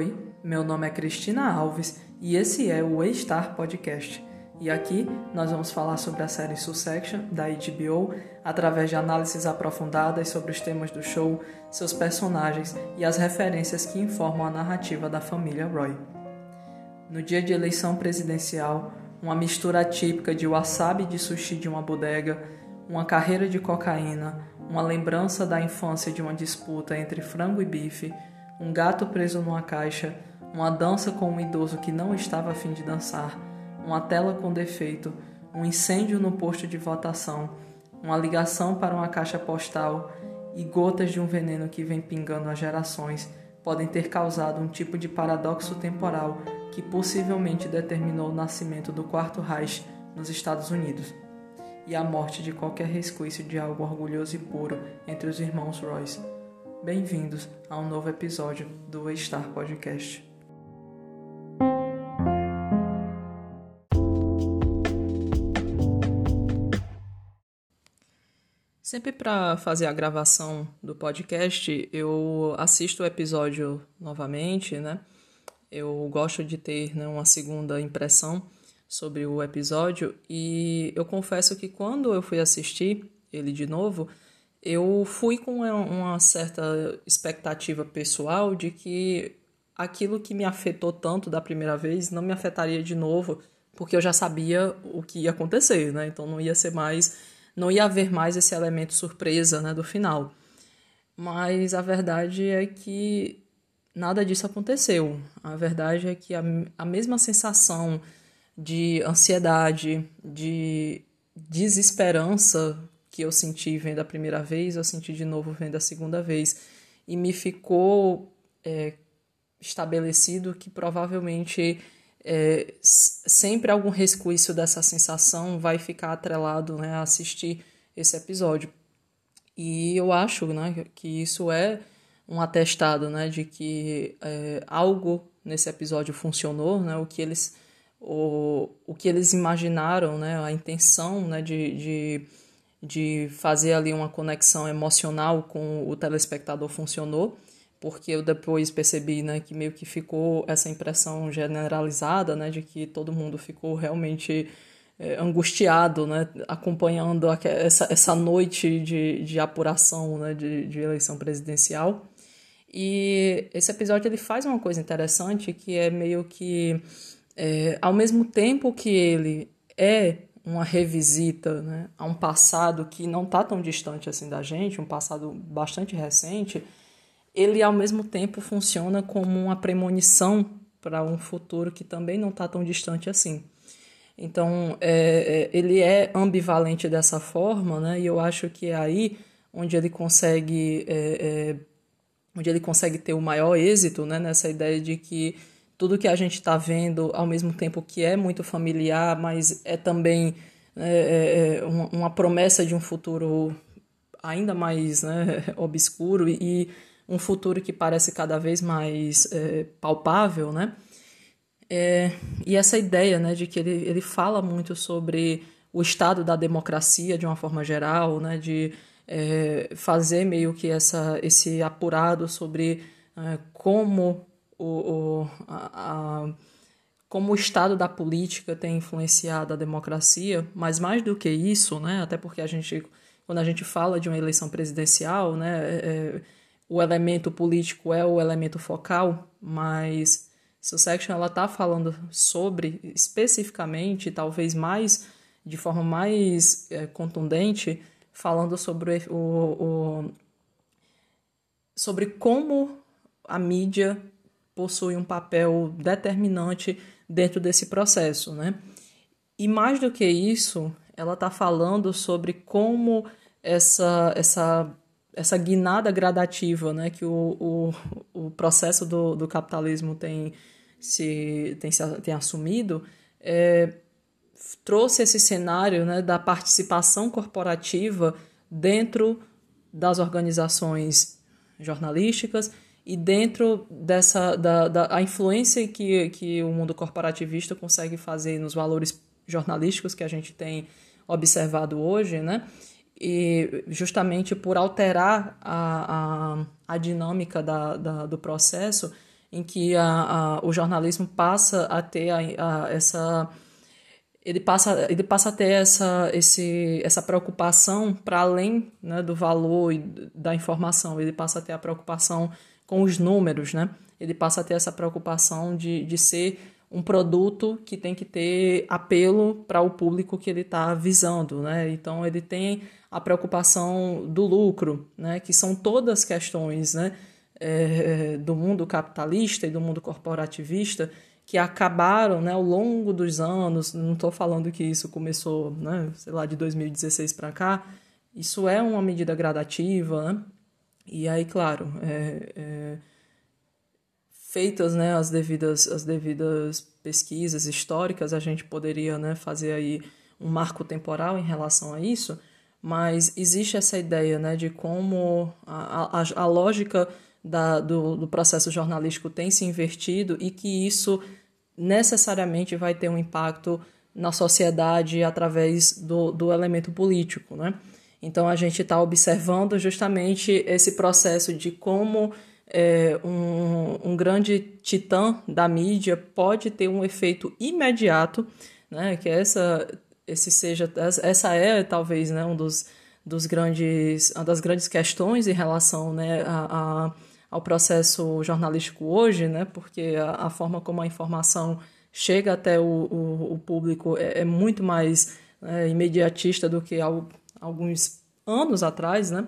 Oi, meu nome é Cristina Alves e esse é o A-Star Podcast. E aqui nós vamos falar sobre a série Succession da HBO através de análises aprofundadas sobre os temas do show, seus personagens e as referências que informam a narrativa da família Roy. No dia de eleição presidencial, uma mistura típica de wasabi de sushi de uma bodega, uma carreira de cocaína, uma lembrança da infância de uma disputa entre frango e bife, um gato preso numa caixa, uma dança com um idoso que não estava a fim de dançar, uma tela com defeito, um incêndio no posto de votação, uma ligação para uma caixa postal e gotas de um veneno que vem pingando há gerações podem ter causado um tipo de paradoxo temporal que possivelmente determinou o nascimento do Quarto Reich nos Estados Unidos e a morte de qualquer resquício de algo orgulhoso e puro entre os irmãos Royce. Bem-vindos a um novo episódio do Star Podcast. Sempre para fazer a gravação do podcast, eu assisto o episódio novamente, né? Eu gosto de ter né, uma segunda impressão sobre o episódio e eu confesso que quando eu fui assistir ele de novo, eu fui com uma certa expectativa pessoal de que aquilo que me afetou tanto da primeira vez não me afetaria de novo, porque eu já sabia o que ia acontecer, né? Então não ia ser mais, não ia haver mais esse elemento surpresa, né, do final. Mas a verdade é que nada disso aconteceu. A verdade é que a, a mesma sensação de ansiedade, de desesperança que eu senti vendo a primeira vez, eu senti de novo vendo a segunda vez. E me ficou é, estabelecido que provavelmente é, sempre algum resquício dessa sensação vai ficar atrelado né, a assistir esse episódio. E eu acho né, que isso é um atestado né, de que é, algo nesse episódio funcionou, né, o que eles o, o que eles imaginaram, né, a intenção né, de, de, de fazer ali uma conexão emocional com o telespectador funcionou, porque eu depois percebi né, que meio que ficou essa impressão generalizada né, de que todo mundo ficou realmente é, angustiado, né, acompanhando essa, essa noite de, de apuração né, de, de eleição presidencial. E esse episódio ele faz uma coisa interessante que é meio que é, ao mesmo tempo que ele é uma revisita né, a um passado que não está tão distante assim da gente, um passado bastante recente, ele ao mesmo tempo funciona como uma premonição para um futuro que também não está tão distante assim. Então, é, é, ele é ambivalente dessa forma, né? E eu acho que é aí onde ele consegue, é, é onde ele consegue ter o maior êxito, né? Nessa ideia de que tudo que a gente está vendo, ao mesmo tempo que é muito familiar, mas é também é, é, é uma, uma, promessa de um futuro ainda mais né, obscuro e, um futuro que parece cada vez mais é, palpável, né? É, e essa ideia né, de que ele, ele fala muito sobre o estado da democracia de uma forma geral, né, de é, fazer meio que essa, esse apurado sobre é, como o, o, a, a, como o estado da política tem influenciado a democracia, mas mais do que isso, né, até porque a gente, quando a gente fala de uma eleição presidencial, né, é, é o elemento político é o elemento focal, mas Succession ela está falando sobre especificamente, talvez mais de forma mais é, contundente, falando sobre o, o sobre como a mídia possui um papel determinante dentro desse processo, né? E mais do que isso, ela está falando sobre como essa, essa, essa guinada gradativa né, que o, o, o processo do, do capitalismo tem, se, tem, se, tem assumido é, trouxe esse cenário né, da participação corporativa dentro das organizações jornalísticas e dentro dessa da, da a influência que, que o mundo corporativista consegue fazer nos valores jornalísticos que a gente tem observado hoje, né? E justamente por alterar a, a, a dinâmica da, da, do processo, em que a, a, o jornalismo passa a ter a, a, essa ele passa, ele passa a ter essa, esse, essa preocupação para além né, do valor e da informação, ele passa a ter a preocupação com os números, né? ele passa a ter essa preocupação de, de ser um produto que tem que ter apelo para o público que ele está visando. Né? Então, ele tem a preocupação do lucro, né? que são todas questões né? É, do mundo capitalista e do mundo corporativista que acabaram né, ao longo dos anos, não estou falando que isso começou, né, sei lá, de 2016 para cá, isso é uma medida gradativa, né? E aí, claro, é, é, feitas né, as, devidas, as devidas pesquisas históricas, a gente poderia né, fazer aí um marco temporal em relação a isso, mas existe essa ideia né, de como a, a, a lógica da, do, do processo jornalístico tem se invertido e que isso necessariamente vai ter um impacto na sociedade através do, do elemento político, né? Então a gente está observando justamente esse processo de como é, um, um grande titã da mídia pode ter um efeito imediato, né? Que essa, esse seja, essa é talvez né, um dos, dos grandes, uma das grandes questões em relação né, a, a ao processo jornalístico hoje, né? Porque a, a forma como a informação chega até o, o, o público é, é, muito mais é, imediatista do que há alguns anos atrás, né?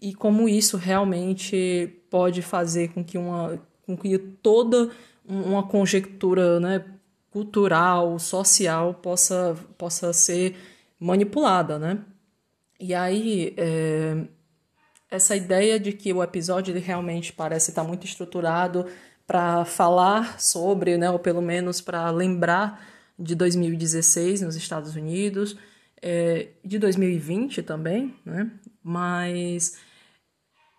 E como isso realmente pode fazer com que uma com que toda uma conjectura, né, cultural, social possa possa ser manipulada, né? E aí é, essa ideia de que o episódio realmente parece estar muito estruturado para falar sobre, né, ou pelo menos para lembrar de 2016 nos Estados Unidos, é, de 2020 também, né? Mas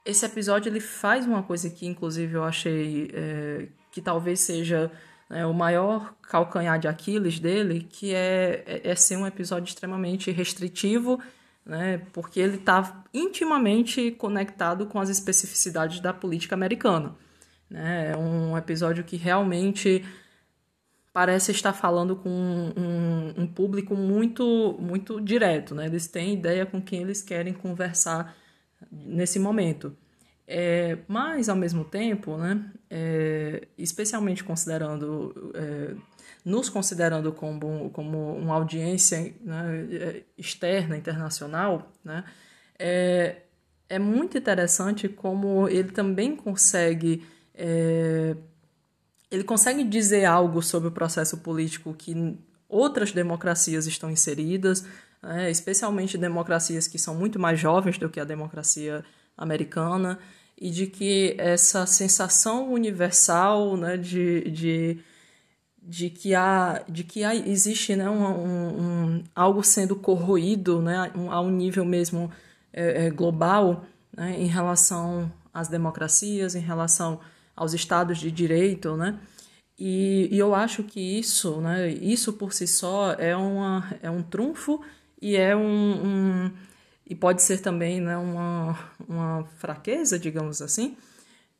esse episódio ele faz uma coisa que, inclusive, eu achei é, que talvez seja né, o maior calcanhar de Aquiles dele, que é, é, é ser um episódio extremamente restritivo né, porque ele está intimamente conectado com as especificidades da política americana. Né? É um episódio que realmente parece estar falando com um, um, público muito, muito direto. Né? Eles têm ideia com quem eles querem conversar nesse momento. É, mas, ao mesmo tempo, né, é, especialmente considerando é, nos considerando como, como uma audiência né, externa, internacional, né, é, é muito interessante como ele também consegue. Ele consegue dizer algo sobre o processo político que outras democracias estão inseridas, né, especialmente democracias que são muito mais jovens do que a democracia americana, e de que essa sensação universal né, de, de de que há, de que há, existe né, um, um, algo sendo corroído né, a um nível mesmo é, é, global né, em relação às democracias, em relação aos estados de direito, né? E, e, eu acho que isso, né, isso por si só é, uma, é um trunfo e é um, um e pode ser também né, uma, uma fraqueza, digamos assim,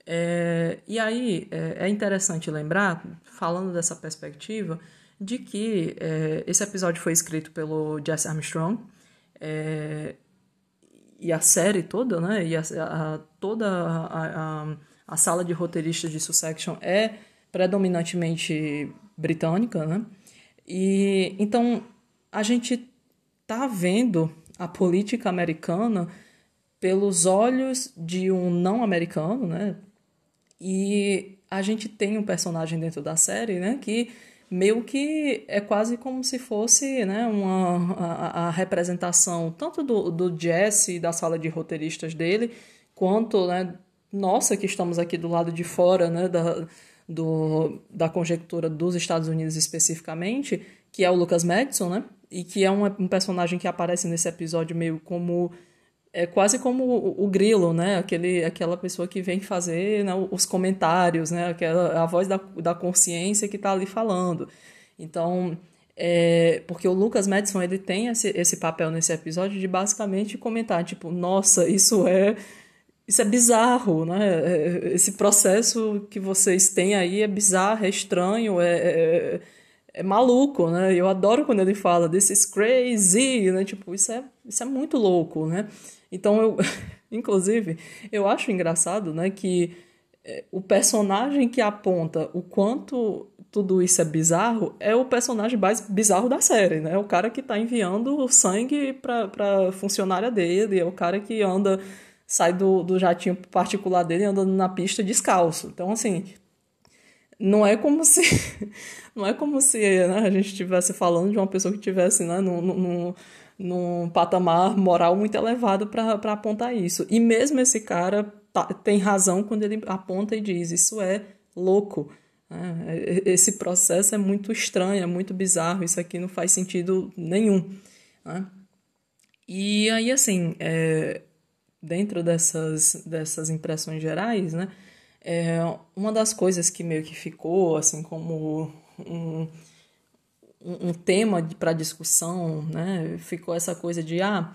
é, e aí é, é, interessante lembrar, falando dessa perspectiva, de que é, esse episódio foi escrito pelo Jesse Armstrong é, e a série toda, né? E a, a, toda a, a, a, sala de roteiristas de Succession é predominantemente britânica, né? E então a gente tá vendo a política americana pelos olhos de um não americano, né? E a gente tem um personagem dentro da série, né, que meio que é quase como se fosse né, uma, a, a representação tanto do, do Jesse da sala de roteiristas dele, quanto né, nossa que estamos aqui do lado de fora né, da, do, da conjectura dos Estados Unidos especificamente, que é o Lucas Madison, né, e que é um, um personagem que aparece nesse episódio meio como é quase como o, o, grilo, né? Aquele, aquela pessoa que vem fazer né, os comentários, né? Aquela, a voz da, da consciência que está ali falando. Então, é, porque o Lucas Madison ele tem esse, esse papel nesse episódio de basicamente comentar, tipo, nossa, isso é isso é bizarro, né? É, esse processo que vocês têm aí é bizarro, é estranho, é, é, é maluco, né? Eu adoro quando ele fala is crazy, né? Tipo, isso é, isso é muito louco, né? Então eu, inclusive, eu acho engraçado, né, que é, o personagem que aponta o quanto tudo isso é bizarro é o personagem mais bizarro da série, né? É o cara que tá enviando sangue pra, pra funcionária dele, é o cara que anda sai do, do jatinho particular dele andando na pista descalço. Então, assim, não é como se não é como se né, a gente estivesse falando de uma pessoa que estivesse né, num, num, num patamar moral muito elevado para apontar isso. E mesmo esse cara tá, tem razão quando ele aponta e diz: Isso é louco. É, esse processo é muito estranho, é muito bizarro, isso aqui não faz sentido nenhum. Né? E aí, assim, é, dentro dessas, dessas impressões gerais, né, é, uma das coisas que meio que ficou, assim, como um, um tema para discussão, né, ficou essa coisa de, ah,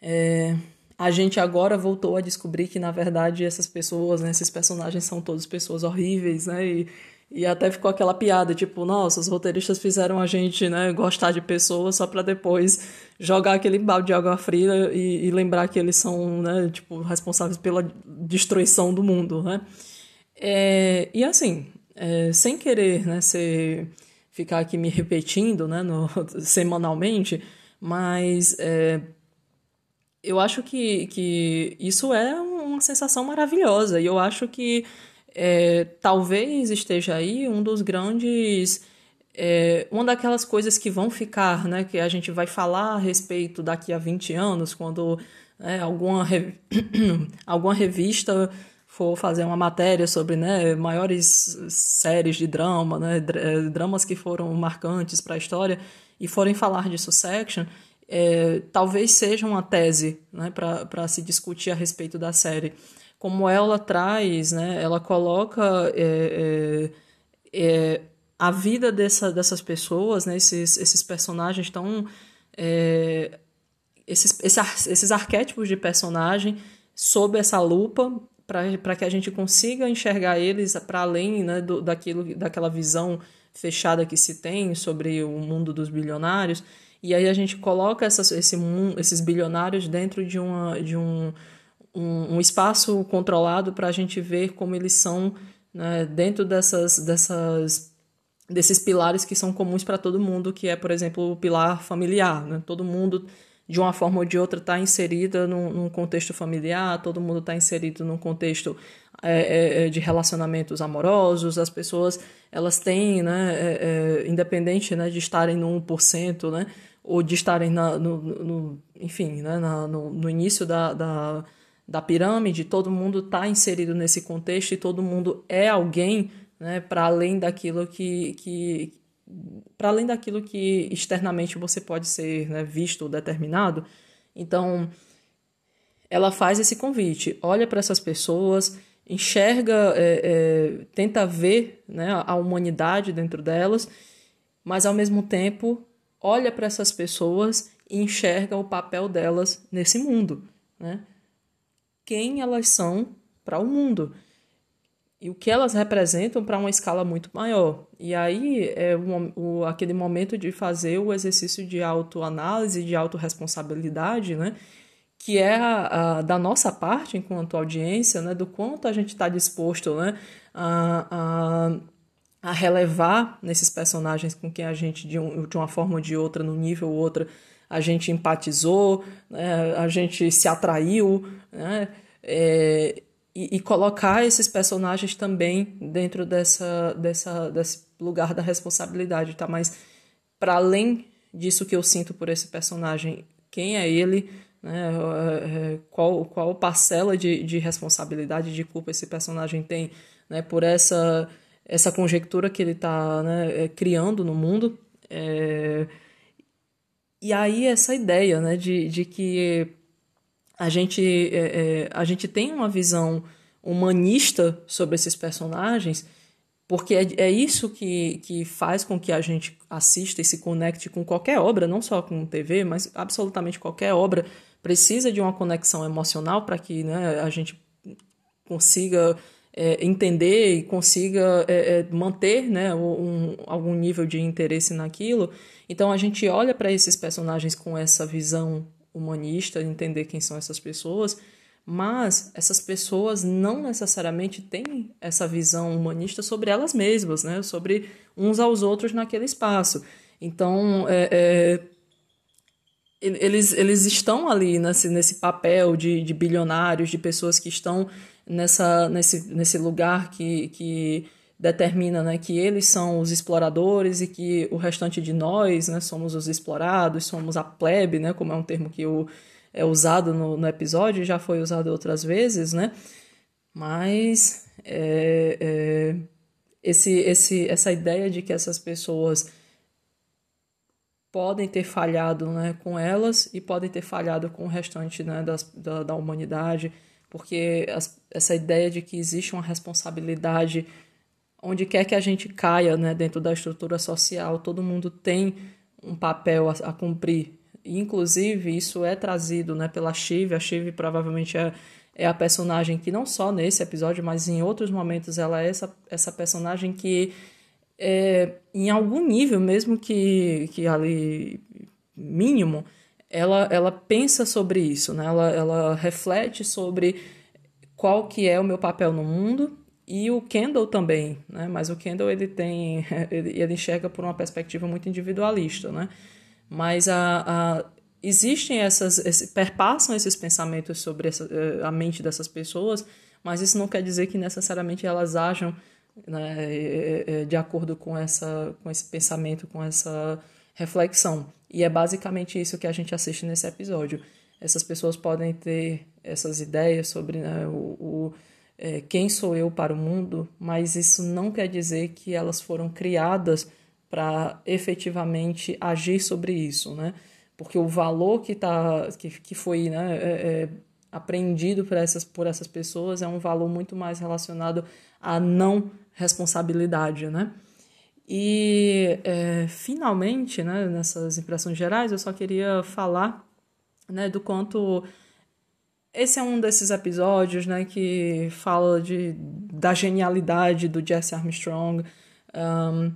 é, a gente agora voltou a descobrir que, na verdade, essas pessoas, né, esses personagens são todas pessoas horríveis, né, e e até ficou aquela piada, tipo, nossa, os roteiristas fizeram a gente né, gostar de pessoas só para depois jogar aquele balde de água fria e, e, lembrar que eles são, né, tipo, responsáveis pela destruição do mundo, né? É, e assim, é, sem querer, né, ser, ficar aqui me repetindo, né, no, semanalmente, mas é, eu acho que, que isso é uma sensação maravilhosa e eu acho que é, talvez esteja aí um dos grandes. É, uma daquelas coisas que vão ficar, né, que a gente vai falar a respeito daqui a 20 anos, quando né, alguma, re... alguma revista for fazer uma matéria sobre né, maiores séries de drama, né, é, dramas que foram marcantes para a história, e forem falar de Succession, é, talvez seja uma tese né, para se discutir a respeito da série como ela traz, né, ela coloca é, é, é, a vida dessa, dessas pessoas, né, esses, esses personagens tão. É, esses, esses, esses arquétipos de personagem sob essa lupa para que a gente consiga enxergar eles para além né, do, daquilo, daquela visão fechada que se tem sobre o mundo dos bilionários. E aí a gente coloca essas, esse, esses bilionários dentro de, uma, de um um, um espaço controlado para a gente ver como eles são né, dentro dessas, dessas desses pilares que são comuns para todo mundo, que é, por exemplo, o pilar familiar. Né? Todo mundo, de uma forma ou de outra, está inserida num, num, contexto familiar, todo mundo está inserido num contexto é, é, é, de relacionamentos amorosos, as pessoas elas têm, né, é, é, independente né, de estarem no 1%, né, ou de estarem na, no, no enfim, né, na, no, no início da, da da pirâmide, todo mundo está inserido nesse contexto e todo mundo é alguém né, para além daquilo que, que para além daquilo que externamente você pode ser né, visto ou determinado. Então, ela faz esse convite, olha para essas pessoas, enxerga, é, é, tenta ver né, a humanidade dentro delas, mas ao mesmo tempo olha para essas pessoas e enxerga o papel delas nesse mundo. Né? Quem elas são para o mundo e o que elas representam para uma escala muito maior. E aí é o, o, aquele momento de fazer o exercício de autoanálise, de autorresponsabilidade, né? que é a, a, da nossa parte enquanto audiência, né? do quanto a gente está disposto né? a, a, a, relevar nesses personagens com quem a gente, de, um, de uma forma ou de outra, no nível ou outra, a gente empatizou, né, a gente se atraiu, né, é, e, e, colocar esses personagens também dentro dessa, dessa, desse lugar da responsabilidade, tá? Mas para além disso que eu sinto por esse personagem, quem é ele, né, é, qual, qual parcela de, de responsabilidade, de culpa esse personagem tem né, por essa, essa conjectura que ele está né, é, criando no mundo. É, e aí essa ideia né, de, de que a gente, é, é, a gente tem uma visão humanista sobre esses personagens, porque é, é isso que, que faz com que a gente assista e se conecte com qualquer obra, não só com TV, mas absolutamente qualquer obra precisa de uma conexão emocional para que né, a gente consiga é, entender e consiga é, é, manter né, um, algum nível de interesse naquilo. Então a gente olha para esses personagens com essa visão humanista, entender quem são essas pessoas, mas essas pessoas não necessariamente têm essa visão humanista sobre elas mesmas, né, sobre uns aos outros naquele espaço. Então, é, é, eles, eles estão ali nesse, nesse papel de, de bilionários, de pessoas que estão nessa, nesse, nesse lugar que, que determina né, que eles são os exploradores e que o restante de nós né, somos os explorados, somos a plebe, né, como é um termo que o, é usado no, no episódio, já foi usado outras vezes, né? Mas é, é, esse, esse, essa ideia de que essas pessoas podem ter falhado né, com elas e podem ter falhado com o restante né, das, da, da humanidade, porque as, essa ideia de que existe uma responsabilidade onde quer que a gente caia né, dentro da estrutura social, todo mundo tem um papel a, a cumprir. Inclusive, isso é trazido né, pela Shiv. A Shiv provavelmente é, é a personagem que, não só nesse episódio, mas em outros momentos, ela é essa, essa personagem que é, em algum nível, mesmo que, que ali mínimo, ela, ela pensa sobre isso, né? ela, ela reflete sobre qual que é o meu papel no mundo e o Kendall também, né? mas o Kendall ele tem ele, ele enxerga por uma perspectiva muito individualista, né? mas a, a existem essas esse, perpassam esses pensamentos sobre essa, eh, a mente dessas pessoas, mas isso não quer dizer que necessariamente elas ajam né, é, é, de acordo com, essa, com esse pensamento, com essa reflexão. E é basicamente isso que a gente assiste nesse episódio. Essas pessoas podem ter essas ideias sobre né, o, o é, quem sou eu para o mundo, mas isso não quer dizer que elas foram criadas para efetivamente agir sobre isso, né? Porque o valor que, tá, que, que foi né, é, é, aprendido por essas, por essas pessoas é um valor muito mais relacionado a não responsabilidade, né? E é, finalmente, né, nessas impressões gerais, eu só queria falar né, do quanto esse é um desses episódios né, que fala de, da genialidade do Jesse Armstrong, um,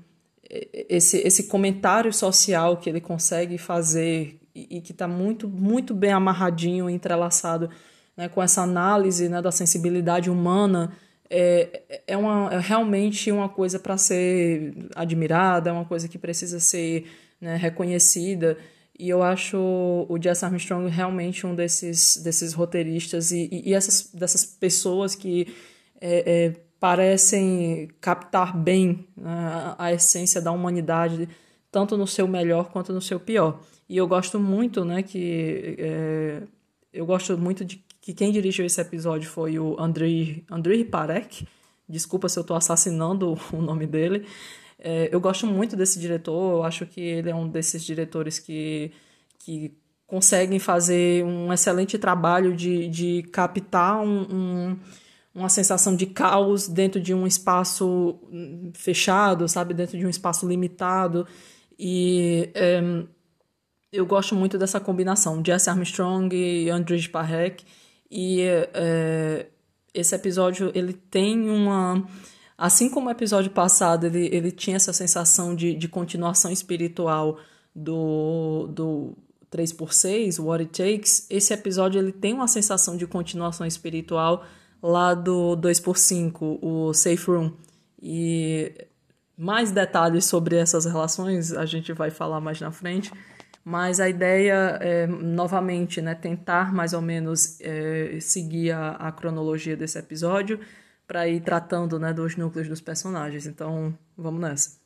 esse, esse comentário social que ele consegue fazer e, e que está muito, muito bem amarradinho, entrelaçado né, com essa análise né, da sensibilidade humana é, é, uma, é realmente uma coisa para ser admirada, é uma coisa que precisa ser né, reconhecida. E eu acho o Jess Armstrong realmente um desses, desses roteiristas e, e, e essas, dessas pessoas que é, é, parecem captar bem né, a, essência da humanidade, tanto no seu melhor quanto no seu pior. E eu gosto muito, né, que é, eu gosto muito de que quem dirigiu esse episódio foi o Andrei, Andrei Parek. Desculpa se eu estou assassinando o nome dele. É, eu gosto muito desse diretor, eu acho que ele é um desses diretores que, que conseguem fazer um excelente trabalho de, de captar um, um, uma sensação de caos dentro de um espaço fechado, sabe? Dentro de um espaço limitado. E é, eu gosto muito dessa combinação, Jesse Armstrong e Andrzej Parek. E é, esse episódio ele tem uma. Assim como o episódio passado ele, ele tinha essa sensação de, de continuação espiritual do, do 3x6, What It Takes, esse episódio ele tem uma sensação de continuação espiritual lá do 2x5, o Safe Room. E mais detalhes sobre essas relações a gente vai falar mais na frente. Mas a ideia é, novamente, né, tentar mais ou menos é, seguir a, a, cronologia desse episódio para ir tratando né, dos núcleos dos personagens. Então, vamos nessa.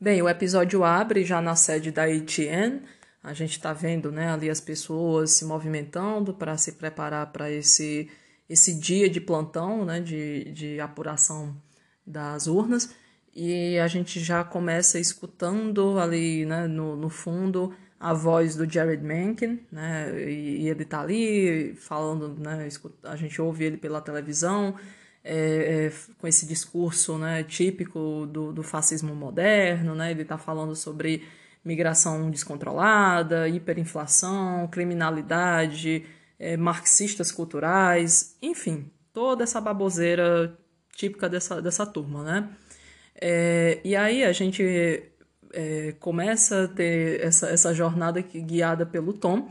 Bem, o episódio abre já na sede da ATN. A gente está vendo né, ali as pessoas se movimentando para se preparar para esse, esse dia de plantão, né, de, de apuração das urnas e a gente já começa escutando ali né, no, no fundo a voz do Jared Mencken, né, e, ele tá ali falando, né, a gente ouve ele pela televisão, é, é, com esse discurso né, típico do, do fascismo moderno, né, ele está falando sobre migração descontrolada, hiperinflação, criminalidade, é, marxistas culturais, enfim, toda essa baboseira típica dessa, dessa turma, né? É, e aí a gente é, começa a ter essa, essa jornada guiada pelo Tom,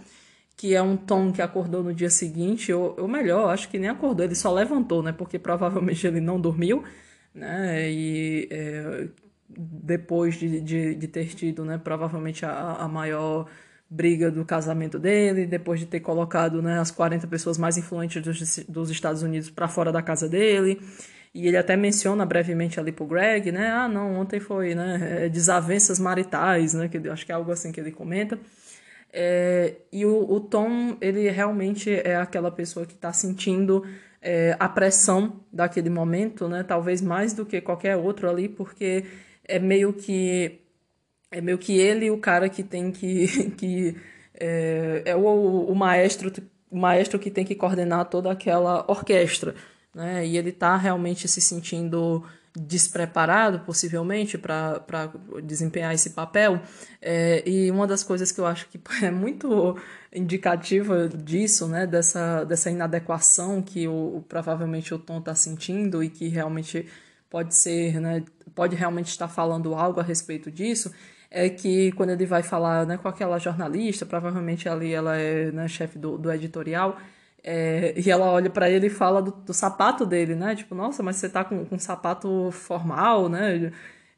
que é um Tom que acordou no dia seguinte, ou, ou melhor, acho que nem acordou, ele só levantou, né? Porque provavelmente ele não dormiu, né? E é, depois de, de, de, ter tido, né, provavelmente a, a maior briga do casamento dele, depois de ter colocado né, as 40 pessoas mais influentes dos, dos Estados Unidos para fora da casa dele. E ele até menciona brevemente ali pro Greg, né? Ah, não, ontem foi, né? É, desavenças maritais, né? Que acho que é algo assim que ele comenta. É, e o, o, Tom, ele realmente é aquela pessoa que está sentindo é, a pressão daquele momento, né? Talvez mais do que qualquer outro ali, porque é meio que é meio que ele o cara que tem que que é, é o, o maestro o maestro que tem que coordenar toda aquela orquestra né? E ele está realmente se sentindo despreparado, possivelmente, para desempenhar esse papel. É, e uma das coisas que eu acho que é muito indicativa disso, né, dessa, dessa inadequação que o, provavelmente o Tom está sentindo e que realmente pode ser, né, pode realmente estar falando algo a respeito disso, é que quando ele vai falar né, com aquela jornalista, provavelmente ali ela é né, chefe do, do editorial, é, e ela olha para ele e fala do, do, sapato dele, né? Tipo, nossa, mas você tá com, com um sapato formal, né?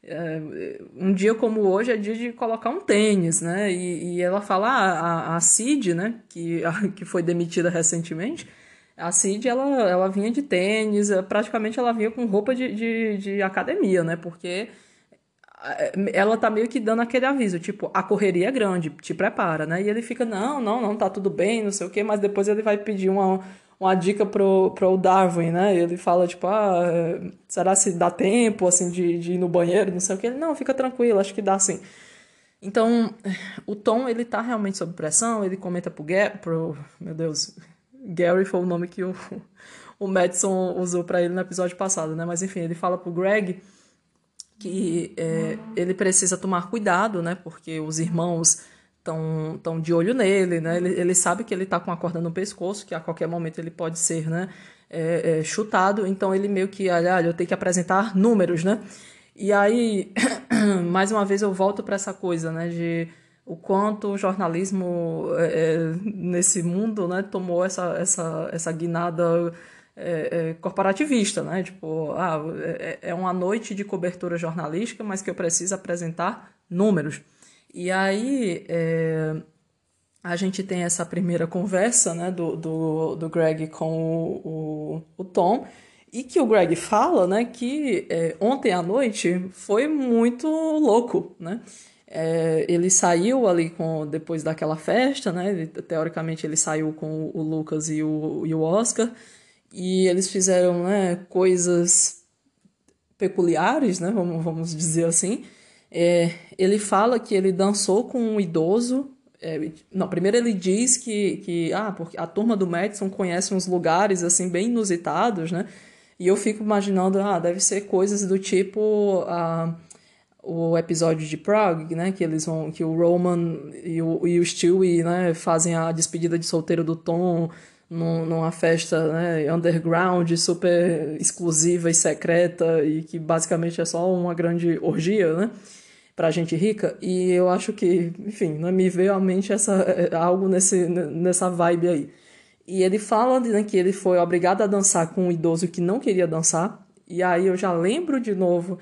É, um dia como hoje é dia de colocar um tênis, né? E, e ela fala, ah, a, a Cid, né? Que, a, que foi demitida recentemente, a Cid, ela, ela vinha de tênis, praticamente ela vinha com roupa de, de, de academia, né? Porque ela tá meio que dando aquele aviso, tipo, a correria é grande, te prepara, né? E ele fica, não, não, não, tá tudo bem, não sei o quê, mas depois ele vai pedir uma, uma dica pro, pro Darwin, né? Ele fala, tipo, ah, será se dá tempo, assim, de, de ir no banheiro, não sei o quê? Ele, não, fica tranquilo, acho que dá sim. Então, o Tom, ele tá realmente sob pressão, ele comenta pro, Gary, pro meu Deus, Gary foi o nome que o, o Madison usou para ele no episódio passado, né? Mas enfim, ele fala pro Greg que é, ele precisa tomar cuidado, né? Porque os irmãos estão tão de olho nele, né? Ele, ele sabe que ele está com a corda no pescoço, que a qualquer momento ele pode ser, né? É, é, chutado. Então ele meio que, olha, eu tenho que apresentar números, né? E aí, mais uma vez eu volto para essa coisa, né? De o quanto o jornalismo é, é, nesse mundo, né? Tomou essa essa essa guinada é, é, corporativista, né? Tipo, ah, é, é, uma noite de cobertura jornalística, mas que eu preciso apresentar números. E aí é, a gente tem essa primeira conversa, né, do, do, do Greg com o, o, o Tom, e que o Greg fala, né, que é, ontem à noite foi muito louco, né? É, ele saiu ali com depois daquela festa, né? Ele, teoricamente ele saiu com o Lucas e o, e o Oscar e eles fizeram né, coisas peculiares, né, vamos, vamos dizer assim. É, ele fala que ele dançou com um idoso. É, não, primeiro ele diz que, que ah, porque a turma do Madison conhece uns lugares assim bem inusitados, né? E eu fico imaginando, ah, deve ser coisas do tipo ah, o episódio de Prague, né? Que eles vão, que o Roman e o, e o Stewie, né, fazem a despedida de solteiro do Tom numa festa né, underground, super exclusiva e secreta e que basicamente é só uma grande orgia, né? Pra gente rica. E eu acho que, enfim, né, me veio à mente essa, é, algo nesse, nessa vibe aí. E ele fala né, que ele foi obrigado a dançar com um idoso que não queria dançar. E aí eu já lembro de novo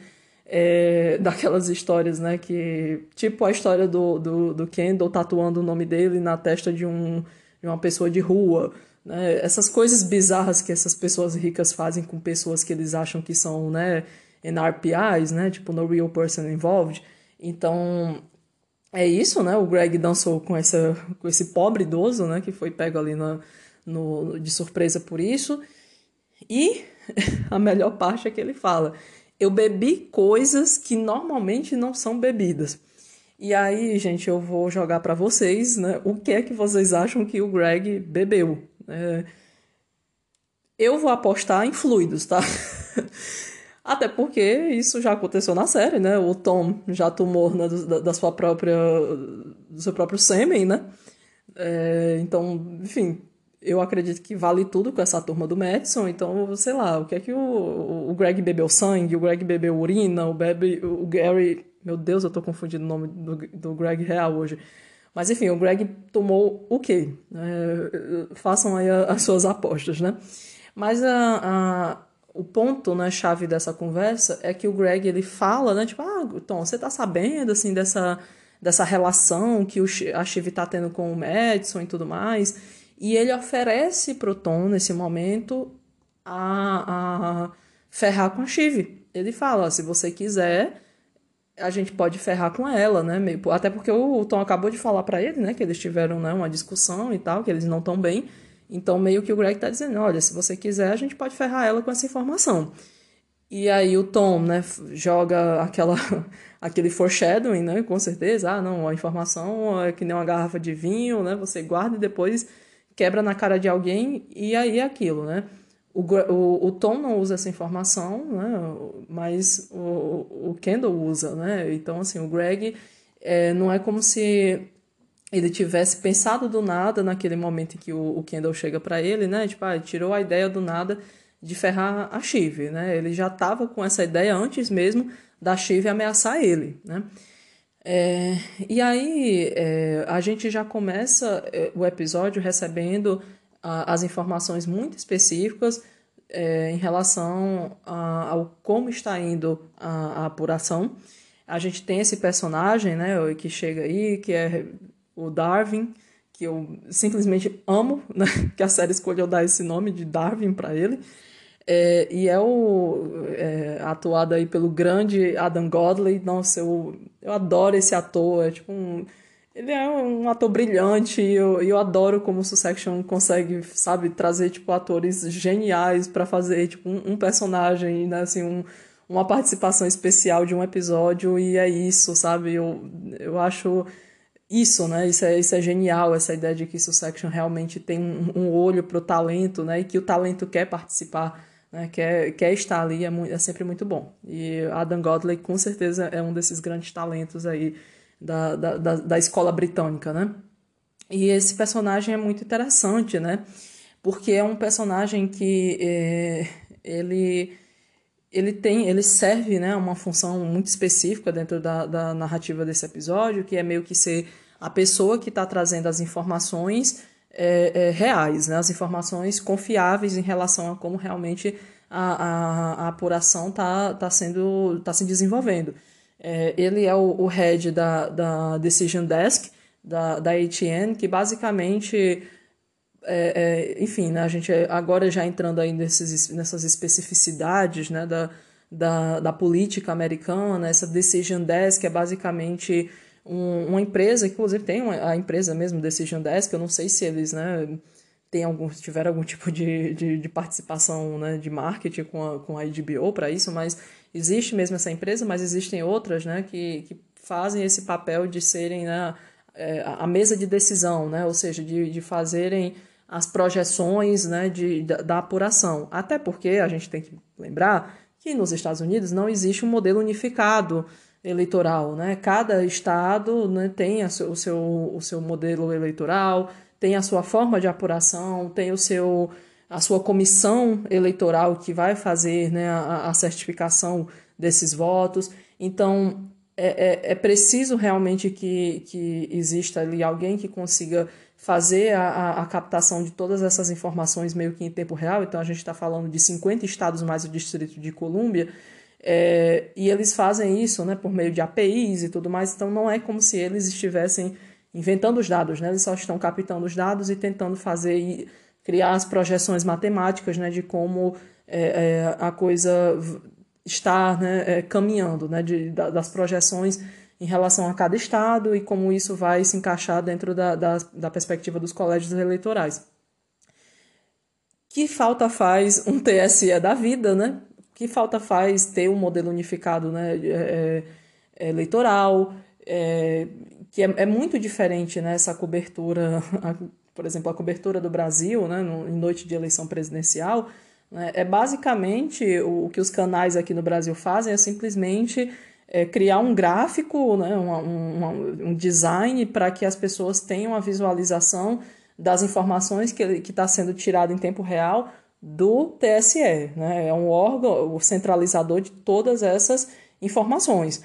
é, daquelas histórias, né? Que, tipo a história do, do, do Kendall tatuando o nome dele na testa de, um, de uma pessoa de rua né? Essas coisas bizarras que essas pessoas ricas fazem com pessoas que eles acham que são né, NRPIs, né? tipo No Real Person Involved. Então, é isso, né? O Greg dançou com, essa, com esse pobre idoso, né? Que foi pego ali na, no, de surpresa por isso. E a melhor parte é que ele fala: Eu bebi coisas que normalmente não são bebidas. E aí, gente, eu vou jogar para vocês, né? O que é que vocês acham que o Greg bebeu? É, eu vou apostar em fluidos, tá? Até porque isso já aconteceu na série, né? O Tom já tomou né, da, da sua própria, do seu próprio sêmen, né? É, então, enfim, eu acredito que vale tudo com essa turma do Madison. Então, sei lá, o que é que o, o Greg bebeu sangue, o Greg bebeu urina, o, bebe, o Gary. Meu Deus, eu tô confundindo o nome do, do Greg real hoje. Mas enfim, o Greg tomou o quê? É, façam aí as suas apostas, né? Mas a, a o ponto, né, chave dessa conversa é que o Greg ele fala, né, tipo, ah, Tom, você tá sabendo assim dessa dessa relação que o, a Shiv tá tendo com o Madison e tudo mais, e ele oferece pro Tom nesse momento a, a ferrar com a Shiv. Ele fala, se você quiser, a gente pode ferrar com ela, né? Até porque o Tom acabou de falar para ele, né, que eles tiveram né, uma discussão e tal, que eles não estão bem. Então, meio que o Greg tá dizendo: olha, se você quiser, a gente pode ferrar ela com essa informação. E aí o Tom, né, joga aquela, aquele foreshadowing, né, com certeza. Ah, não, a informação é que nem uma garrafa de vinho, né, você guarda e depois quebra na cara de alguém e aí é aquilo, né. O, o, o Tom não usa essa informação, né, mas o, o Kendall usa, né. Então, assim, o Greg é, não é como se ele tivesse pensado do nada naquele momento em que o, o Kendall chega para ele, né? Tipo, ah, tirou a ideia do nada de ferrar a Shiv, né? Ele já estava com essa ideia antes mesmo da Shiv ameaçar ele, né? É, e aí é, a gente já começa é, o episódio recebendo as informações muito específicas é, em relação a, ao como está indo a, a apuração. A gente tem esse personagem, né, que chega aí, que é o Darwin, que eu simplesmente amo, né? que a série escolheu dar esse nome de Darwin para ele. É, e é o é, atuado aí pelo grande Adam Godley. Nossa, eu, eu adoro esse ator. É tipo um, ele é um ator brilhante e eu, eu adoro como o Succession consegue, sabe, trazer tipo atores geniais para fazer tipo um, um, personagem, né, assim, um, uma participação especial de um episódio e é isso, sabe? Eu, eu acho isso, né? Isso é, isso é genial, essa ideia de que Succession realmente tem um, um olho para o talento, né? E que o talento quer participar, né? Quer, quer estar ali, é, muito, é sempre muito bom. E Adam Godley, com certeza, é um desses grandes talentos aí da, da, da, da escola britânica, né? E esse personagem é muito interessante, né? Porque é um personagem que é, ele ele tem, ele serve, né, uma função muito específica dentro da, da narrativa desse episódio, que é meio que ser a pessoa que está trazendo as informações é, é, reais, né, as informações confiáveis em relação a como realmente a, a, a apuração está tá sendo tá se desenvolvendo. É, ele é o, o head da, da Decision Desk, da, da ATN, que basicamente é, é, enfim, né, a gente agora já entrando aí nesses, nessas especificidades né, da, da, da política americana, essa Decision Desk é basicamente um, uma empresa, inclusive tem uma, a empresa mesmo, Decision Desk, eu não sei se eles né, tem algum, tiveram algum tipo de, de, de participação né, de marketing com a, com a HBO para isso, mas existe mesmo essa empresa, mas existem outras né, que, que fazem esse papel de serem né, é, a mesa de decisão, né, ou seja, de, de fazerem as projeções né, de, da, apuração. Até porque a gente tem que lembrar que nos Estados Unidos não existe um modelo unificado eleitoral. Né? Cada estado né, tem o, seu, o seu modelo eleitoral, tem a sua forma de apuração, tem o seu, a sua comissão eleitoral que vai fazer né, a, a certificação desses votos. Então, é, é, é preciso realmente que, que exista ali alguém que consiga fazer a, a, captação de todas essas informações meio que em tempo real, então a gente está falando de 50 estados mais o Distrito de Colômbia, é, e eles fazem isso né, por meio de APIs e tudo mais, então não é como se eles estivessem inventando os dados, né, eles só estão captando os dados e tentando fazer criar as projeções matemáticas né, de como é, é, a coisa está né, é, caminhando, né, de, das projeções em relação a cada estado e como isso vai se encaixar dentro da, da, da perspectiva dos colégios eleitorais. Que falta faz um TSE da vida, né? Que falta faz ter um modelo unificado né, é, é, eleitoral, é, que é, é, muito diferente né, essa cobertura, por exemplo, a cobertura do Brasil né, no, em noite de eleição presidencial, Né? É basicamente o que os canais aqui no Brasil fazem é simplesmente é, criar um gráfico, né, um, um, design para que as pessoas tenham a visualização das informações que está sendo tirado em tempo real do TSE. Né? É um órgão centralizador de todas essas informações.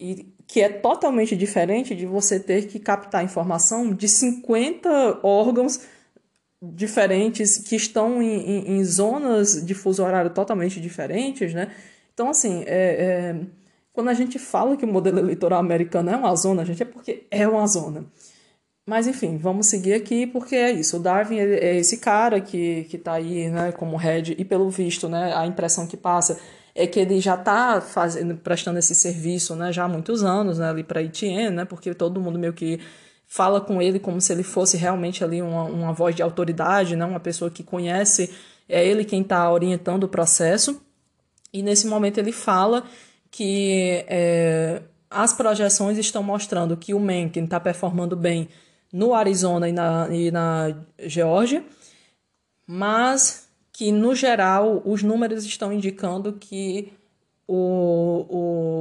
E que é totalmente diferente de você ter que captar informação de 50 órgãos diferentes que estão em, em, em zonas de fuso horário totalmente diferentes, né? Então, assim, é, é, quando a gente fala que o modelo eleitoral americano é uma zona, gente, é porque é uma zona. Mas, enfim, vamos seguir aqui porque é isso. O Darwin é esse cara que, que tá aí, né, como head, e pelo visto, né, a impressão que passa é que ele já está fazendo, prestando esse serviço, né, já há muitos anos, né, ali para ITN, né, porque todo mundo meio que fala com ele como se ele fosse realmente ali uma, uma voz de autoridade, né, uma pessoa que conhece, é ele quem está orientando o processo. E nesse momento ele fala que é, as projeções estão mostrando que o Mencken está performando bem no Arizona e na, e na Geórgia, mas que, no geral, os números estão indicando que o,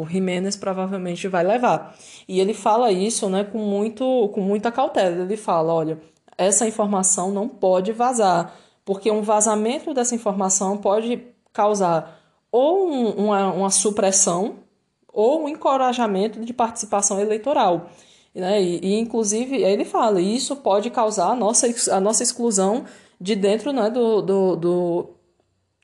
o Jimenez provavelmente vai levar. E ele fala isso né, com, muito, com muita cautela. Ele fala: olha, essa informação não pode vazar, porque um vazamento dessa informação pode causar ou um, uma, uma supressão ou um encorajamento de participação eleitoral. Né? E, e, inclusive, ele fala, isso pode causar a nossa, a nossa exclusão de dentro né, do, do, do,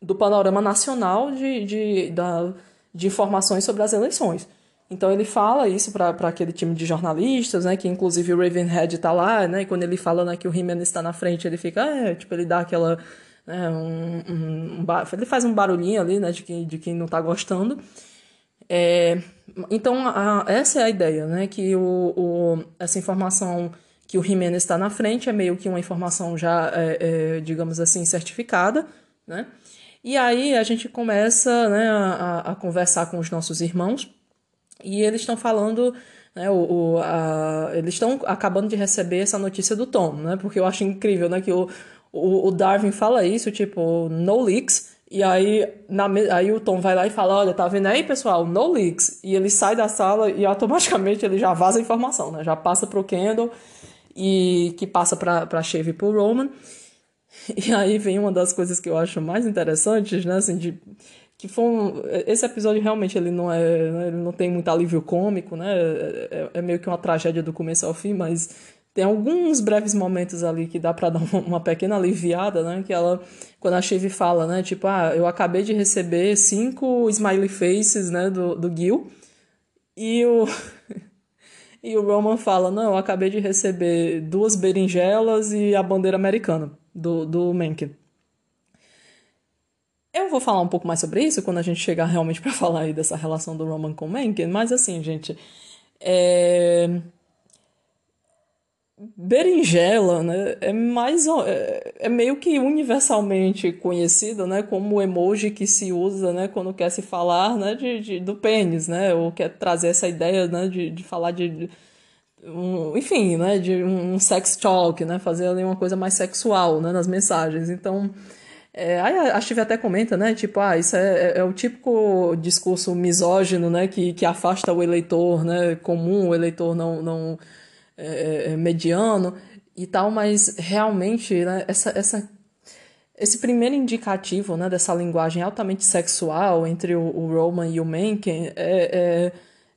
do panorama nacional de, de, da, de informações sobre as eleições. Então ele fala isso para aquele time de jornalistas, né, que inclusive o Ravenhead está lá, né, e quando ele fala né, que o Jimenez está na frente, ele fica, é, tipo, ele dá aquela, né, um, um, um, ele faz um barulhinho ali, né, de quem, de quem não está gostando. É, então, a, essa é a ideia, né? Que o, o, essa informação que o Jimenez está na frente é meio que uma informação já, é, é, digamos assim, certificada, né? E aí a gente começa né, a, a conversar com os nossos irmãos e eles estão falando, né, o, o a, eles estão acabando de receber essa notícia do Tom, né? Porque eu acho incrível, né? Que o, o, o Darwin fala isso, tipo, no leaks, e aí, na, aí o Tom vai lá e fala: Olha, tá vendo aí, pessoal? No leaks. E ele sai da sala e automaticamente ele já vaza a informação, né? Já passa pro Kendall e que passa pra Chave e pro Roman. E aí vem uma das coisas que eu acho mais interessantes, né? Assim, de, que foi um, esse episódio realmente ele não é né? ele não tem muito alívio cômico né é, é, meio que uma tragédia do começo ao fim mas tem alguns breves momentos ali que dá para dar uma pequena aliviada, né? Que ela, quando a Shiv fala, né? Tipo, ah, eu acabei de receber cinco smiley faces, né? Do, do Gil. E o, e o Roman fala, não, eu acabei de receber duas berinjelas e a bandeira americana do, do Mencken. Eu vou falar um pouco mais sobre isso quando a gente chegar realmente para falar aí dessa relação do Roman com o Mencken, mas assim, gente, é berinjela, né, é mais é, é, meio que universalmente conhecido, né, como o emoji que se usa, né, quando quer se falar, né, de, de do pênis, né, ou quer trazer essa ideia, né, de, de falar de, um, enfim, né, de um sex talk, né, fazer ali uma coisa mais sexual, né, nas mensagens. Então, é, a Steve até comenta, né, tipo, ah, isso é, é, é o típico discurso misógino, né, que, que afasta o eleitor, né, comum, o eleitor não, não é, é, é, mediano e tal, mas realmente né, essa, essa, esse primeiro indicativo né, dessa linguagem altamente sexual entre o, o Roman e o Mencken é, é,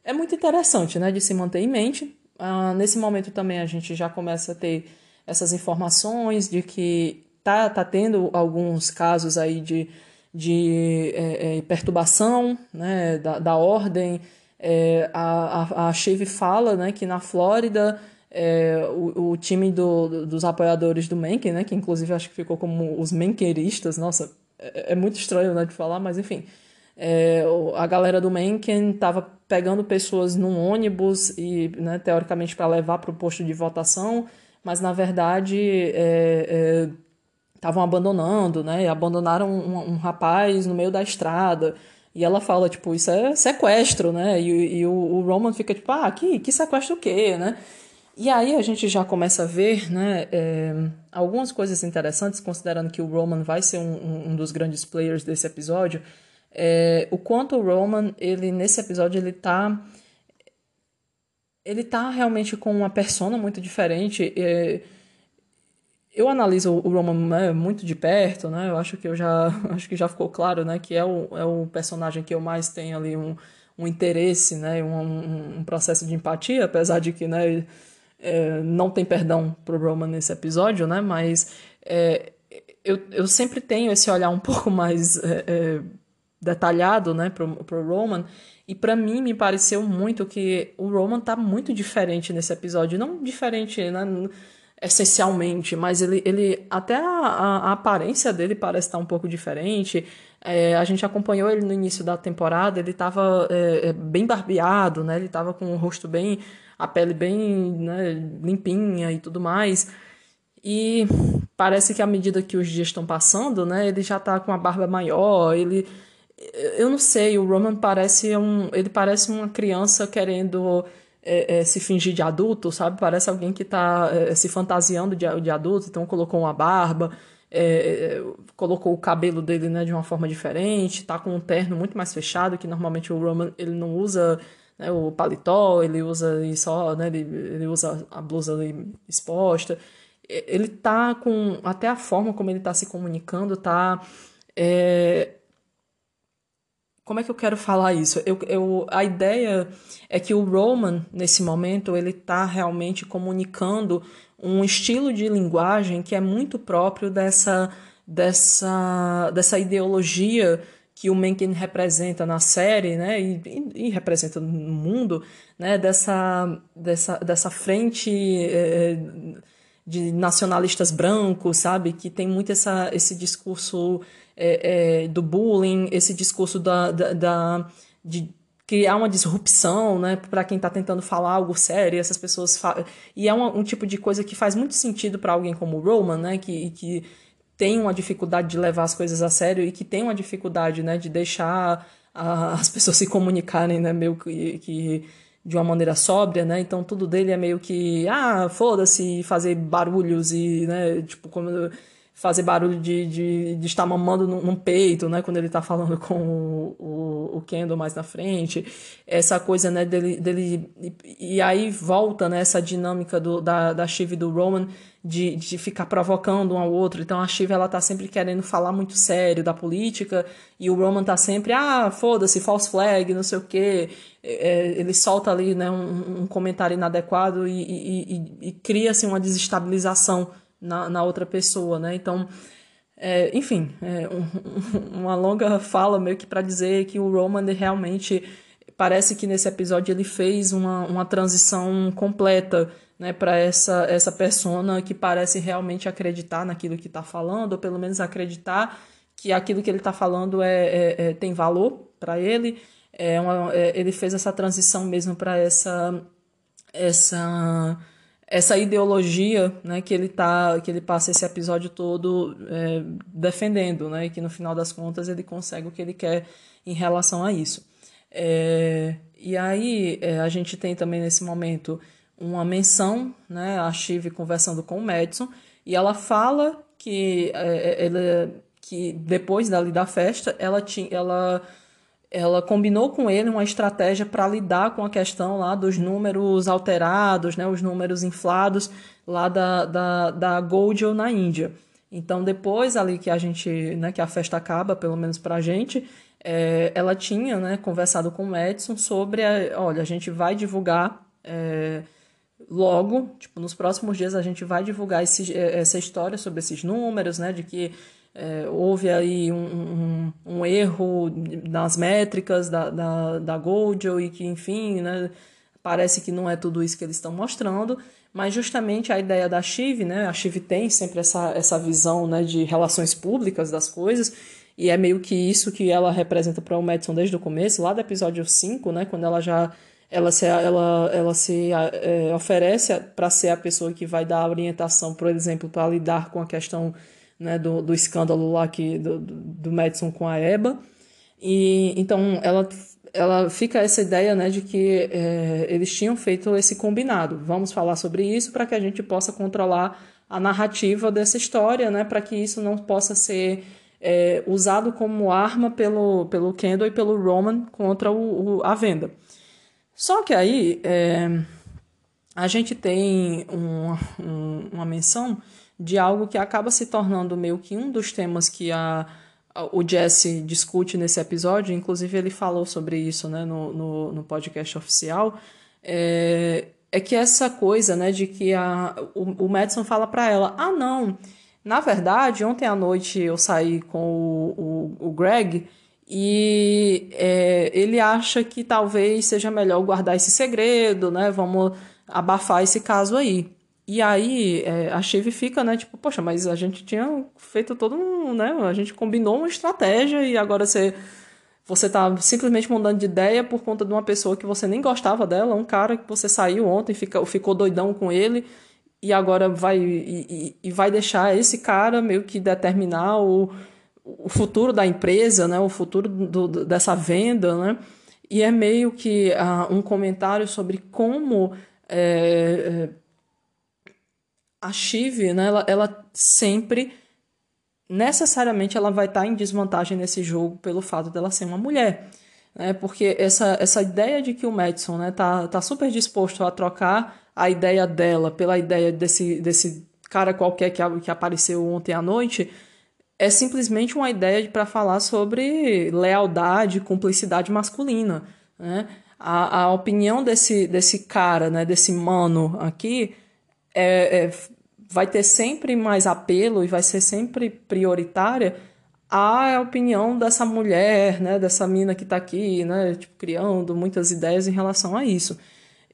é, muito interessante né, de se manter em mente. Ah, nesse momento também a gente já começa a ter essas informações de que tá, tá tendo alguns casos aí de, de é, é, perturbação né, da, da ordem. É, a, a, a fala né, que na Flórida é, o, o time do, dos apoiadores do Mencken, né, que inclusive acho que ficou como os Menkeristas, nossa, é, é, muito estranho né, de falar, mas enfim. É, a galera do Mencken estava pegando pessoas num ônibus e, né, teoricamente, para levar para o posto de votação, mas na verdade estavam é, é, abandonando, né? Abandonaram um, um, rapaz no meio da estrada. E ela fala, tipo, isso é sequestro, né? E, e o, o Roman fica tipo, ah, que, que sequestro o quê, né? E aí a gente já começa a ver né, é, algumas coisas interessantes, considerando que o Roman vai ser um, um dos grandes players desse episódio. É, o quanto o Roman, ele nesse episódio, ele tá. Ele tá realmente com uma persona muito diferente. É, eu analiso o Roman né, muito de perto, né? Eu acho que eu já acho que já ficou claro, né? Que é o, é o personagem que eu mais tenho ali um, um interesse, né? Um, um, processo de empatia, apesar de que, né? É, não tem perdão pro Roman nesse episódio, né? Mas é, eu, eu sempre tenho esse olhar um pouco mais é, é, detalhado, né, pro, pro Roman. E para mim me pareceu muito que o Roman tá muito diferente nesse episódio, não diferente, né? Essencialmente, mas ele, ele até a, a, aparência dele parece estar um pouco diferente. É, a gente acompanhou ele no início da temporada, ele estava é, é, bem barbeado, né? Ele estava com o rosto bem a pele bem né, limpinha e tudo mais. E parece que à medida que os dias estão passando, né, ele já tá com a barba maior, ele eu não sei, o Roman parece um, ele parece uma criança querendo é, é, se fingir de adulto, sabe? Parece alguém que tá é, se fantasiando de, de adulto, então colocou uma barba, é, colocou o cabelo dele, né, de uma forma diferente, tá com um terno muito mais fechado, que normalmente o Roman ele não usa né, o paletó, ele usa só, né, ele, ele usa a blusa exposta. Ele tá com até a forma como ele tá se comunicando, tá é, como é que eu quero falar isso? Eu, eu, a ideia é que o Roman, nesse momento, ele está realmente comunicando um estilo de linguagem que é muito próprio dessa, dessa, dessa ideologia que o Mencken representa na série, né, e, e, representa no mundo, né, dessa, dessa, dessa frente é, de nacionalistas brancos, sabe, que tem muito essa, esse discurso é, é, do bullying, esse discurso da, da, da de criar uma disrupção, né, para quem está tentando falar algo sério, essas pessoas e é um, um, tipo de coisa que faz muito sentido para alguém como o Roman, né, que, que tem uma dificuldade de levar as coisas a sério e que tem uma dificuldade, né, de deixar a, as pessoas se comunicarem, né, meio que, que de uma maneira sóbria, né? Então tudo dele é meio que, ah, foda-se, fazer barulhos e, né, tipo, como fazer barulho de, de, de estar mamando num, num, peito, né? Quando ele tá falando com o, o, o Kendall mais na frente. Essa coisa, né, dele... dele e, e aí volta, né, essa dinâmica do, da, da Shiv e do Roman de, de ficar provocando um ao outro. Então a Shiv, ela tá sempre querendo falar muito sério da política e o Roman tá sempre, ah, foda-se, false flag, não sei o quê. É, ele solta ali, né, um, um comentário inadequado e, e, e, e cria-se uma desestabilização na, na outra pessoa, né? Então, é, enfim, é um, uma longa fala meio que para dizer que o Roman realmente parece que nesse episódio ele fez uma, uma transição completa né, para essa, essa persona que parece realmente acreditar naquilo que está falando, ou pelo menos acreditar que aquilo que ele está falando é, é, é, tem valor para ele. É uma, é, ele fez essa transição mesmo para essa, essa essa ideologia né, que ele tá que ele passa esse episódio todo é, defendendo né, e que no final das contas ele consegue o que ele quer em relação a isso. É, e aí é, a gente tem também nesse momento uma menção né, a Chive conversando com o Madison e ela fala que é, ela, que depois dali da festa ela tinha ela ela combinou com ele uma estratégia para lidar com a questão lá dos números alterados, né, os números inflados lá da, da, da Goldil na Índia. Então, depois ali que a gente, né, que a festa acaba, pelo menos para a gente, é, ela tinha né, conversado com o Edson sobre, a, olha, a gente vai divulgar é, logo, tipo, nos próximos dias a gente vai divulgar esse, essa história sobre esses números, né, de que é, houve aí um, um, um, erro nas métricas da, da, da Goldel e que, enfim, né, parece que não é tudo isso que eles estão mostrando, mas justamente a ideia da Chive, né, a Chive tem sempre essa, essa visão né, de relações públicas das coisas, e é meio que isso que ela representa para o Madison desde o começo, lá do episódio 5, né, quando ela já ela se, ela, ela se é, oferece para ser a pessoa que vai dar orientação, por exemplo, para lidar com a questão né, do, do escândalo lá que, do, do Madison com a EBA. E então ela ela fica essa ideia né, de que é, eles tinham feito esse combinado. Vamos falar sobre isso para que a gente possa controlar a narrativa dessa história, né, para que isso não possa ser é, usado como arma pelo, pelo Kendall e pelo Roman contra o, o a venda. Só que aí é, a gente tem um, um, uma menção de algo que acaba se tornando meio que um dos temas que a, a, o Jesse discute nesse episódio, inclusive ele falou sobre isso né, no, no, no podcast oficial, é, é que essa coisa né, de que a, o, o Madison fala para ela: ah, não, na verdade, ontem à noite eu saí com o, o, o Greg e é, ele acha que talvez seja melhor guardar esse segredo, né? Vamos abafar esse caso aí. E aí é, a Chive fica, né? Tipo, poxa, mas a gente tinha feito todo um, né? A gente combinou uma estratégia e agora você você tá simplesmente mudando de ideia por conta de uma pessoa que você nem gostava dela, um cara que você saiu ontem, fica, ficou doidão com ele e agora vai e, e vai deixar esse cara meio que determinar o o futuro da empresa, né, o futuro do, do, dessa venda, né, e é meio que uh, um comentário sobre como é, a Chive, né, ela, ela sempre necessariamente ela vai estar em desvantagem nesse jogo pelo fato dela ser uma mulher. Né? Porque essa, essa ideia de que o Madison né, tá, tá super disposto a trocar a ideia dela pela ideia desse, desse cara qualquer que, que apareceu ontem à noite é simplesmente uma ideia para falar sobre lealdade, cumplicidade masculina. Né? A, a opinião desse, desse cara, né, desse mano aqui, é, é, vai ter sempre mais apelo e vai ser sempre prioritária a opinião dessa mulher, né, dessa mina que está aqui, né, tipo, criando muitas ideias em relação a isso.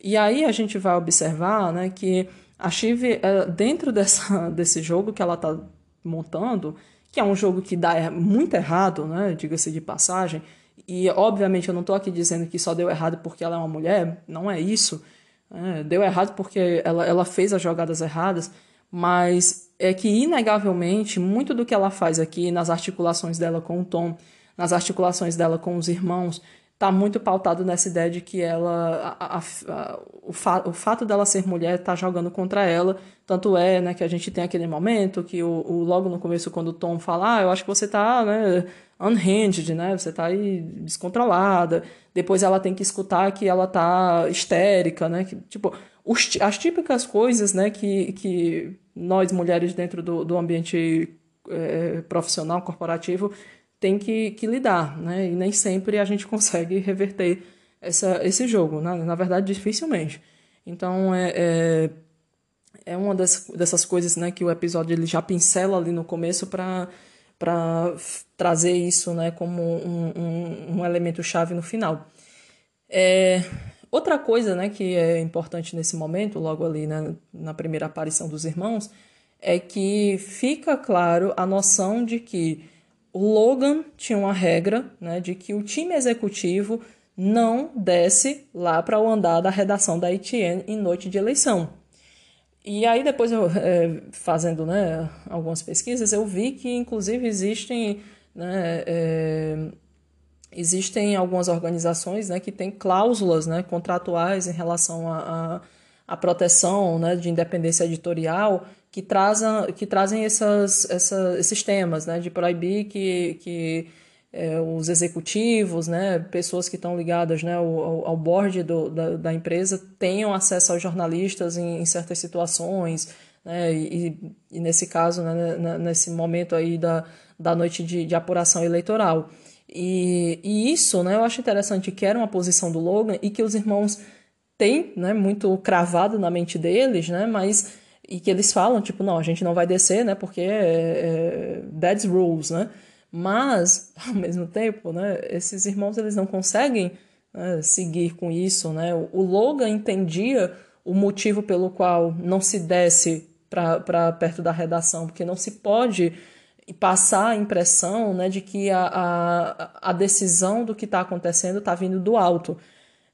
E aí a gente vai observar né, que a Chive, é, dentro dessa, desse jogo que ela está montando, que é um jogo que dá muito errado, né? Diga-se de passagem. E, obviamente, eu não estou aqui dizendo que só deu errado porque ela é uma mulher, não é isso. É, deu errado porque ela, ela fez as jogadas erradas, mas é que, inegavelmente, muito do que ela faz aqui nas articulações dela com o Tom, nas articulações dela com os irmãos, está muito pautado nessa ideia de que ela a, a, a, o, fa, o fato dela ser mulher está jogando contra ela. Tanto é né que a gente tem aquele momento que o, o logo no começo quando o Tom fala ah, eu acho que você está né unhinged né você está aí descontrolada depois ela tem que escutar que ela está histérica né que, tipo os, as típicas coisas né que, que nós mulheres dentro do, do ambiente é, profissional corporativo tem que, que lidar, né? E nem sempre a gente consegue reverter essa, esse jogo, né? na verdade, dificilmente. Então, é, é, é uma das, dessas coisas né, que o episódio ele já pincela ali no começo para para trazer isso né, como um, um, um elemento-chave no final. É, outra coisa né, que é importante nesse momento, logo ali né, na primeira aparição dos irmãos, é que fica claro a noção de que o Logan tinha uma regra né, de que o time executivo não desce lá para o andar da redação da ETN em noite de eleição. E aí depois eu é, fazendo né, algumas pesquisas eu vi que inclusive existem né, é, existem algumas organizações né, que têm cláusulas né, contratuais em relação à a, a, a, proteção né, de independência editorial que, trazem, que trazem essas, essa, esses temas, né, de proibir que, que é, os executivos, né, pessoas que estão ligadas né, ao, ao board do, da, da empresa tenham acesso aos jornalistas em, em certas situações, né, e, e, nesse caso, né, nesse momento aí da, da noite de, de apuração eleitoral. E, e isso, né, eu acho interessante que era uma posição do Logan e que os irmãos têm, né, muito cravado na mente deles, né, mas e que eles falam, tipo, não, a gente não vai descer, né, porque é, é that's rules, né, mas, ao mesmo tempo, né, esses irmãos, eles não conseguem né, seguir com isso, né, o Logan entendia o motivo pelo qual não se desce para perto da redação, porque não se pode passar a impressão né, de que a, a, a decisão do que está acontecendo está vindo do alto.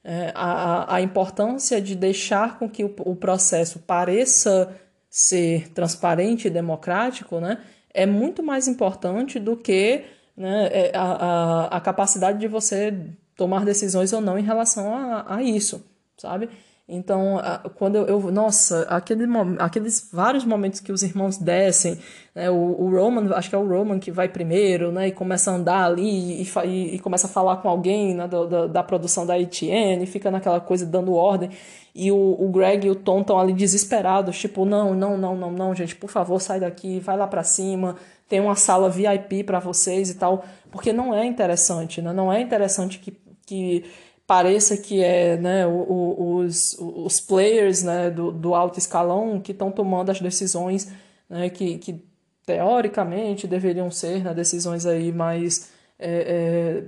É, a, a importância de deixar com que o, o processo pareça ser transparente e democrático, né, é muito mais importante do que né, é a, a, a capacidade de você tomar decisões ou não em relação a, a isso, sabe? Então, quando eu, eu nossa, aquele, aqueles vários momentos que os irmãos descem, né, o, o, Roman, acho que é o Roman que vai primeiro, né, e começa a andar ali e, e, e começa a falar com alguém né, da, da, da, produção da ETN, fica naquela coisa dando ordem, e o, o Greg e o Tom estão ali desesperados, tipo, não, não, não, não, não, gente, por favor, sai daqui, vai lá para cima, tem uma sala VIP para vocês e tal, porque não é interessante, né, não é interessante que, que pareça que é né, os, os players né, do, do alto escalão que estão tomando as decisões né, que, que teoricamente deveriam ser né, decisões aí mais é,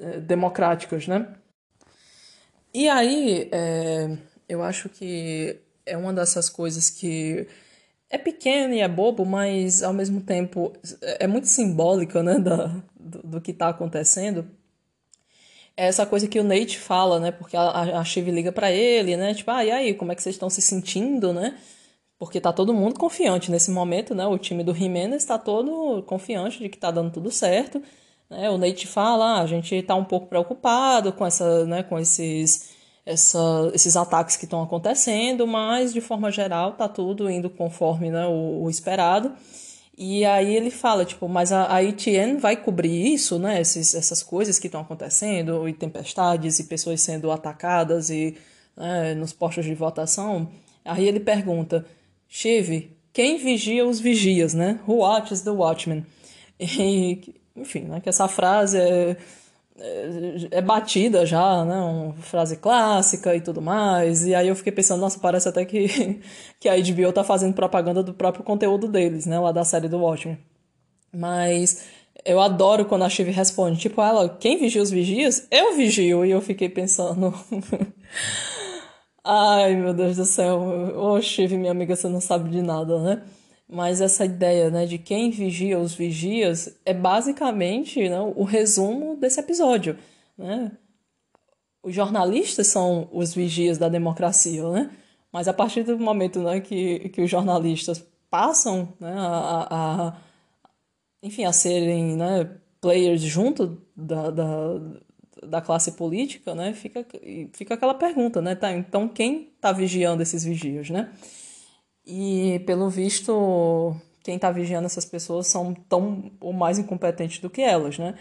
é, é, democráticas, né? E aí, é, eu acho que é uma dessas coisas que é pequeno e é bobo, mas ao mesmo tempo é muito simbólica né, da, do, do que está acontecendo, é essa coisa que o Nate fala, né? Porque a, Shiv liga para ele, né? Tipo, ah, e aí, como é que vocês estão se sentindo, né? Porque tá todo mundo confiante nesse momento, né? O time do Jimenez está todo confiante de que tá dando tudo certo. Né? O Nate fala, ah, a gente tá um pouco preocupado com essa, né? Com esses, essa, esses ataques que estão acontecendo, mas de forma geral tá tudo indo conforme né, o, o esperado. E aí ele fala, tipo, mas a, a ETN vai cobrir isso, né? Esses, essas coisas que estão acontecendo, e tempestades, e pessoas sendo atacadas e né, nos postos de votação. Aí ele pergunta, Shiv, quem vigia os vigias, né? Who watches the watchmen? E, enfim, né, que essa frase é é batida já, né? Uma frase clássica e tudo mais. E aí eu fiquei pensando, nossa, parece até que, que a HBO tá fazendo propaganda do próprio conteúdo deles, né? Lá da série do Watchmen. Mas eu adoro quando a Shiv responde, tipo, ela, quem vigia os vigias? Eu vigio. E eu fiquei pensando. Ai, meu Deus do céu. Ô, Shiv, minha amiga, você não sabe de nada, né? Mas essa ideia né, de quem vigia os vigias é basicamente né, o resumo desse episódio. Né? Os jornalistas são os vigias da democracia, né? mas a partir do momento né, que, que os jornalistas passam né, a, a, enfim, a serem né, players junto da, da, da classe política, né, fica, fica aquela pergunta, né? Tá, então quem está vigiando esses vigias, né? E, pelo visto, quem está vigiando essas pessoas são tão ou mais incompetentes do que elas, né?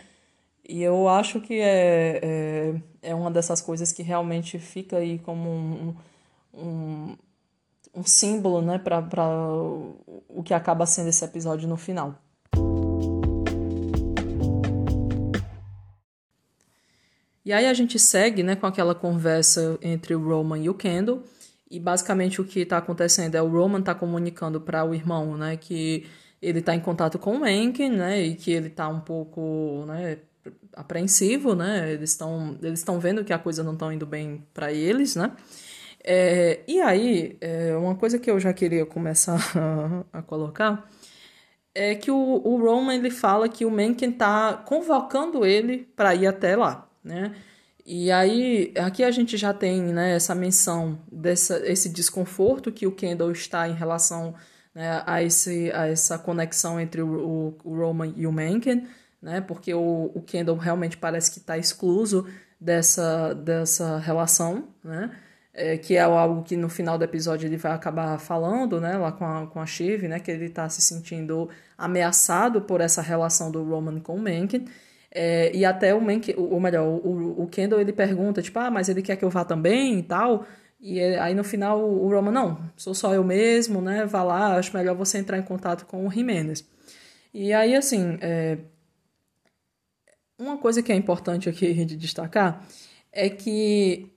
E eu acho que é, é, é uma dessas coisas que realmente fica aí como um, um, um símbolo, né, para o que acaba sendo esse episódio no final. E aí a gente segue, né, com aquela conversa entre o Roman e o Kendall, e basicamente o que está acontecendo é o Roman está comunicando para o irmão, né, que ele está em contato com o Mencken, né, e que ele está um pouco, né, apreensivo, né, eles estão eles estão vendo que a coisa não está indo bem para eles, né. É, e aí, é, uma coisa que eu já queria começar a, a colocar é que o, o Roman ele fala que o Mencken está convocando ele para ir até lá, né? E aí, aqui a gente já tem né, essa menção dessa esse desconforto que o Kendall está em relação né, a, esse, a essa conexão entre o, o, Roman e o Mencken, né, porque o, o Kendall realmente parece que está excluso dessa, dessa relação, né, é, que é algo que no final do episódio ele vai acabar falando, né, lá com a, com a Shiv, né, que ele está se sentindo ameaçado por essa relação do Roman com o Mencken, é, e até o, Mank, ou melhor, o, o Kendall ele pergunta, tipo, ah, mas ele quer que eu vá também e tal. E aí no final o Roman, não, sou só eu mesmo, né? Vá lá, acho melhor você entrar em contato com o Jimenez. E aí, assim, é... uma coisa que é importante aqui de destacar é que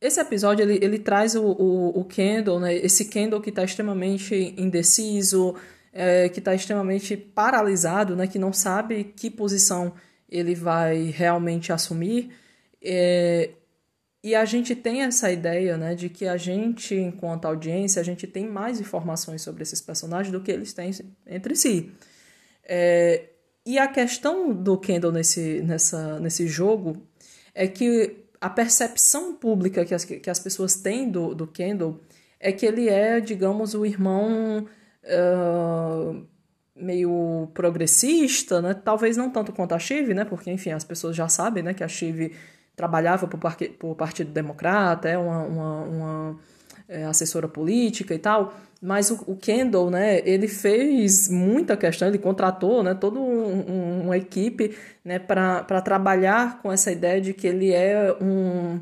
esse episódio ele, ele traz o, o, o Kendall, né? Esse Kendall que está extremamente indeciso, é, que está extremamente paralisado, né, que não sabe que posição ele vai realmente assumir. É, e a gente tem essa ideia né, de que a gente, enquanto audiência, a gente tem mais informações sobre esses personagens do que eles têm entre si. É, e a questão do Kendall nesse, nessa, nesse jogo é que a percepção pública que as, que as pessoas têm do, do Kendall é que ele é, digamos, o irmão meio progressista, né? Talvez não tanto quanto a Chive, né? Porque, enfim, as pessoas já sabem, né? Que a Chive trabalhava para o Partido Democrata, é uma, uma, uma é, assessora política e tal. Mas o, o, Kendall, né? Ele fez muita questão, ele contratou, né? Toda um, um, uma equipe, né? Para trabalhar com essa ideia de que ele é um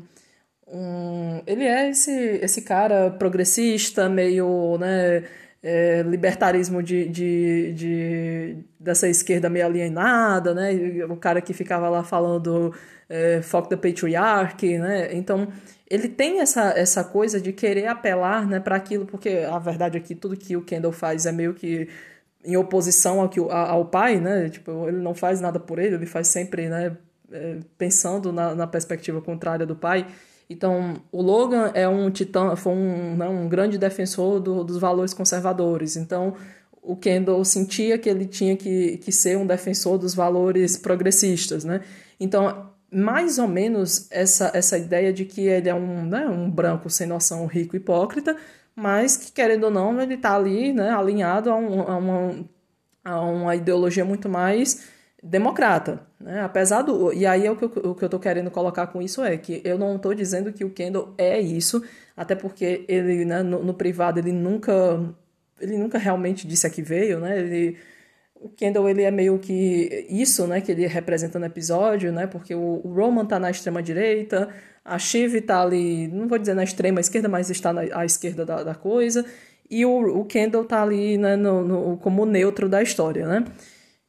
um, ele é esse, esse cara progressista, meio né, é, libertarismo de, de, de, dessa esquerda meio alienada, né? O cara que ficava lá falando é, fuck the patriarchy, né? Então, ele tem essa, essa coisa de querer apelar né, para aquilo, porque a verdade é que tudo que o Kendall faz é meio que em oposição ao, que, ao pai, né? Tipo, ele não faz nada por ele, ele faz sempre né, é, pensando na, na perspectiva contrária do pai. Então, o Logan é um titã, foi um, né, um grande defensor do, dos valores conservadores. Então, o Kendall sentia que ele tinha que, que ser um defensor dos valores progressistas, né? Então, mais ou menos essa, essa ideia de que ele é um, né, um branco sem noção, rico, hipócrita, mas que, querendo ou não, ele está ali né, alinhado a, um, a, uma, a uma ideologia muito mais democrata, né? Apesar do e aí é o que eu, o que eu tô querendo colocar com isso é que eu não estou dizendo que o Kendall é isso, até porque ele né, no, no, privado ele nunca ele nunca realmente disse a que veio, né? Ele o Kendall ele é meio que isso, né, que ele representa no episódio, né? Porque o, o Roman tá na extrema direita, a Shiv tá ali, não vou dizer na extrema esquerda, mas está na à esquerda da, da coisa, e o, o Kendall tá ali né, no, no, como neutro da história, né?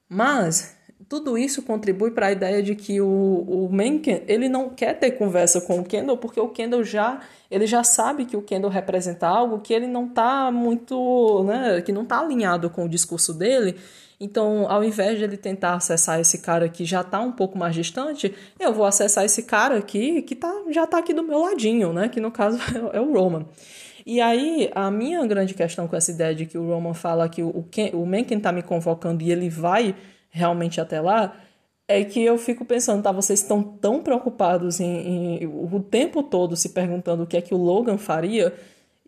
Mas tudo isso contribui para a ideia de que o, o Mencken, ele não quer ter conversa com o Kendall, porque o Kendall já, ele já sabe que o Kendall representa algo que ele não está muito, né, que não está alinhado com o discurso dele. Então, ao invés de ele tentar acessar esse cara que já está um pouco mais distante, eu vou acessar esse cara aqui que tá, já está aqui do meu ladinho, né, que no caso é o Roman. E aí, a minha grande questão com essa ideia de que o Roman fala que o, o Mencken está me convocando e ele vai realmente até lá, é que eu fico pensando, tá, vocês estão tão preocupados em, em, o tempo todo se perguntando o que é que o Logan faria,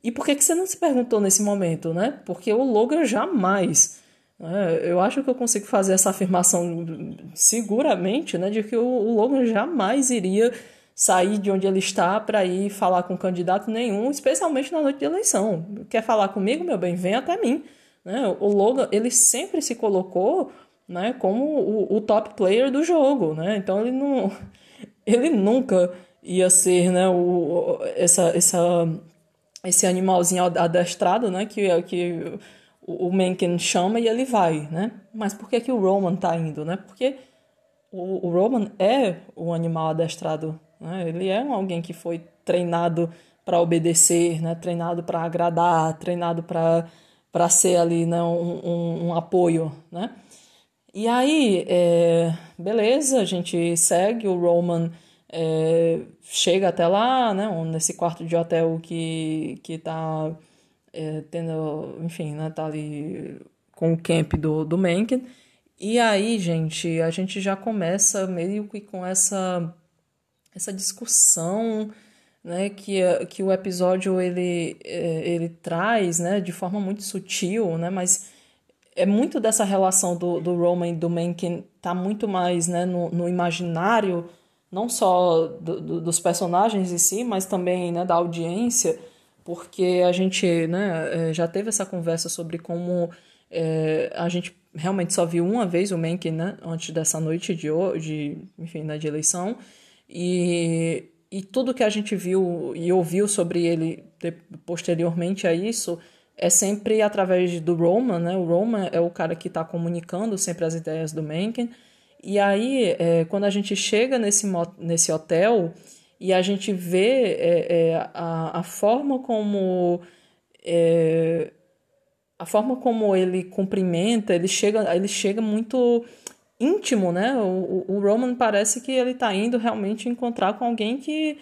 e por que, que você não se perguntou nesse momento, né? Porque o Logan jamais. Né? Eu acho que eu consigo fazer essa afirmação seguramente, né? De que o, o Logan jamais iria sair de onde ele está para ir falar com candidato nenhum, especialmente na noite de eleição. Quer falar comigo, meu bem? Vem até mim. Né? O Logan, ele sempre se colocou né, como o, o, top player do jogo, né? Então ele não ele nunca ia ser, né, o, essa, essa esse animalzinho adestrado, né, que que o, o Mencken chama e ele vai, né? Mas por que que o Roman tá indo, né? Porque o, o Roman é o animal adestrado, né? Ele é alguém que foi treinado para obedecer, né? Treinado para agradar, treinado para para ser ali, né, um, um, um apoio, né? E aí, é, beleza, a gente segue, o Roman é, chega até lá, né, nesse quarto de hotel que, que tá é, tendo, enfim, né, tá ali com o camp do, do Mencken. E aí, gente, a gente já começa meio que com essa, essa discussão, né, que, que o episódio ele, é, ele traz, né, de forma muito sutil, né, mas é muito dessa relação do, do Roman e do Mencken tá muito mais né, no, no imaginário, não só do, do, dos personagens em si, mas também né, da audiência, porque a gente né, é, já teve essa conversa sobre como é, a gente realmente só viu uma vez o Mencken né, antes dessa noite de, de, enfim, né, de eleição, e, e tudo que a gente viu e ouviu sobre ele posteriormente a isso é sempre através do Roman, né? O Roman é o cara que está comunicando sempre as ideias do Mencken. E aí, é, quando a gente chega nesse, nesse hotel e a gente vê é, é, a, a forma como é, a forma como ele cumprimenta, ele chega, ele chega muito íntimo, né? O, o Roman parece que ele está indo realmente encontrar com alguém que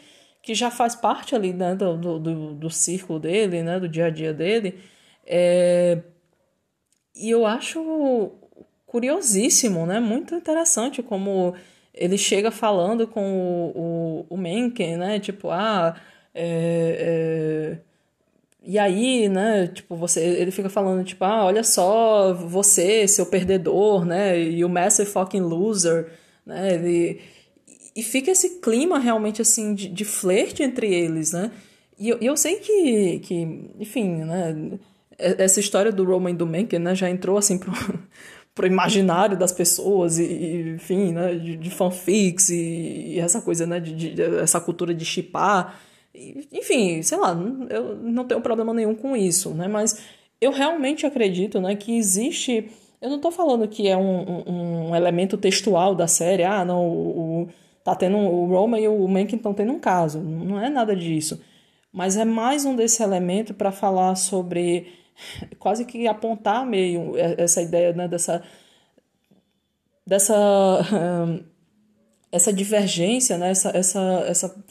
que já faz parte ali né, do, do, do círculo dele, né, do dia a dia dele. É, e eu acho curiosíssimo, né, muito interessante como ele chega falando com o, o, o Mencken, né, tipo, ah, é, é, e aí, né, tipo, você, ele fica falando, tipo, ah, olha só, você, seu perdedor, né, e o massive fucking loser, né, ele, e fica esse clima realmente, assim, de, de flerte entre eles, né, e eu, eu sei que, que, enfim, né, essa história do Roman e do Mencken, né, já entrou, assim, pro, pro imaginário das pessoas, e, e enfim, né, de, de fanfics, e, e, essa coisa, né, de, de essa cultura de chipar, enfim, sei lá, eu não tenho problema nenhum com isso, né? Mas eu realmente acredito, né, que existe. Eu não estou falando que é um, um, um, elemento textual da série, ah, não, o tá tendo o Roma e o Mencken estão tendo um caso. Não é nada disso. Mas é mais um desse elemento para falar sobre quase que apontar meio essa ideia né, dessa dessa essa divergência, né, essa, essa, essa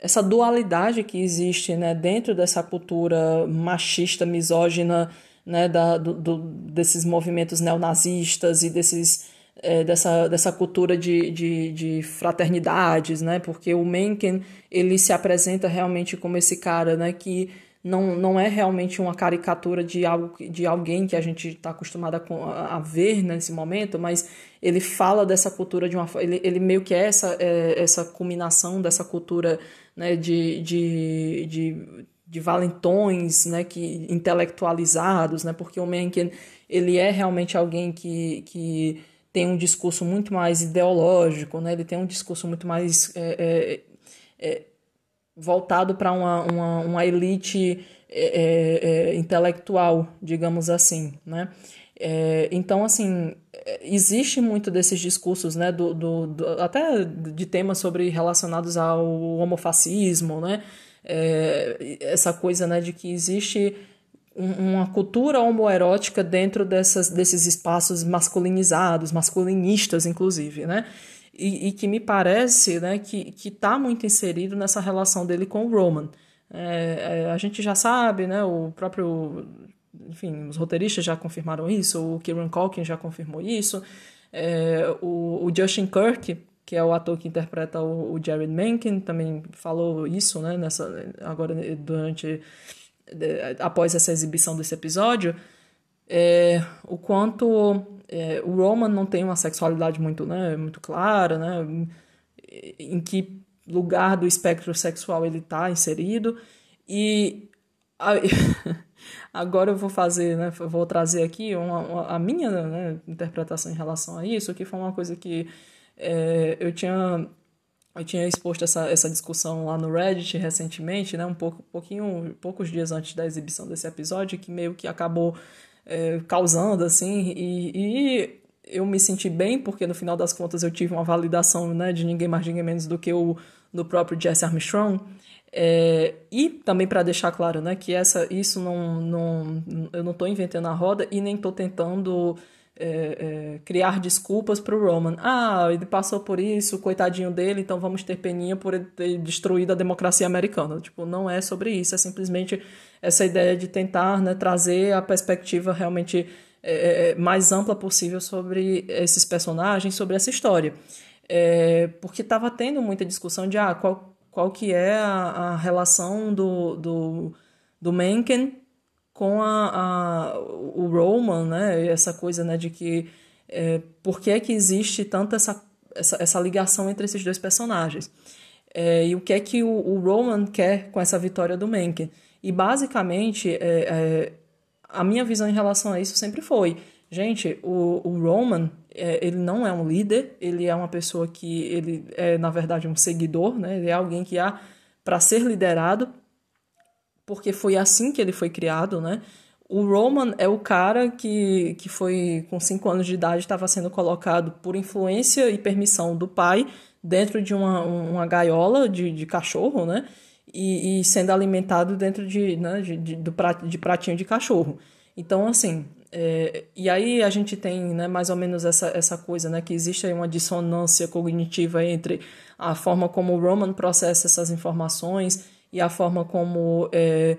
essa dualidade que existe né, dentro dessa cultura machista, misógina, né, da, do, do, desses movimentos neonazistas e desses, é, dessa, dessa cultura de, de, de, fraternidades, né, porque o Mencken ele se apresenta realmente como esse cara né, que não, não é realmente uma caricatura de algo de alguém que a gente está acostumado a, a, ver nesse momento, mas ele fala dessa cultura de uma ele, ele meio que é essa, é, essa culminação dessa cultura né, de, de, de, de valentões né, que, intelectualizados, né, porque o Mencken ele é realmente alguém que, que tem um discurso muito mais ideológico, né, ele tem um discurso muito mais é, é, é voltado para uma, uma, uma, elite é, é, é, intelectual, digamos assim, né? Então, assim, existe muito desses discursos, né, do, do, do, até de temas sobre relacionados ao homofascismo, né, essa coisa, né, de que existe uma cultura homoerótica dentro dessas, desses espaços masculinizados, masculinistas, inclusive, né, e, e que me parece, né, que está muito inserido nessa relação dele com o Roman. É, é, a gente já sabe, né, o próprio enfim, os roteiristas já confirmaram isso, o Kieran Culkin já confirmou isso, é, o, o, Justin Kirk, que é o ator que interpreta o, o Jared Mencken, também falou isso, né, nessa, agora durante, após essa exibição desse episódio, é, o quanto é, o Roman não tem uma sexualidade muito, né, muito clara, né, em que lugar do espectro sexual ele está inserido, e... Agora eu vou fazer, né, vou trazer aqui uma, uma a minha né, interpretação em relação a isso, que foi uma coisa que é, eu tinha eu tinha exposto essa, essa discussão lá no Reddit recentemente, né, um pouco, pouquinho, poucos dias antes da exibição desse episódio, que meio que acabou é, causando, assim, e, e eu me senti bem, porque no final das contas eu tive uma validação né, de ninguém mais, ninguém menos do que o do próprio Jesse Armstrong, é, e também para deixar claro né, que essa, isso não, não, eu não estou inventando a roda e nem estou tentando é, é, criar desculpas para o Roman. Ah, ele passou por isso, coitadinho dele, então vamos ter peninha por ele ter destruído a democracia americana. Tipo, não é sobre isso, é simplesmente essa ideia de tentar né, trazer a perspectiva realmente é, mais ampla possível sobre esses personagens, sobre essa história. Porque estava tendo muita discussão de ah, qual qual que é a, a relação do, do, do Mencken com a, a, o Roman, né? Essa coisa né, de que é, por que, é que existe tanta essa, essa, essa ligação entre esses dois personagens. É, e o que é que o, o, Roman quer com essa vitória do Mencken. E basicamente, é, é, a minha visão em relação a isso sempre foi: gente, o, o Roman é, ele não é um líder, ele é uma pessoa que ele é na verdade um seguidor, né? Ele é alguém que há para ser liderado, porque foi assim que ele foi criado, né? O Roman é o cara que, que foi com 5 anos de idade estava sendo colocado por influência e permissão do pai dentro de uma, uma gaiola de, de cachorro, né? E, e sendo alimentado dentro de, né, de, de, do prat, de pratinho de cachorro. Então, assim, é, e aí a gente tem né, mais ou menos essa, essa coisa, né, que existe uma dissonância cognitiva entre a forma como o Roman processa essas informações e a forma como é,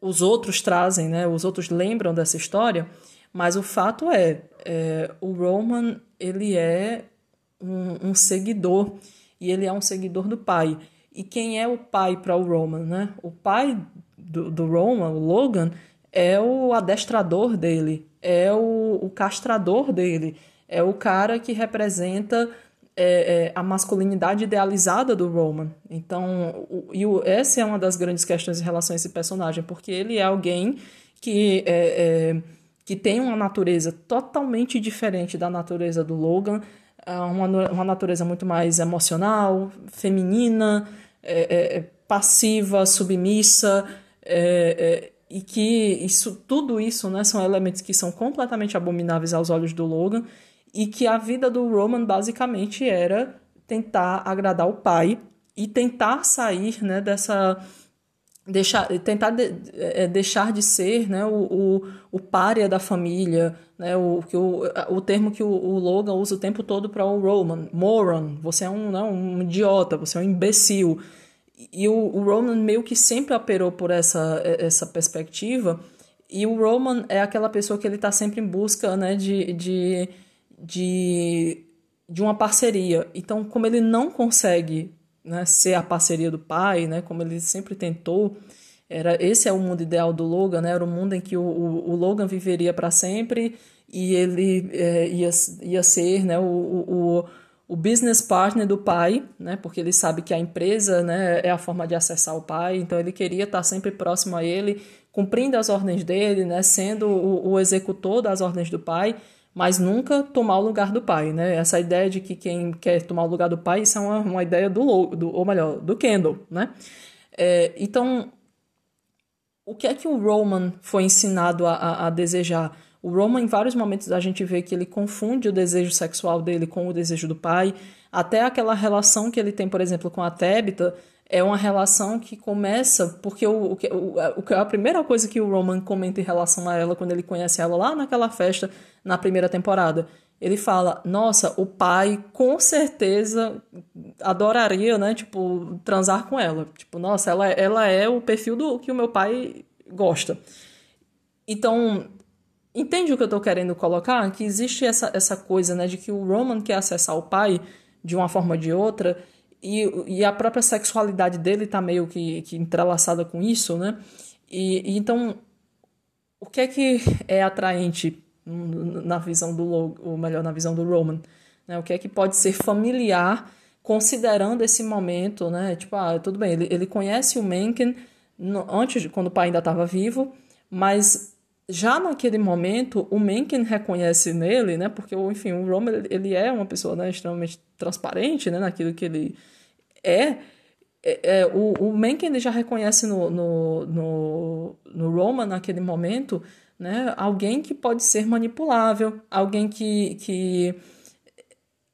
os outros trazem, né, os outros lembram dessa história, mas o fato é, é o Roman ele é um, um seguidor e ele é um seguidor do pai. E quem é o pai para o Roman? Né? O pai do, do Roman, o Logan, é o adestrador dele, é o, o castrador dele, é o cara que representa é, é, a masculinidade idealizada do Roman. Então, o, e o, essa é uma das grandes questões em relação a esse personagem, porque ele é alguém que, é, é que tem uma natureza totalmente diferente da natureza do Logan, é uma, uma natureza muito mais emocional, feminina, é, passiva, submissa, e que isso, tudo isso né, são elementos que são completamente abomináveis aos olhos do Logan e que a vida do Roman basicamente era tentar agradar o pai e tentar sair né, dessa deixar tentar de, é, deixar de ser né, o, o, o párea da família né, o, que o, o termo que o, o Logan usa o tempo todo para o Roman. Moron você é um, né, um idiota você é um imbecil. E o, o Roman meio que sempre operou por essa, essa perspectiva. E o Roman é aquela pessoa que ele está sempre em busca né, de, de de, de uma parceria. Então, como ele não consegue né, ser a parceria do pai, né, como ele sempre tentou, era esse é o mundo ideal do Logan, né, era o mundo em que o, o, o Logan viveria para sempre e ele é, ia, ia ser né, o, o, o business partner do pai, né, porque ele sabe que a empresa né, é a forma de acessar o pai, então ele queria estar sempre próximo a ele, cumprindo as ordens dele, né, sendo o, o executor das ordens do pai, mas nunca tomar o lugar do pai, né? Essa ideia de que quem quer tomar o lugar do pai, isso é uma, uma ideia do, do, ou melhor, do Kendall, né? É, então, o que é que o Roman foi ensinado a, a, a, desejar? O Roman, em vários momentos, a gente vê que ele confunde o desejo sexual dele com o desejo do pai, até aquela relação que ele tem, por exemplo, com a Tabitha, é uma relação que começa porque o, o, o, a primeira coisa que o Roman comenta em relação a ela quando ele conhece ela lá naquela festa na primeira temporada. Ele fala nossa o pai com certeza adoraria né tipo transar com ela. Tipo nossa ela ela é o perfil do que o meu pai gosta. Então entende o que eu estou querendo colocar? Que existe essa essa coisa né de que o Roman quer acessar o pai de uma forma ou de outra e, e a própria sexualidade dele está meio que, que entrelaçada com isso, né? E, e, então, o que é que é atraente na visão do ou melhor, na visão do Roman? Né? O que é que pode ser familiar, considerando esse momento, né? Tipo, ah, tudo bem, ele, ele conhece o Mencken antes, quando o pai ainda estava vivo, mas já naquele momento, o Mencken reconhece nele, né? Porque, enfim, o Roman, ele é uma pessoa né, extremamente transparente, né? Naquilo que ele é. é, é o, o Mencken, ele já reconhece no, no, no, no Roman, naquele momento, né? Alguém que pode ser manipulável, alguém que... que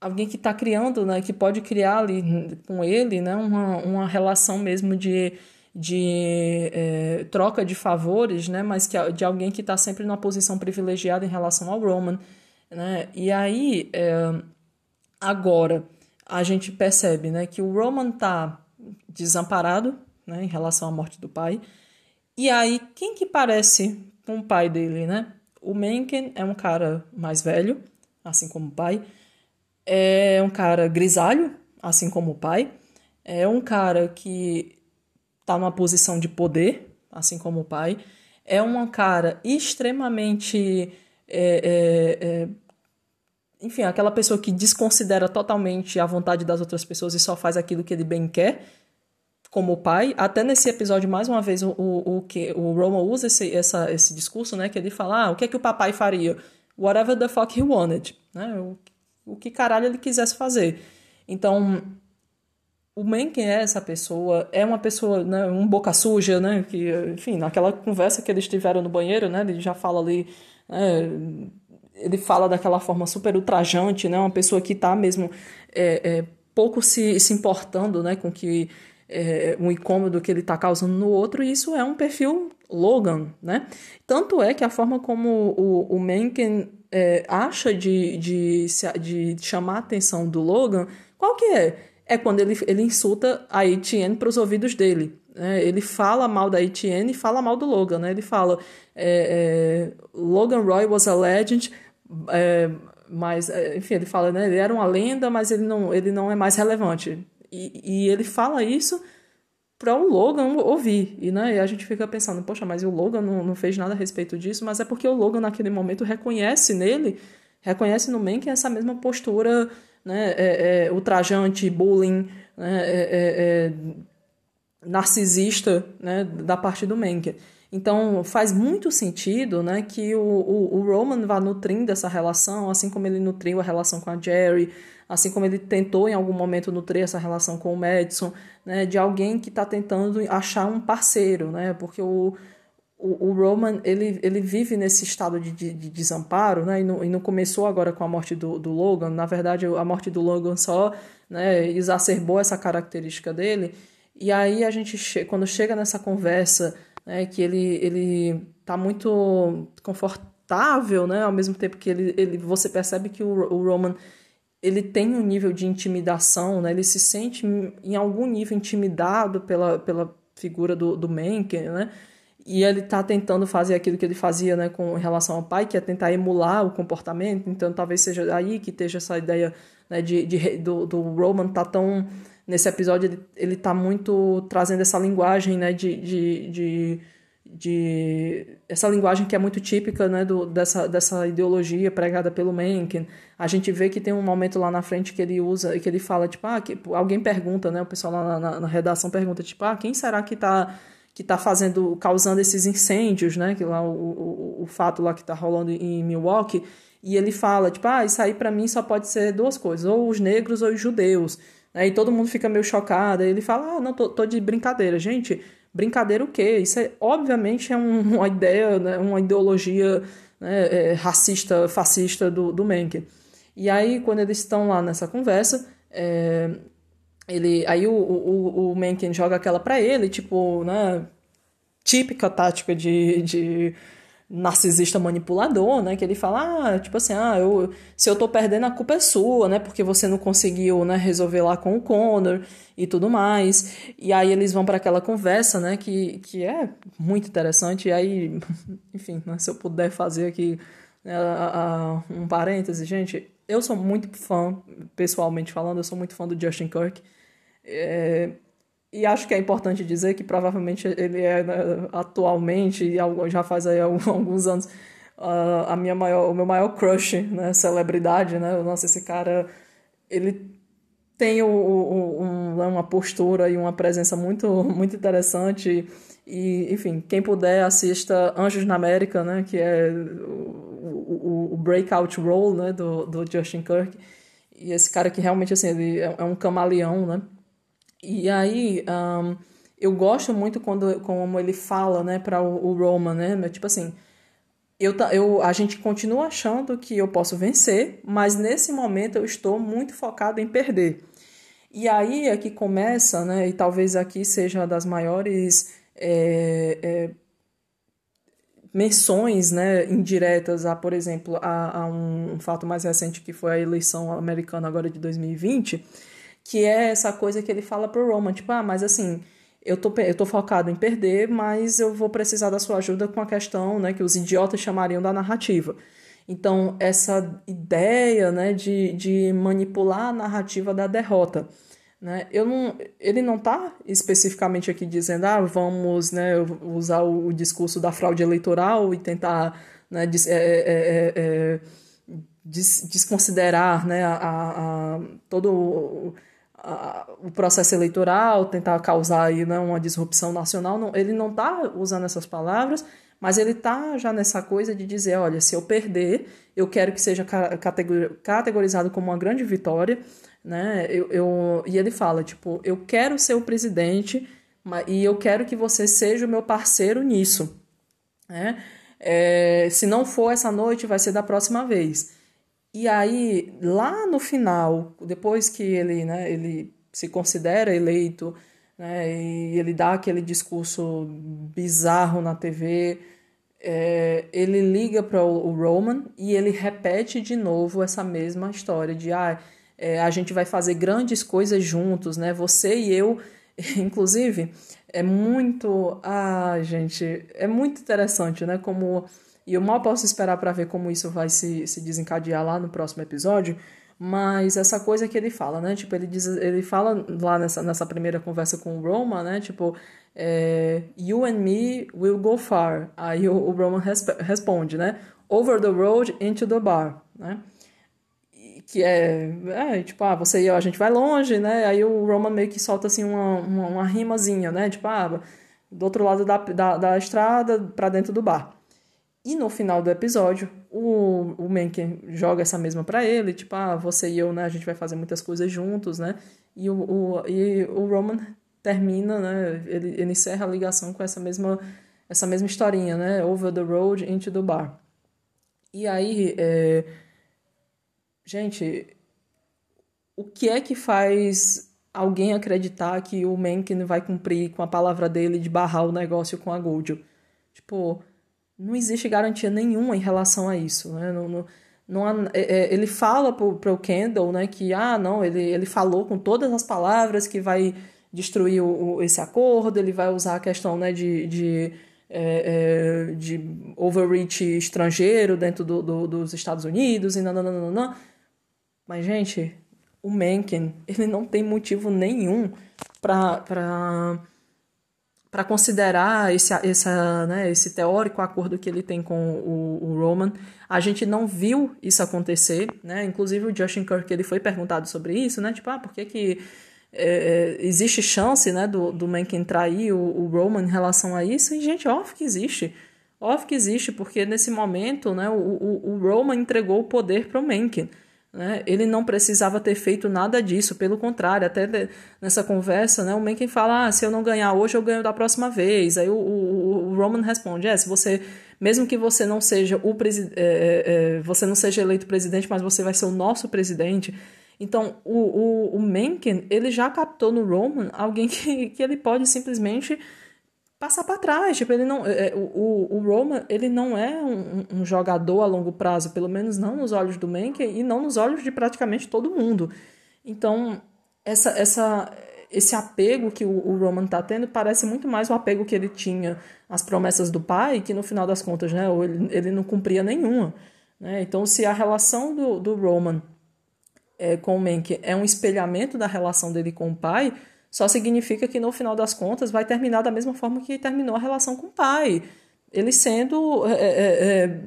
alguém que está criando, né, que pode criar ali com ele, né, uma, uma relação mesmo de, de é, troca de favores, né, mas que, de alguém que está sempre numa posição privilegiada em relação ao Roman, né, e aí é, agora a gente percebe, né, que o Roman está desamparado, né, em relação à morte do pai, e aí quem que parece com o pai dele, né? O Mencken é um cara mais velho, assim como o pai, é um cara grisalho, assim como o pai, é um cara que está numa posição de poder, assim como o pai. É um cara extremamente. É, é, é, enfim, aquela pessoa que desconsidera totalmente a vontade das outras pessoas e só faz aquilo que ele bem quer, como o pai. Até nesse episódio, mais uma vez, o, o, o que o Roma usa esse, essa, esse discurso, né? Que ele fala: ah, o que é que o papai faria? Whatever the fuck he wanted. Né? O, o que caralho ele quisesse fazer. Então, o Mencken é essa pessoa, é uma pessoa, né, um boca suja, né, que, enfim, naquela conversa que eles tiveram no banheiro, né, ele já fala ali, né, ele fala daquela forma super ultrajante, né, uma pessoa que está mesmo é, é, pouco se, se importando, né, com que é, um incômodo que ele está causando no outro, e isso é um perfil Logan, né, tanto é que a forma como o, o Mencken é, acha de, de, de chamar a atenção do Logan, qual que é? É quando ele, ele insulta a Etienne para os ouvidos dele. Né? Ele fala mal da Etienne e fala mal do Logan. Né? Ele fala: é, é, Logan Roy was a legend, é, mas, é, enfim, ele fala: né? ele era uma lenda, mas ele não, ele não é mais relevante. E, e ele fala isso para o Logan ouvir. E, né, e a gente fica pensando, poxa, mas o Logan não, não fez nada a respeito disso, mas é porque o Logan naquele momento reconhece nele, reconhece no Mank essa mesma postura né, é, é, ultrajante, bullying, né, é, é, é narcisista né, da parte do Mank. Então faz muito sentido né, que o, o, o, Roman vá nutrindo essa relação, assim como ele nutriu a relação com a Jerry, assim como ele tentou em algum momento nutrir essa relação com o Madison, né, de alguém que está tentando achar um parceiro, né, porque o, o, o, Roman ele, ele vive nesse estado de, de, de desamparo, né, e não, e não, começou agora com a morte do, do Logan, na verdade a morte do Logan só né, exacerbou essa característica dele, e aí a gente, che quando chega nessa conversa né, que ele ele tá muito confortável, né, ao mesmo tempo que ele, ele você percebe que o, o Roman ele tem um nível de intimidação, né, ele se sente em algum nível intimidado pela, pela figura do, do Mencken, né, e ele está tentando fazer aquilo que ele fazia né, com relação ao pai, que é tentar emular o comportamento. Então, talvez seja aí que esteja essa ideia né, de, de, do, do Roman tá tão nesse episódio ele, ele tá muito trazendo essa linguagem, né, de, de, de, de essa linguagem que é muito típica, né, do, dessa, dessa ideologia pregada pelo Mencken. A gente vê que tem um momento lá na frente que ele usa, que ele fala, tipo, ah, que, alguém pergunta, né, o pessoal lá na, na, na redação pergunta, tipo, ah, quem será que tá que está fazendo, causando esses incêndios, né? Que lá o, o, o fato lá que está rolando em Milwaukee, e ele fala, tipo, ah, isso aí para mim só pode ser duas coisas, ou os negros ou os judeus. Aí todo mundo fica meio chocado. Aí ele fala: Ah, não, tô, tô de brincadeira. Gente, brincadeira o quê? Isso é, obviamente é um, uma ideia, né, uma ideologia né, é, racista, fascista do, do Mencken. E aí, quando eles estão lá nessa conversa, é, ele, aí o, o, o Mencken joga aquela para ele, tipo, né, típica tática de, de narcisista manipulador, né? Que ele fala, ah, tipo assim, ah, eu, se eu tô perdendo, a culpa é sua, né? Porque você não conseguiu, né, resolver lá com o Connor e tudo mais. E aí eles vão para aquela conversa, né, que, que é muito interessante. E aí, enfim, né, se eu puder fazer aqui né, um parêntese, gente, eu sou muito fã, pessoalmente falando, eu sou muito fã do Justin Kirk. É, e acho que é importante dizer que provavelmente ele é né, atualmente, já faz aí alguns anos, uh, a minha maior, o meu maior crush, né, celebridade, né? Nossa, esse cara, ele tem o, o, um, né, uma postura e uma presença muito, muito interessante. E, enfim, quem puder, assista Anjos na América, né? Que é o, o, o breakout role, né? Do, do Justin Kirk. E esse cara que realmente, assim, ele é, é um camaleão, né? E aí, um, eu gosto muito quando como ele fala, né, para o, o, Roman, né, tipo assim, eu, eu, a gente continua achando que eu posso vencer, mas nesse momento eu estou muito focado em perder. E aí é que começa, né, e talvez aqui seja uma das maiores é, é, menções né, indiretas a, por exemplo, a, a um, um fato mais recente que foi a eleição americana agora de 2020, que é essa coisa que ele fala pro Roman, tipo, ah, mas assim, eu tô, eu tô focado em perder, mas eu vou precisar da sua ajuda com a questão, né, que os idiotas chamariam da narrativa. Então, essa ideia, né, de, de manipular a narrativa da derrota, né, eu não, ele não está especificamente aqui dizendo, ah, vamos, né, usar o, discurso da fraude eleitoral e tentar, né, des, é, é, é, é des, desconsiderar, né, a, a, a todo o processo eleitoral, tentar causar aí, né, uma disrupção nacional. Não, ele não está usando essas palavras, mas ele está já nessa coisa de dizer, olha, se eu perder, eu quero que seja categorizado como uma grande vitória, né? Eu, eu, e ele fala, tipo, eu quero ser o presidente e eu quero que você seja o meu parceiro nisso, né? É, se não for essa noite, vai ser da próxima vez. E aí, lá no final, depois que ele, né, ele se considera eleito, né, e ele dá aquele discurso bizarro na TV, é, ele liga para o Roman e ele repete de novo essa mesma história de ah, é, a gente vai fazer grandes coisas juntos, né? Você e eu, inclusive, é muito, ah, gente, é muito interessante, né? Como e eu mal posso esperar para ver como isso vai se, se desencadear lá no próximo episódio. mas essa coisa que ele fala, né? Tipo, ele diz, ele fala lá nessa, nessa primeira conversa com o Roma, né? Tipo, é, you and me will go far. Aí o, o Roman responde, né? Over the road into the bar, né? Que é, é, tipo, ah, você e eu, a gente vai longe, né? Aí o Roman meio que solta assim uma, uma, uma rimazinha, né? Tipo, ah, do outro lado da, da, da estrada para dentro do bar. E no final do episódio, o, o Mencken joga essa mesma para ele, tipo, ah, você e eu, né, a gente vai fazer muitas coisas juntos, né? E o, o, e o Roman termina, né, ele, ele encerra a ligação com essa mesma, essa mesma historinha, né? Over the road into the bar. E aí, é... gente, o que é que faz alguém acreditar que o Mencken vai cumprir com a palavra dele de barrar o negócio com a Gold? Tipo não existe garantia nenhuma em relação a isso, né? Não, não, não há, é, é ele fala para o Kendall, né, que ah, não, ele, ele falou com todas as palavras que vai destruir o, o esse acordo, ele vai usar a questão, né, de, de é, é, de overreach estrangeiro dentro do, do, dos Estados Unidos e nananana. Mas, gente, o Mencken, ele não tem motivo nenhum para para considerar esse, esse, né, esse teórico acordo que ele tem com o, o, Roman. A gente não viu isso acontecer, né? Inclusive o Justin Kirk ele foi perguntado sobre isso, né? Tipo, ah, por que, que é, existe chance né, do, do Mencken trair o, o, Roman em relação a isso? E, gente, óbvio que existe. Óbvio que existe, porque nesse momento né, o, o, o Roman entregou o poder para o Mencken. Né? Ele não precisava ter feito nada disso, pelo contrário, até nessa conversa, né, o Mencken fala: ah, se eu não ganhar hoje, eu ganho da próxima vez. Aí o, o, o Roman responde: é, se você, mesmo que você não seja o é, é, é, você não seja eleito presidente, mas você vai ser o nosso presidente. Então, o, o, o Mencken, ele já captou no Roman alguém que, que ele pode simplesmente passar para trás. Tipo, ele não, é, o, o Roma ele não é um, um, jogador a longo prazo, pelo menos não nos olhos do Mencken e não nos olhos de praticamente todo mundo. Então, essa, essa, esse apego que o, o Roman está tendo parece muito mais o apego que ele tinha às promessas do pai, que no final das contas né, ele, ele não cumpria nenhuma. Né? Então, se a relação do, do Roman é, com o Mencken é um espelhamento da relação dele com o pai, só significa que no final das contas vai terminar da mesma forma que terminou a relação com o pai. Ele sendo. É, é, é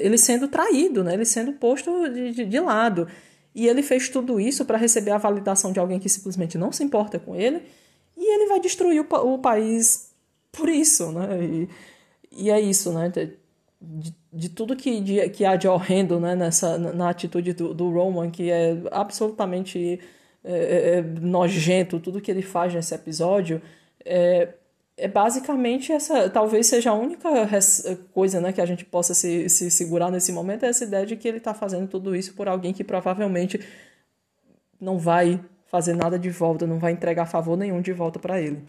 ele sendo traído, né? ele sendo posto de, de, de lado. E ele fez tudo isso para receber a validação de alguém que simplesmente não se importa com ele, e ele vai destruir o, o país por isso. Né? E, e é isso, né? De, de tudo que, de, que há de horrendo né? Nessa, na atitude do, do Roman, que é absolutamente é, é, é, nojento, tudo que ele faz nesse episódio, é, é basicamente essa, talvez seja a única coisa né, que a gente possa se, se segurar nesse momento, é essa ideia de que ele está fazendo tudo isso por alguém que provavelmente não vai fazer nada de volta, não vai entregar favor nenhum de volta para ele.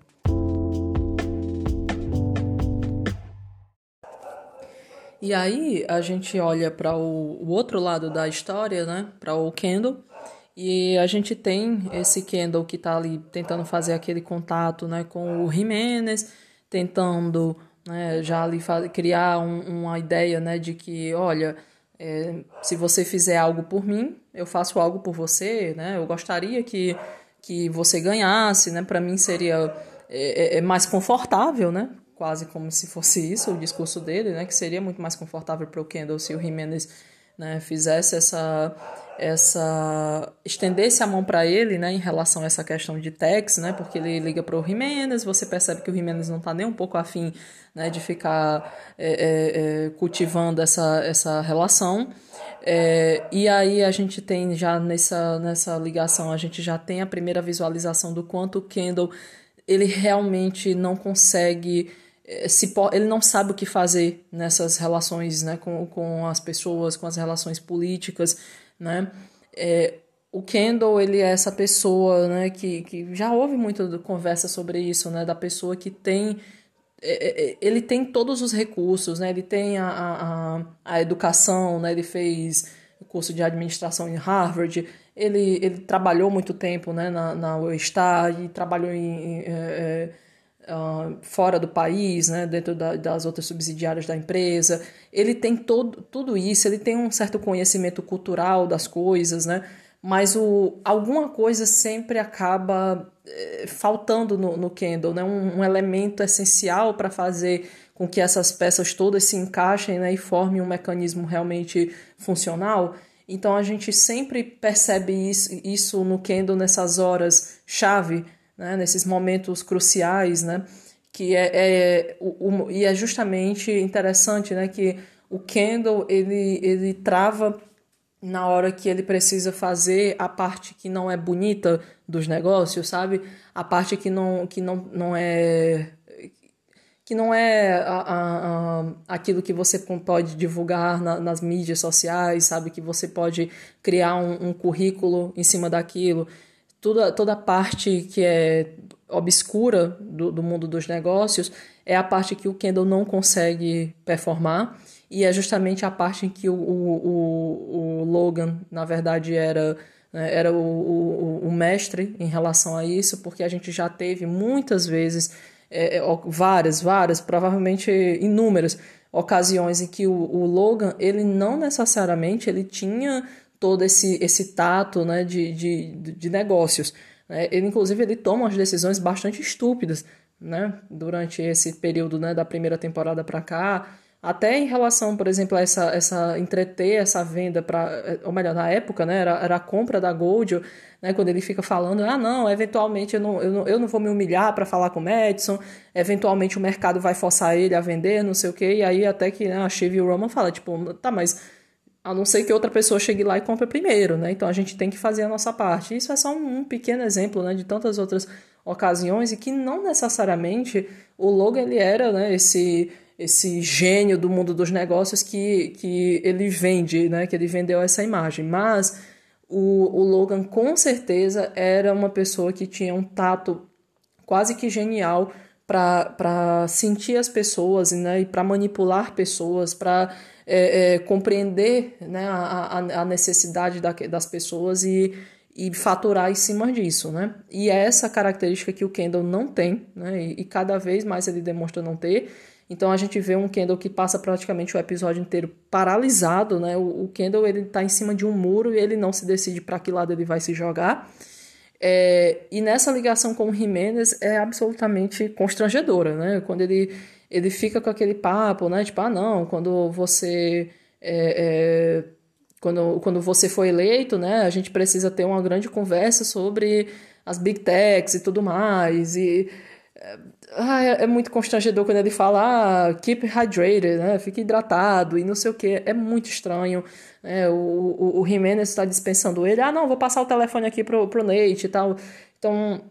E aí a gente olha para o, o, outro lado da história, né? Para o Kendall, e a gente tem esse Kendall que está ali tentando fazer aquele contato né, com o Jimenez, tentando né, já ali criar um, uma ideia né, de que, olha, é, se você fizer algo por mim, eu faço algo por você, né? Eu gostaria que, que você ganhasse, né? Para mim seria é, é, é, mais confortável, né? Quase como se fosse isso o discurso dele, né? Que seria muito mais confortável para o Kendall se o Jimenez né, fizesse essa essa estendesse a mão para ele, né, em relação a essa questão de Tex, né, porque ele liga para o Jimenez, você percebe que o Jimenez não está nem um pouco afim, né, de ficar é, é, é, cultivando essa, essa relação. É, e aí a gente tem já nessa, nessa ligação, a gente já tem a primeira visualização do quanto o Kendall ele realmente não consegue é, se ele não sabe o que fazer nessas relações né, com, com as pessoas, com as relações políticas, né? É, o Kendall, ele é essa pessoa, né, que, que já houve muita conversa sobre isso, né, da pessoa que tem é, é, é, ele tem todos os recursos, né? Ele tem a, a, a educação, né? Ele fez curso de administração em Harvard. Ele, ele trabalhou muito tempo, né? Na, na UEStar e trabalhou em, em uh, fora do país, né, dentro da, das outras subsidiárias da empresa. Ele tem todo, tudo isso, ele tem um certo conhecimento cultural das coisas, né, mas o, alguma coisa sempre acaba eh, faltando no, no Kendall, né, um, um elemento essencial para fazer com que essas peças todas se encaixem né, e formem um mecanismo realmente funcional. Então a gente sempre percebe isso, isso no Kendall nessas horas chave, né, nesses momentos cruciais, né, que é, é o, o, e é justamente interessante, né, que o Kendall ele ele trava na hora que ele precisa fazer a parte que não é bonita dos negócios, sabe? A parte que não que não, não é que não é a, a, a, aquilo que você pode divulgar na, nas mídias sociais, sabe? Que você pode criar um, um currículo em cima daquilo. Toda, toda a parte que é obscura do, do mundo dos negócios é a parte que o Kendall não consegue performar. E é justamente a parte em que o, o, o Logan, na verdade, era né, era o, o, o mestre em relação a isso, porque a gente já teve muitas vezes é, é várias, várias, provavelmente inúmeras ocasiões em que o, o, Logan, ele não necessariamente ele tinha todo esse, esse tato né, de, de, de negócios. Né? Ele, inclusive, ele toma umas decisões bastante estúpidas né, durante esse período né, da primeira temporada para cá, até em relação, por exemplo, a essa, essa entreter essa venda para, ou melhor, na época, né, era, era a compra da Gold, né, quando ele fica falando, ah, não, eventualmente eu não, eu não, eu não vou me humilhar para falar com o Madison, eventualmente o mercado vai forçar ele a vender, não sei o quê, e aí até que né, a Shiv e o Roman fala, tipo, tá, mas a não ser que outra pessoa chegue lá e compre primeiro, né, então a gente tem que fazer a nossa parte. Isso é só um, pequeno exemplo, né, de tantas outras ocasiões e que não necessariamente o Logan, ele era, né, esse esse gênio do mundo dos negócios que, que ele vende, né? Que ele vendeu essa imagem. Mas o, o Logan com certeza era uma pessoa que tinha um tato quase que genial para sentir as pessoas né, e para manipular pessoas, para é, é, compreender né, a, a necessidade da, das pessoas e, e faturar em cima disso. Né? E é essa característica que o Kendall não tem, né, e, e cada vez mais ele demonstra não ter. Então a gente vê um Kendall que passa praticamente o episódio inteiro paralisado, né? O, o Kendall ele tá em cima de um muro e ele não se decide para que lado ele vai se jogar. É, e nessa ligação com o Jimenez é absolutamente constrangedora, né? Quando ele, ele fica com aquele papo, né? Tipo, ah, não, quando você. É, é, quando, quando você foi eleito, né? A gente precisa ter uma grande conversa sobre as big techs e tudo mais. E ah, é, é, muito constrangedor quando ele fala ah, keep hydrated, né? Fique hidratado e não sei o que. É muito estranho. Né? O, o, o Jimenez está dispensando ele. Ah, não, vou passar o telefone aqui pro, pro Nate e tal. Então,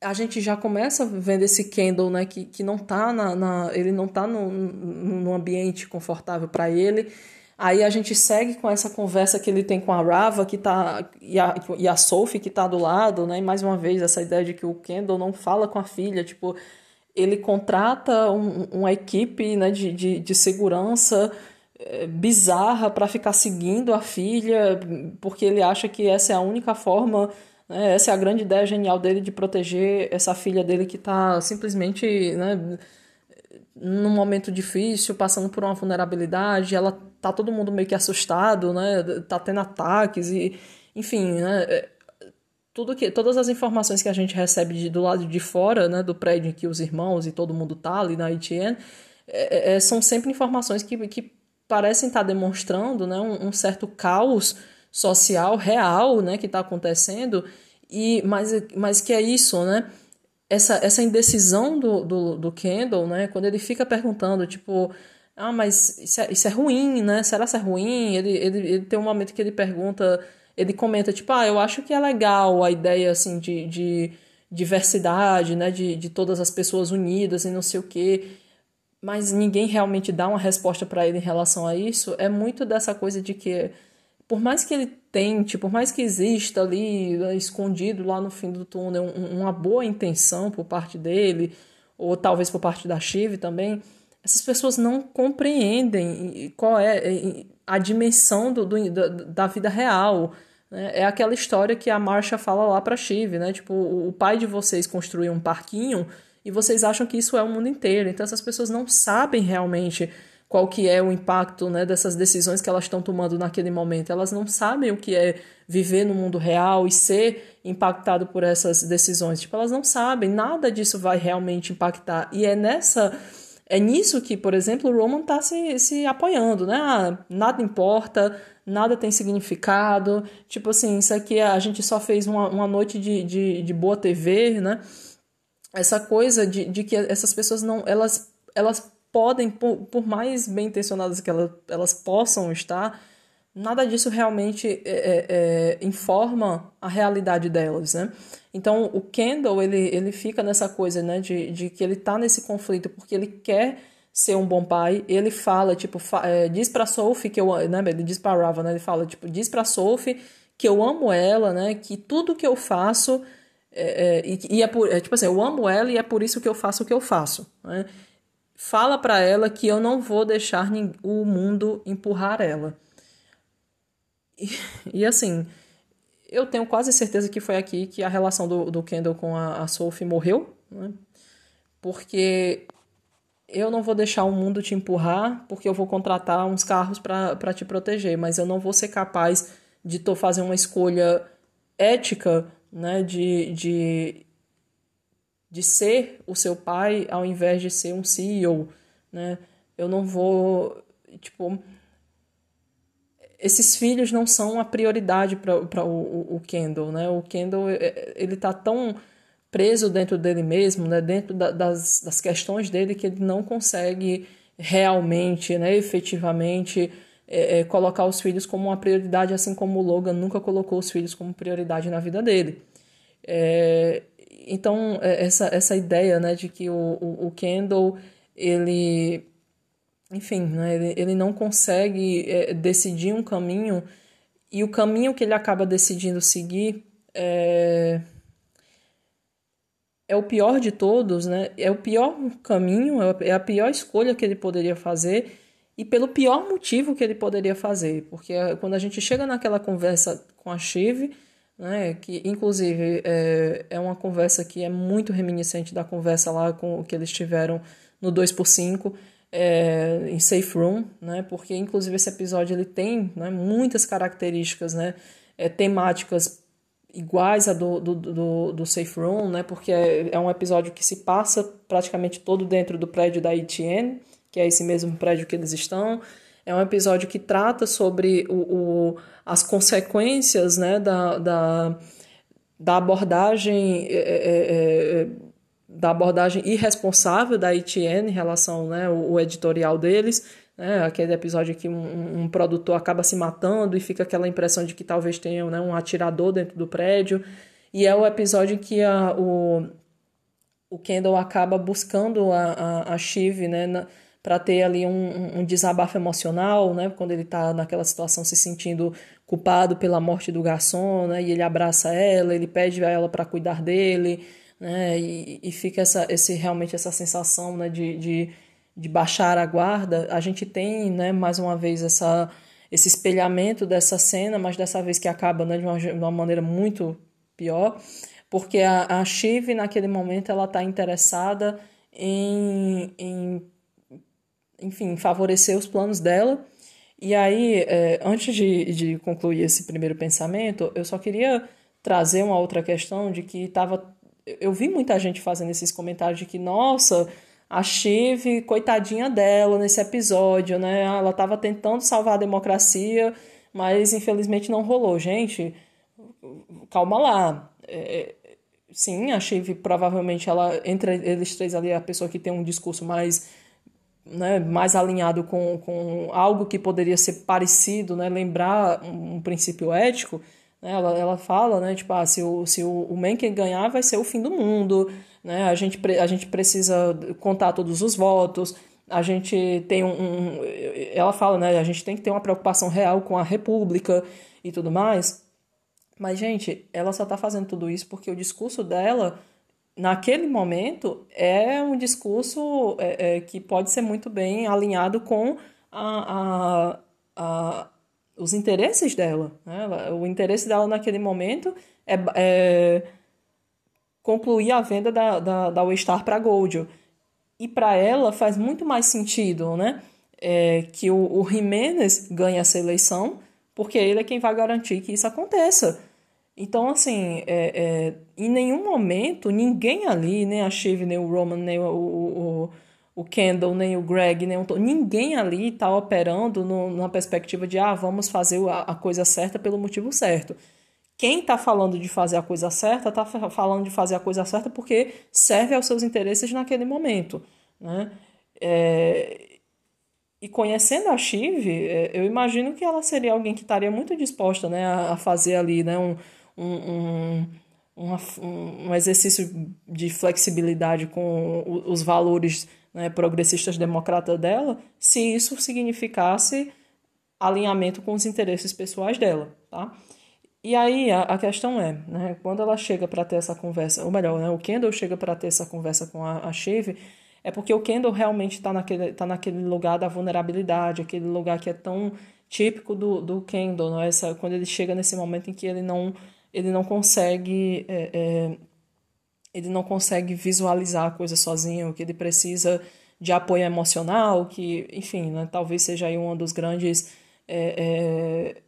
a gente já começa vendo esse Kendall, né? Que, que não tá na, na ele não tá no ambiente confortável para ele. Aí a gente segue com essa conversa que ele tem com a Rava que tá, e, a, e a Sophie que tá do lado, né? E mais uma vez, essa ideia de que o Kendall não fala com a filha, tipo, ele contrata um, uma equipe né, de, de, de segurança é, bizarra para ficar seguindo a filha, porque ele acha que essa é a única forma, né, essa é a grande ideia genial dele de proteger essa filha dele que está simplesmente né, num momento difícil, passando por uma vulnerabilidade, ela tá todo mundo meio que assustado, né? Tá tendo ataques e, enfim, né? É, tudo que, todas as informações que a gente recebe de, do lado de fora, né, do prédio em que os irmãos e todo mundo tá ali na ITN, é, é, são sempre informações que, que parecem estar tá demonstrando, né, um, um certo caos social real, né, que está acontecendo e mas, mas que é isso, né? Essa, essa indecisão do, do, do Kendall, né? Quando ele fica perguntando, tipo, ah, mas isso é, isso é ruim, né? Será que é ruim? Ele, ele, ele tem um momento que ele pergunta, ele comenta, tipo, ah, eu acho que é legal a ideia, assim, de, de diversidade, né? De, de todas as pessoas unidas e não sei o quê. Mas ninguém realmente dá uma resposta para ele em relação a isso. É muito dessa coisa de que, por mais que ele tente, por mais que exista ali, né, escondido lá no fim do túnel, uma boa intenção por parte dele, ou talvez por parte da Chive também essas pessoas não compreendem qual é a dimensão do, do da vida real. Né? É aquela história que a Marcia fala lá para Chive, né? Tipo, o pai de vocês construiu um parquinho e vocês acham que isso é o mundo inteiro. Então essas pessoas não sabem realmente qual que é o impacto né, dessas decisões que elas estão tomando naquele momento. Elas não sabem o que é viver no mundo real e ser impactado por essas decisões. Tipo, elas não sabem, nada disso vai realmente impactar. E é nessa é nisso que, por exemplo, o Roman está se, se apoiando, né? Ah, nada importa, nada tem significado. Tipo assim, isso aqui a gente só fez uma, uma noite de, de, de boa TV, né? Essa coisa de, de que essas pessoas não. Elas, elas podem, por, por mais bem intencionadas que elas, elas possam estar, nada disso realmente é, é, é, informa a realidade delas, né? Então, o Kendall, ele, ele fica nessa coisa, né, de, de que ele tá nesse conflito porque ele quer ser um bom pai. Ele fala, tipo, fa é, diz pra Sophie que eu... Né, ele diz pra Rava, né, ele fala, tipo, diz pra Sophie que eu amo ela, né, que tudo que eu faço... É, é, e, e é por, é, tipo assim, eu amo ela e é por isso que eu faço o que eu faço, né? Fala para ela que eu não vou deixar o mundo empurrar ela. E, e, assim, eu tenho quase certeza que foi aqui que a relação do, do Kendall com a, a Sophie morreu, né? Porque eu não vou deixar o mundo te empurrar, porque eu vou contratar uns carros para te proteger, mas eu não vou ser capaz de tô fazer uma escolha ética, né, de, de de ser o seu pai ao invés de ser um CEO, né? Eu não vou, tipo, esses filhos não são a prioridade para o, o Kendall, né? O Kendall, é, ele tá tão preso dentro dele mesmo, né? Dentro da, das, das questões dele que ele não consegue realmente, né? Efetivamente é, é, colocar os filhos como uma prioridade, assim como o Logan nunca colocou os filhos como prioridade na vida dele. É, então, é, essa, essa ideia né, de que o, o, o Kendall, ele, enfim, né, ele, ele não consegue é, decidir um caminho e o caminho que ele acaba decidindo seguir é, é o pior de todos, né? É o pior caminho, é, é a pior escolha que ele poderia fazer e pelo pior motivo que ele poderia fazer, porque quando a gente chega naquela conversa com a Shiv, né? Que inclusive é, é uma conversa que é muito reminiscente da conversa lá com que eles tiveram no 2x5 é, em Safe Room, né? Porque inclusive esse episódio ele tem né, muitas características, né? É, temáticas iguais a do, do, do, do, Safe Room, né? Porque é, é um episódio que se passa praticamente todo dentro do prédio da ETN, que é esse mesmo prédio que eles estão. É um episódio que trata sobre o, o as consequências né, da, da, da abordagem é, é, é da abordagem irresponsável da ITN em relação né, o, editorial deles, né, aquele episódio que um, um, produtor acaba se matando e fica aquela impressão de que talvez tenha né, um atirador dentro do prédio, e é o episódio que a, o, o Kendall acaba buscando a, a, a né, na, para ter ali um, um, desabafo emocional, né? Quando ele está naquela situação se sentindo culpado pela morte do garçom, né? E ele abraça ela, ele pede a ela para cuidar dele, né? E, e fica essa, esse realmente essa sensação, né? De, de, de baixar a guarda. A gente tem, né? Mais uma vez essa esse espelhamento dessa cena, mas dessa vez que acaba né, de, uma, de uma maneira muito pior, porque a, a naquele momento, ela está interessada em, em enfim, favorecer os planos dela. E aí, é, antes de, de concluir esse primeiro pensamento, eu só queria trazer uma outra questão de que estava. Eu vi muita gente fazendo esses comentários de que, nossa, a Chive, coitadinha dela nesse episódio, né? Ela estava tentando salvar a democracia, mas infelizmente não rolou. Gente, calma lá. É, sim, a Chive provavelmente ela entre eles três ali é a pessoa que tem um discurso mais né, mais alinhado com, com algo que poderia ser parecido, né, lembrar um, um princípio ético, né, ela, ela fala, né, tipo, ah, se o, se o, o Mencken ganhar vai ser o fim do mundo, né, a gente, a gente precisa contar todos os votos, a gente tem um, um, ela fala, né, a gente tem que ter uma preocupação real com a república e tudo mais, mas, gente, ela só está fazendo tudo isso porque o discurso dela naquele momento, é um discurso é, é, que pode ser muito bem alinhado com a, a, a os interesses dela. Né? O interesse dela naquele momento é, é concluir a venda da, da, da Waystar para Gold. E para ela faz muito mais sentido, né? É, que o, o ganhe essa eleição, porque ele é quem vai garantir que isso aconteça. Então, assim, é, é, em nenhum momento, ninguém ali, nem a Shiv, nem o Roman, nem o, o, o Kendall, nem o Greg, nem o ninguém ali está operando no, numa perspectiva de, ah, vamos fazer a, a coisa certa pelo motivo certo. Quem está falando de fazer a coisa certa está falando de fazer a coisa certa porque serve aos seus interesses naquele momento. Né? É, e conhecendo a Chive, é, eu imagino que ela seria alguém que estaria muito disposta né, a fazer ali né, um, um, um, um exercício de flexibilidade com os valores né, progressistas democratas dela, se isso significasse alinhamento com os interesses pessoais dela. Tá? E aí a, a questão é, né, quando ela chega para ter essa conversa, ou melhor, né, o Kendall chega para ter essa conversa com a, a Shiv, é porque o Kendall realmente está naquele, tá naquele lugar da vulnerabilidade, aquele lugar que é tão típico do, do Kendall, né, essa, quando ele chega nesse momento em que ele não, ele não consegue é, é, ele não consegue visualizar a coisa sozinho, que ele precisa de apoio emocional, que, enfim, né, talvez seja aí um dos grandes é, é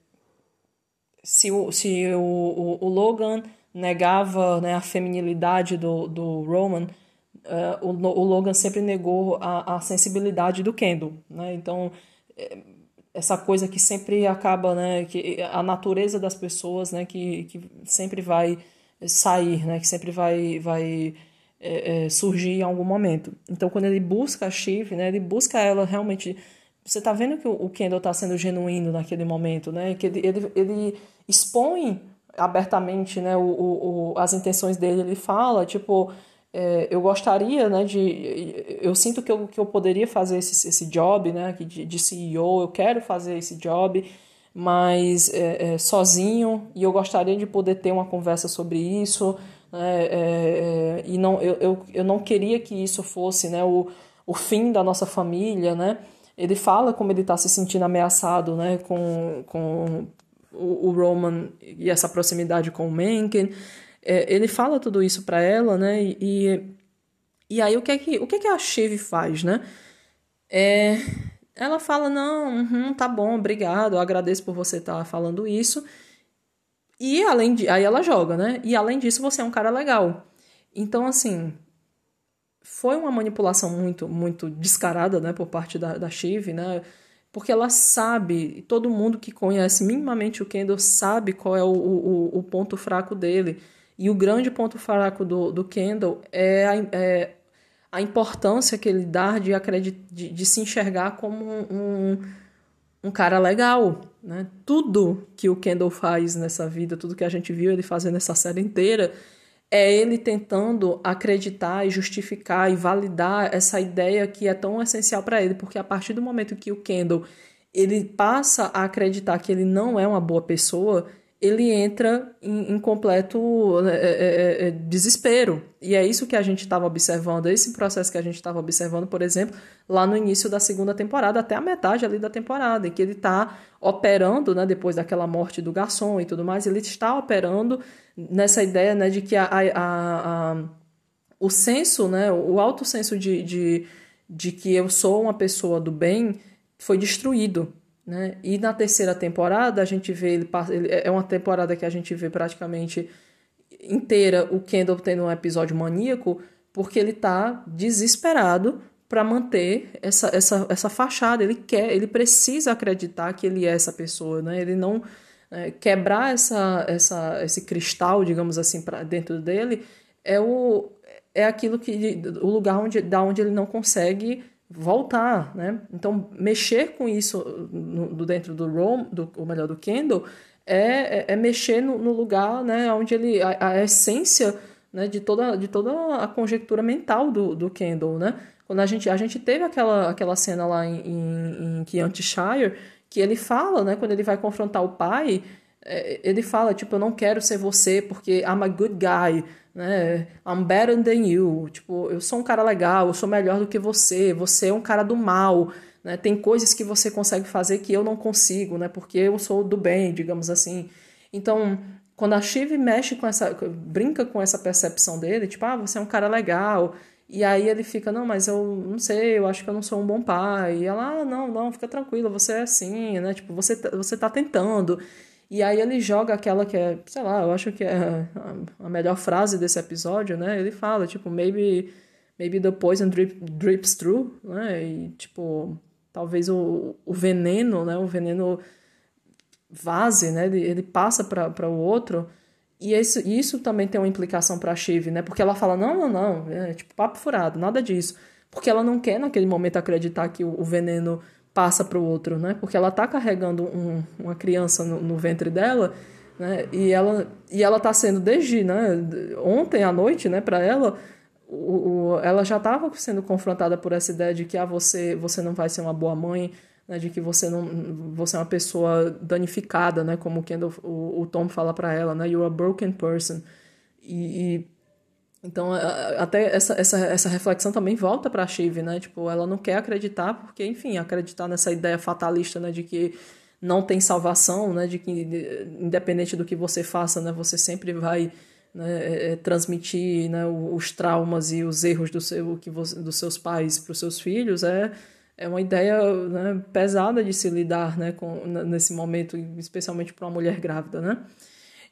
se o, se o, o, o Logan negava né, a feminilidade do, do Roman, uh, o, o Logan sempre negou a, a sensibilidade do Kendall. Né? Então, é, essa coisa que sempre acaba, né, que a natureza das pessoas, né, que, que sempre vai sair, né, que sempre vai, vai é, é, surgir em algum momento. Então, quando ele busca a Shiv, né, ele busca ela realmente você está vendo que o Kendall está sendo genuíno naquele momento, né? Que ele, ele, ele expõe abertamente né, o, o, as intenções dele. Ele fala, tipo, é, eu gostaria, né, de... Eu sinto que eu, que eu poderia fazer esse, esse job, né, de, de CEO, eu quero fazer esse job, mas é, é, sozinho, e eu gostaria de poder ter uma conversa sobre isso, né, é, é, e não, eu, eu, eu não queria que isso fosse, né, o, o fim da nossa família, né, ele fala como ele está se sentindo ameaçado né, com, com o, o, Roman e essa proximidade com o Mencken. É, ele fala tudo isso para ela, né? E, e aí o que é que, o que, é que a Shiv faz, né? É, ela fala, não, uhum, tá bom, obrigado, eu agradeço por você estar tá falando isso. E além de. Aí ela joga, né? E além disso, você é um cara legal. Então, assim, foi uma manipulação muito, muito descarada, né, por parte da, da Shiv, né, porque ela sabe, todo mundo que conhece minimamente o Kendall sabe qual é o, o, o ponto fraco dele. E o grande ponto fraco do, do Kendall é a, é a importância que ele dá de, de, de se enxergar como um, um cara legal. Né? Tudo que o Kendall faz nessa vida, tudo que a gente viu ele fazer nessa série inteira, é ele tentando acreditar e justificar e validar essa ideia que é tão essencial para ele, porque a partir do momento que o Kendall ele passa a acreditar que ele não é uma boa pessoa, ele entra em, em completo né, é, é, é, é, desespero. E é isso que a gente estava observando, esse processo que a gente estava observando, por exemplo, lá no início da segunda temporada, até a metade ali da temporada, em que ele está operando, né, depois daquela morte do garçom e tudo mais, ele está operando nessa ideia né, de que a, a, a, o senso, né, o alto senso de, de, de que eu sou uma pessoa do bem foi destruído. Né? E na terceira temporada, a gente vê ele, ele é uma temporada que a gente vê praticamente inteira o Kendall tendo um episódio maníaco, porque ele está desesperado para manter essa, essa, essa fachada. Ele quer, ele precisa acreditar que ele é essa pessoa, né? Ele não é, quebrar essa, essa, esse cristal, digamos assim, para dentro dele é o é aquilo que o lugar onde da onde ele não consegue voltar, né? Então, mexer com isso no, dentro do Rome, do, ou melhor, do Kendall, é, é, é mexer no, no, lugar, né, onde ele a, a, essência, né, de toda de toda a conjectura mental do, do Kendall, né? Quando a gente a gente teve aquela aquela cena lá em, em, em Shire, que ele fala, né, quando ele vai confrontar o pai, é, ele fala tipo, eu não quero ser você porque I'm a good guy, né? I'm better than you. Tipo, eu sou um cara legal, eu sou melhor do que você, você é um cara do mal, né? Tem coisas que você consegue fazer que eu não consigo, né? Porque eu sou do bem, digamos assim. Então, quando a Shiv mexe com essa, brinca com essa percepção dele, tipo, ah, você é um cara legal, e aí ele fica, não, mas eu não sei, eu acho que eu não sou um bom pai. E ela, ah, não, não, fica tranquila, você é assim, né? Tipo, você, tá, você tá tentando. E aí ele joga aquela que é, sei lá, eu acho que é a melhor frase desse episódio, né? Ele fala, tipo, maybe, maybe the poison drip, drips through, né? E, tipo, talvez o, o veneno, né? O veneno vaze, né? Ele, ele passa para o outro e isso, isso também tem uma implicação para a Shiv, né? Porque ela fala: não, não, não, é tipo papo furado, nada disso. Porque ela não quer naquele momento acreditar que o, o veneno passa para o outro, né? Porque ela tá carregando um, uma criança no, no, ventre dela, né? E ela e ela tá sendo desde, né? Ontem à noite, né? Para ela, o, o, ela já estava sendo confrontada por essa ideia de que ah, você você não vai ser uma boa mãe, né, de que você não você é uma pessoa danificada, né, como Kendall, o, o Tom fala para ela, né, you're a broken person. E, e então até essa, essa, essa reflexão também volta para a Shiv, né, tipo, ela não quer acreditar porque, enfim, acreditar nessa ideia fatalista, né, de que não tem salvação, né, de que independente do que você faça, né, você sempre vai né, é, é transmitir né, os traumas e os erros do seu, que você, dos seus pais para os seus filhos, é é uma ideia né, pesada de se lidar né, com, nesse momento, especialmente para uma mulher grávida, né?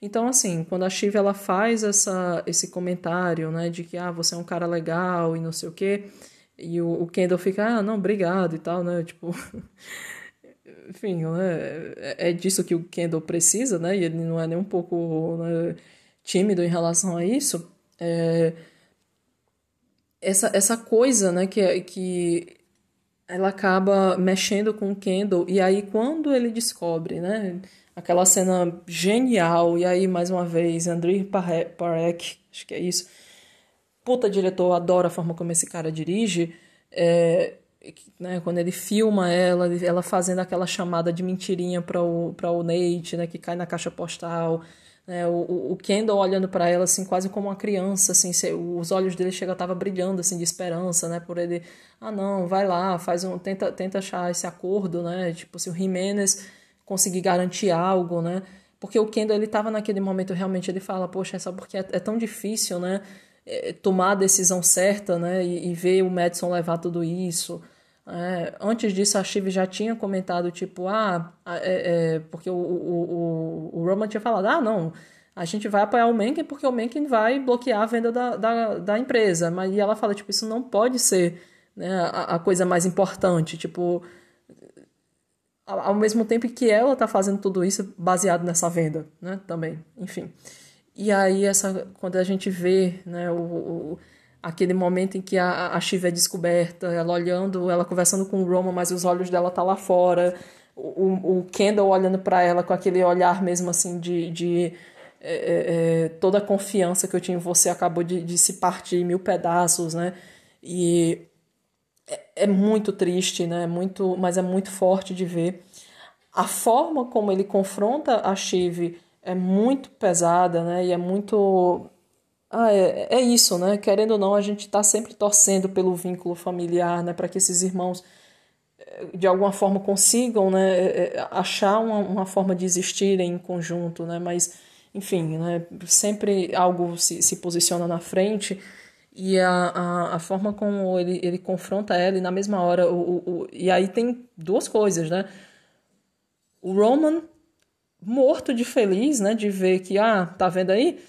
Então, assim, quando a Shiv ela faz essa, esse comentário, né, de que, ah, você é um cara legal e não sei o quê, e o, o Kendall fica, ah, não, obrigado e tal, né, tipo... Enfim, né, é, é disso que o Kendall precisa, né, e ele não é nem um pouco né, tímido em relação a isso. É, essa, essa coisa, né, que, que ela acaba mexendo com o Kendall e aí quando ele descobre, né, aquela cena genial. E aí mais uma vez Andrei Parek, acho que é isso, puta diretor, adoro a forma como esse cara dirige, é, né, quando ele filma ela, ela fazendo aquela chamada de mentirinha para o para o Nate, né, que cai na caixa postal, né, o, o Kendall olhando para ela assim quase como uma criança, assim, os olhos dele chega tava brilhando assim de esperança, né, por ele, ah não, vai lá, faz um tenta tenta achar esse acordo, né, tipo se o Jimenez conseguir garantir algo, né? Porque o Kendall ele tava naquele momento realmente ele fala, poxa, é só porque é, é tão difícil, né, é, tomar a decisão certa, né, e, e ver o Madison levar tudo isso. É, antes disso, a Shiv já tinha comentado, tipo, ah, é, é, porque o, o, o, o Roman tinha falado, ah, não, a gente vai apoiar o Mencken porque o Mencken vai bloquear a venda da, da, da empresa. Mas e ela fala, tipo, isso não pode ser né, a, a coisa mais importante, tipo, ao, mesmo tempo que ela tá fazendo tudo isso baseado nessa venda, né, também, enfim. E aí, essa, quando a gente vê, né, o, o aquele momento em que a, a Shiva é descoberta, ela olhando, ela conversando com o Roman, mas os olhos dela tá lá fora, o, o Kendall olhando para ela com aquele olhar mesmo assim de, de é, é, é, toda a confiança que eu tinha em você acabou de, de se partir em mil pedaços, né? E é, é muito triste, né? Muito, mas é muito forte de ver. A forma como ele confronta a Shiv é muito pesada, né? E é muito ah, é, é isso, né? Querendo ou não, a gente está sempre torcendo pelo vínculo familiar, né? Para que esses irmãos, eh, de alguma forma, consigam né? Eh, eh, achar uma, uma forma de existirem em conjunto, né? Mas, enfim, né? sempre algo se, se posiciona na frente e a, a, a forma como ele, ele confronta ela e na mesma hora... O, o, o, e aí tem duas coisas, né? O Roman morto de feliz, né? De ver que, ah, tá vendo aí?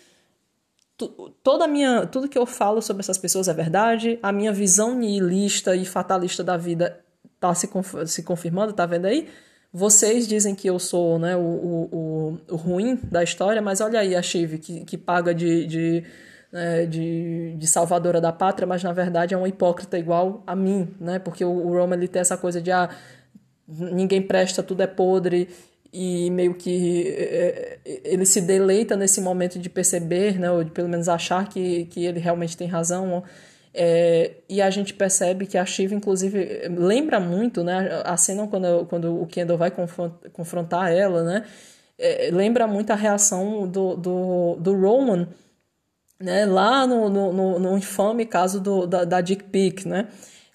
toda minha tudo que eu falo sobre essas pessoas é verdade a minha visão nihilista e fatalista da vida tá se, se confirmando tá vendo aí vocês dizem que eu sou né, o, o, o, ruim da história mas olha aí a Shiv que, que paga de, de, né, de, de salvadora da pátria mas na verdade é uma hipócrita igual a mim né porque o, o ele tem essa coisa de ah, ninguém presta tudo é podre e meio que é, é, ele se deleita nesse momento de perceber, né, ou de pelo menos achar que, que ele realmente tem razão. É, e a gente percebe que a Shiva, inclusive, lembra muito né, a cena quando, quando o Kendall vai confrontar ela, né, é, lembra muito a reação do, do, do Roman né, lá no, no, no infame caso do, da, da Dick Pic, né?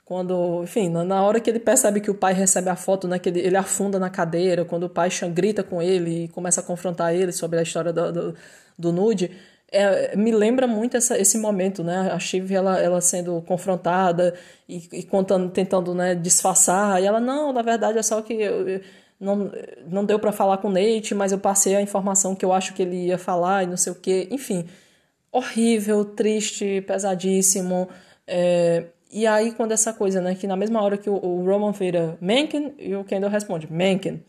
quando, enfim, na hora que ele percebe que o pai recebe a foto, né, que ele, ele afunda na cadeira, quando o pai grita com ele e começa a confrontar ele sobre a história do, do, do nude, é, me lembra muito essa, esse momento, né? A Shiv, ela, ela sendo confrontada e, e contando, tentando né, disfarçar, e ela, não, na verdade é só que eu, não, não deu para falar com o Nate, mas eu passei a informação que eu acho que ele ia falar e não sei o quê. Enfim, horrível, triste, pesadíssimo. É, e aí, quando essa coisa, né, que na mesma hora que o, o Roman vira Mencken, e o Kendall responde Mencken.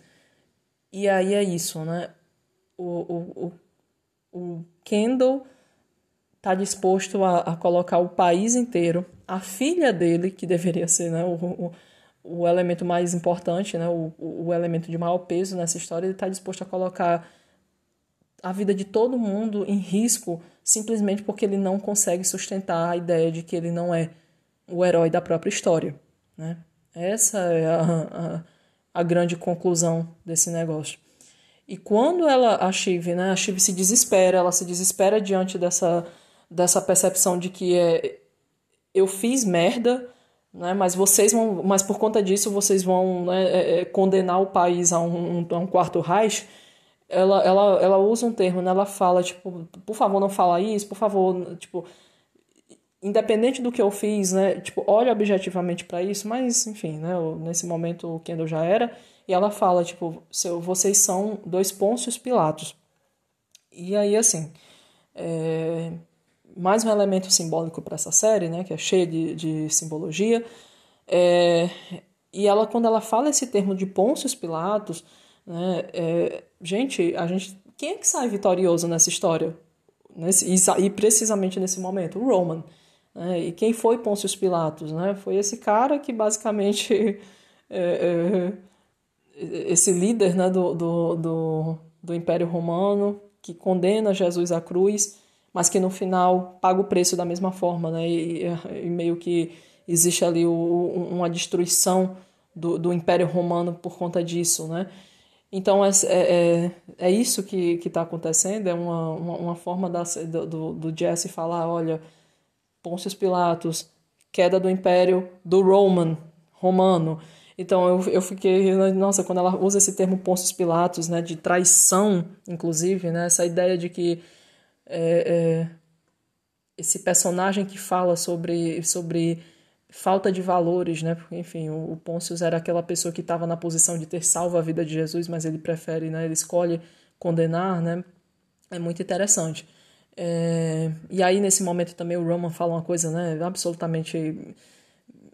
E aí é isso, né? O, o, o, o Kendall está disposto a, a, colocar o país inteiro, a filha dele, que deveria ser né, o, o, o elemento mais importante, né, o, o elemento de maior peso nessa história, ele está disposto a colocar a vida de todo mundo em risco simplesmente porque ele não consegue sustentar a ideia de que ele não é o herói da própria história. Né? Essa é a, a, a grande conclusão desse negócio. E quando ela, a Shiv, né, a se desespera, ela se desespera diante dessa, dessa percepção de que é, eu fiz merda, né, mas vocês vão, mas por conta disso vocês vão né, é, é condenar o país a um, a um quarto Reich. Ela, ela, ela usa um termo, né, ela fala tipo, por favor não fala isso, por favor, tipo, independente do que eu fiz, né, tipo, olha objetivamente para isso, mas enfim, né, nesse momento o Kendall já era, e ela fala, tipo, vocês são dois Pôncios Pilatos. E aí, assim, é... mais um elemento simbólico para essa série, né, que é cheia de, de simbologia, é... e ela, quando ela fala esse termo de Pôncios Pilatos, né, é... gente, a gente, quem é que sai vitorioso nessa história? Nesse, e precisamente nesse momento, o Roman. Né? E quem foi Pôncio Pilatos? Né? Foi esse cara que basicamente é, é, esse líder né, do, do, do, do, Império Romano que condena Jesus à cruz, mas que no final paga o preço da mesma forma, né? E, e meio que existe ali o, uma destruição do, do Império Romano por conta disso, né? Então é, é, é isso que está acontecendo, é uma, uma, uma forma da, do, do Jesse falar, olha, Pôncio Pilatos, queda do Império do Roman, romano. Então eu, eu fiquei, nossa, quando ela usa esse termo Pôncio Pilatos, né, de traição, inclusive, né, essa ideia de que é, é, esse personagem que fala sobre, sobre falta de valores, né, porque enfim, o, o Pôncio era aquela pessoa que estava na posição de ter salvo a vida de Jesus, mas ele prefere, né, ele escolhe condenar, né, é muito interessante. É, e aí, nesse momento, também o Roman fala uma coisa né, absolutamente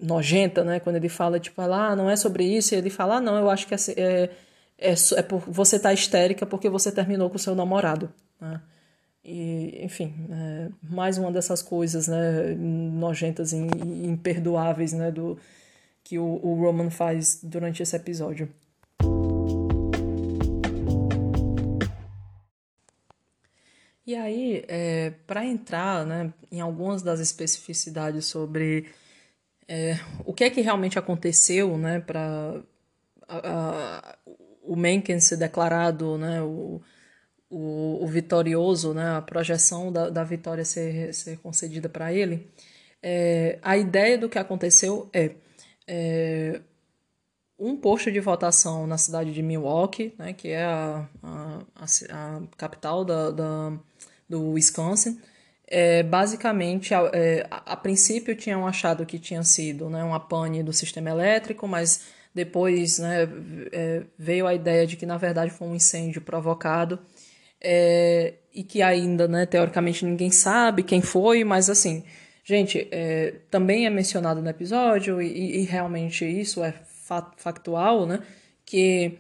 nojenta, né? Quando ele fala, tipo, ah, não é sobre isso, e ele fala, ah, não, eu acho que é, é, é, é por você tá histérica porque você terminou com o seu namorado, né? E, enfim, é, mais uma dessas coisas, né, nojentas e imperdoáveis, né, do que o, o Roman faz durante esse episódio. E aí, é, para entrar né, em algumas das especificidades sobre é, o que é que realmente aconteceu né, para o Mencken ser declarado né, o, o, o, vitorioso, né, a projeção da, da vitória ser, ser concedida para ele, é, a ideia do que aconteceu é, é um posto de votação na cidade de Milwaukee, né, que é a, a, a, a capital da, da do Wisconsin, é, basicamente, a, é, a, a, princípio tinham achado que tinha sido né, uma pane do sistema elétrico, mas depois né, é, veio a ideia de que na verdade foi um incêndio provocado é, e que ainda, né, teoricamente, ninguém sabe quem foi, mas assim, gente, é, também é mencionado no episódio e, e realmente isso é factual, né, que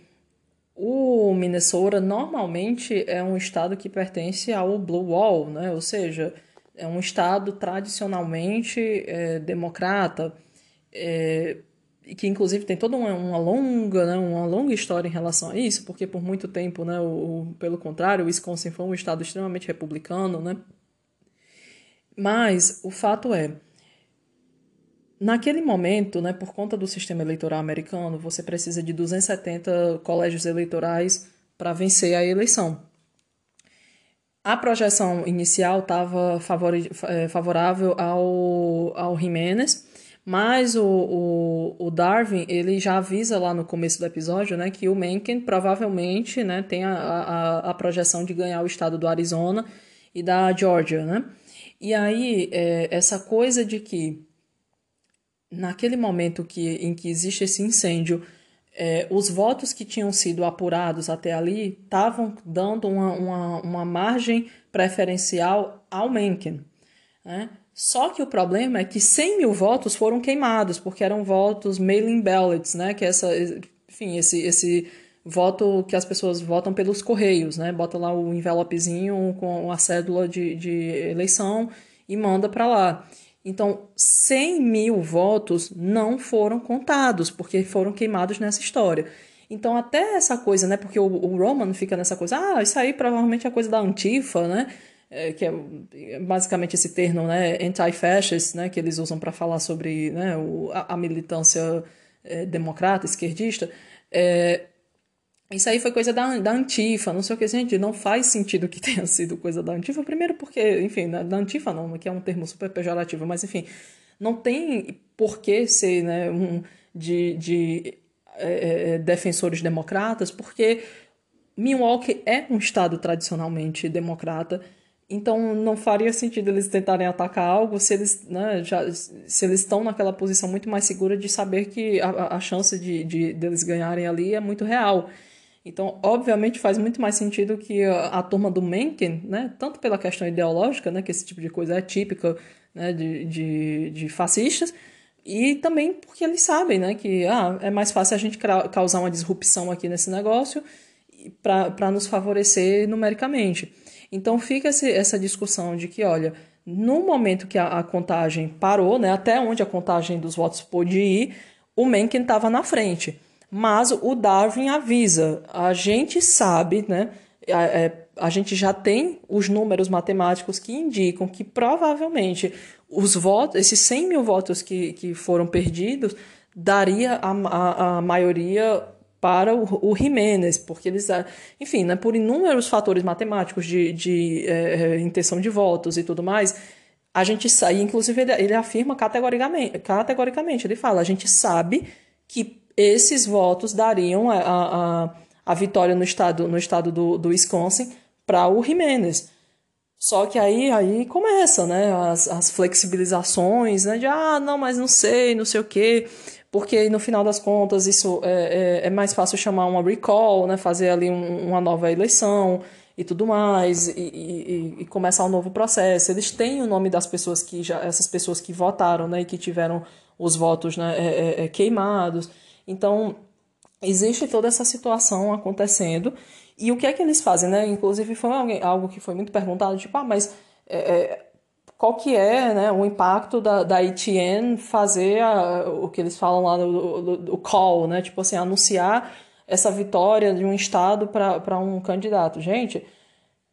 o Minnesota normalmente é um estado que pertence ao Blue Wall, né? ou seja, é um estado tradicionalmente é, democrata, é, que inclusive tem toda uma, uma, longa, né, uma longa história em relação a isso, porque por muito tempo, né, o, pelo contrário, o Wisconsin foi um estado extremamente republicano, né? Mas o fato é, Naquele momento, né, por conta do sistema eleitoral americano, você precisa de 270 colégios eleitorais para vencer a eleição. A projeção inicial estava é, favorável ao, ao Jiménez, Mas o, o, o, Darwin, ele já avisa lá no começo do episódio, né, que o Mencken provavelmente, né, tem a, a, a projeção de ganhar o estado do Arizona e da Georgia, né? E aí, é, essa coisa de que naquele momento que, em que existe esse incêndio, é, os votos que tinham sido apurados até ali estavam dando uma, uma, uma margem preferencial ao Mencken. Né? Só que o problema é que 100 mil votos foram queimados, porque eram votos mailing ballots, né? que é essa, enfim, esse, esse voto que as pessoas votam pelos correios, né? bota lá o envelopezinho com a cédula de, de eleição e manda para lá. Então, 100 mil votos não foram contados, porque foram queimados nessa história. Então, até essa coisa, né? Porque o, o Roman fica nessa coisa, ah, isso aí provavelmente é coisa da Antifa, né? É, que é basicamente esse termo, né? Anti-fascist, né? Que eles usam para falar sobre né, o, a, a militância é, democrata, esquerdista. É, isso aí foi coisa da, da Antifa, não sei o que, gente, não faz sentido que tenha sido coisa da Antifa, primeiro porque, enfim, da, da Antifa não, que é um termo super pejorativo, mas enfim, não tem por que ser né, um, de, de é, é, defensores democratas, porque Milwaukee é um estado tradicionalmente democrata, então não faria sentido eles tentarem atacar algo se eles, né, já, se eles estão naquela posição muito mais segura de saber que a, a chance de, de deles ganharem ali é muito real. Então, obviamente, faz muito mais sentido que a, a turma do Mencken, né, tanto pela questão ideológica, né, que esse tipo de coisa é típica né, de, de, de fascistas, e também porque eles sabem né, que ah, é mais fácil a gente causar uma disrupção aqui nesse negócio para nos favorecer numericamente. Então fica esse, essa discussão de que, olha, no momento que a, a, contagem parou, né, até onde a contagem dos votos pôde ir, o Mencken estava na frente. Mas o Darwin avisa, a gente sabe, né? A, é, a gente já tem os números matemáticos que indicam que provavelmente os votos, esses 100 mil votos que, que foram perdidos, daria a, a, a maioria para o, o Jiménez, porque eles, enfim, né, por inúmeros fatores matemáticos de, de é, intenção de votos e tudo mais, a gente sabe, inclusive ele, ele afirma categoricamente, categoricamente, ele fala, a gente sabe que esses votos dariam a, a, a vitória no estado, no estado do, do Wisconsin para o Jimenez. Só que aí, aí começa, né, as, as flexibilizações, né, de, ah, não, mas não sei, não sei o quê, porque no final das contas isso é, é, é mais fácil chamar uma recall, né, fazer ali um, uma nova eleição e tudo mais, e, e, e, começar um novo processo. Eles têm o nome das pessoas que já, essas pessoas que votaram, né, e que tiveram os votos né, é, é, é queimados. Então, existe toda essa situação acontecendo. E o que é que eles fazem, né? Inclusive, foi algo que foi muito perguntado, tipo, ah, mas é, é qual que é né, o impacto da, da ETN fazer a, o que eles falam lá do, call, né? Tipo assim, anunciar essa vitória de um estado para um candidato. Gente,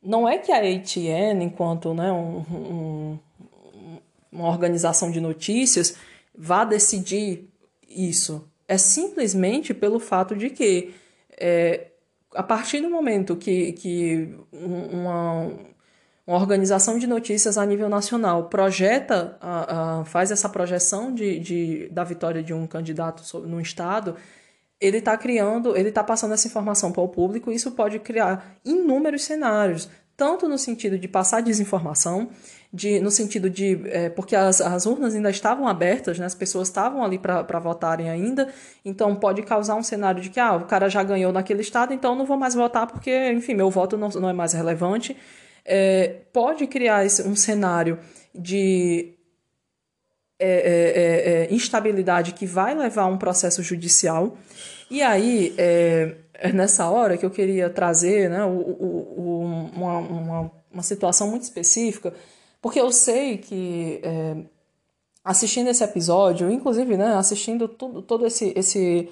não é que a ATN, enquanto né, um, um, uma organização de notícias, vá decidir isso é simplesmente pelo fato de que, é, a partir do momento que, que uma, uma organização de notícias a nível nacional projeta, a, a, faz essa projeção de, de, da vitória de um candidato no estado, ele está criando, ele está passando essa informação para o público, e isso pode criar inúmeros cenários, tanto no sentido de passar desinformação, de, no sentido de. É, porque as, as urnas ainda estavam abertas, né, as pessoas estavam ali para votarem ainda, então pode causar um cenário de que ah, o cara já ganhou naquele estado, então não vou mais votar porque, enfim, meu voto não, não é mais relevante. É, pode criar um cenário de é, é, é, é instabilidade que vai levar a um processo judicial. E aí, é, nessa hora que eu queria trazer né, o, o, uma, uma, uma situação muito específica porque eu sei que é, assistindo esse episódio, inclusive, né, assistindo tudo, todo esse, esse,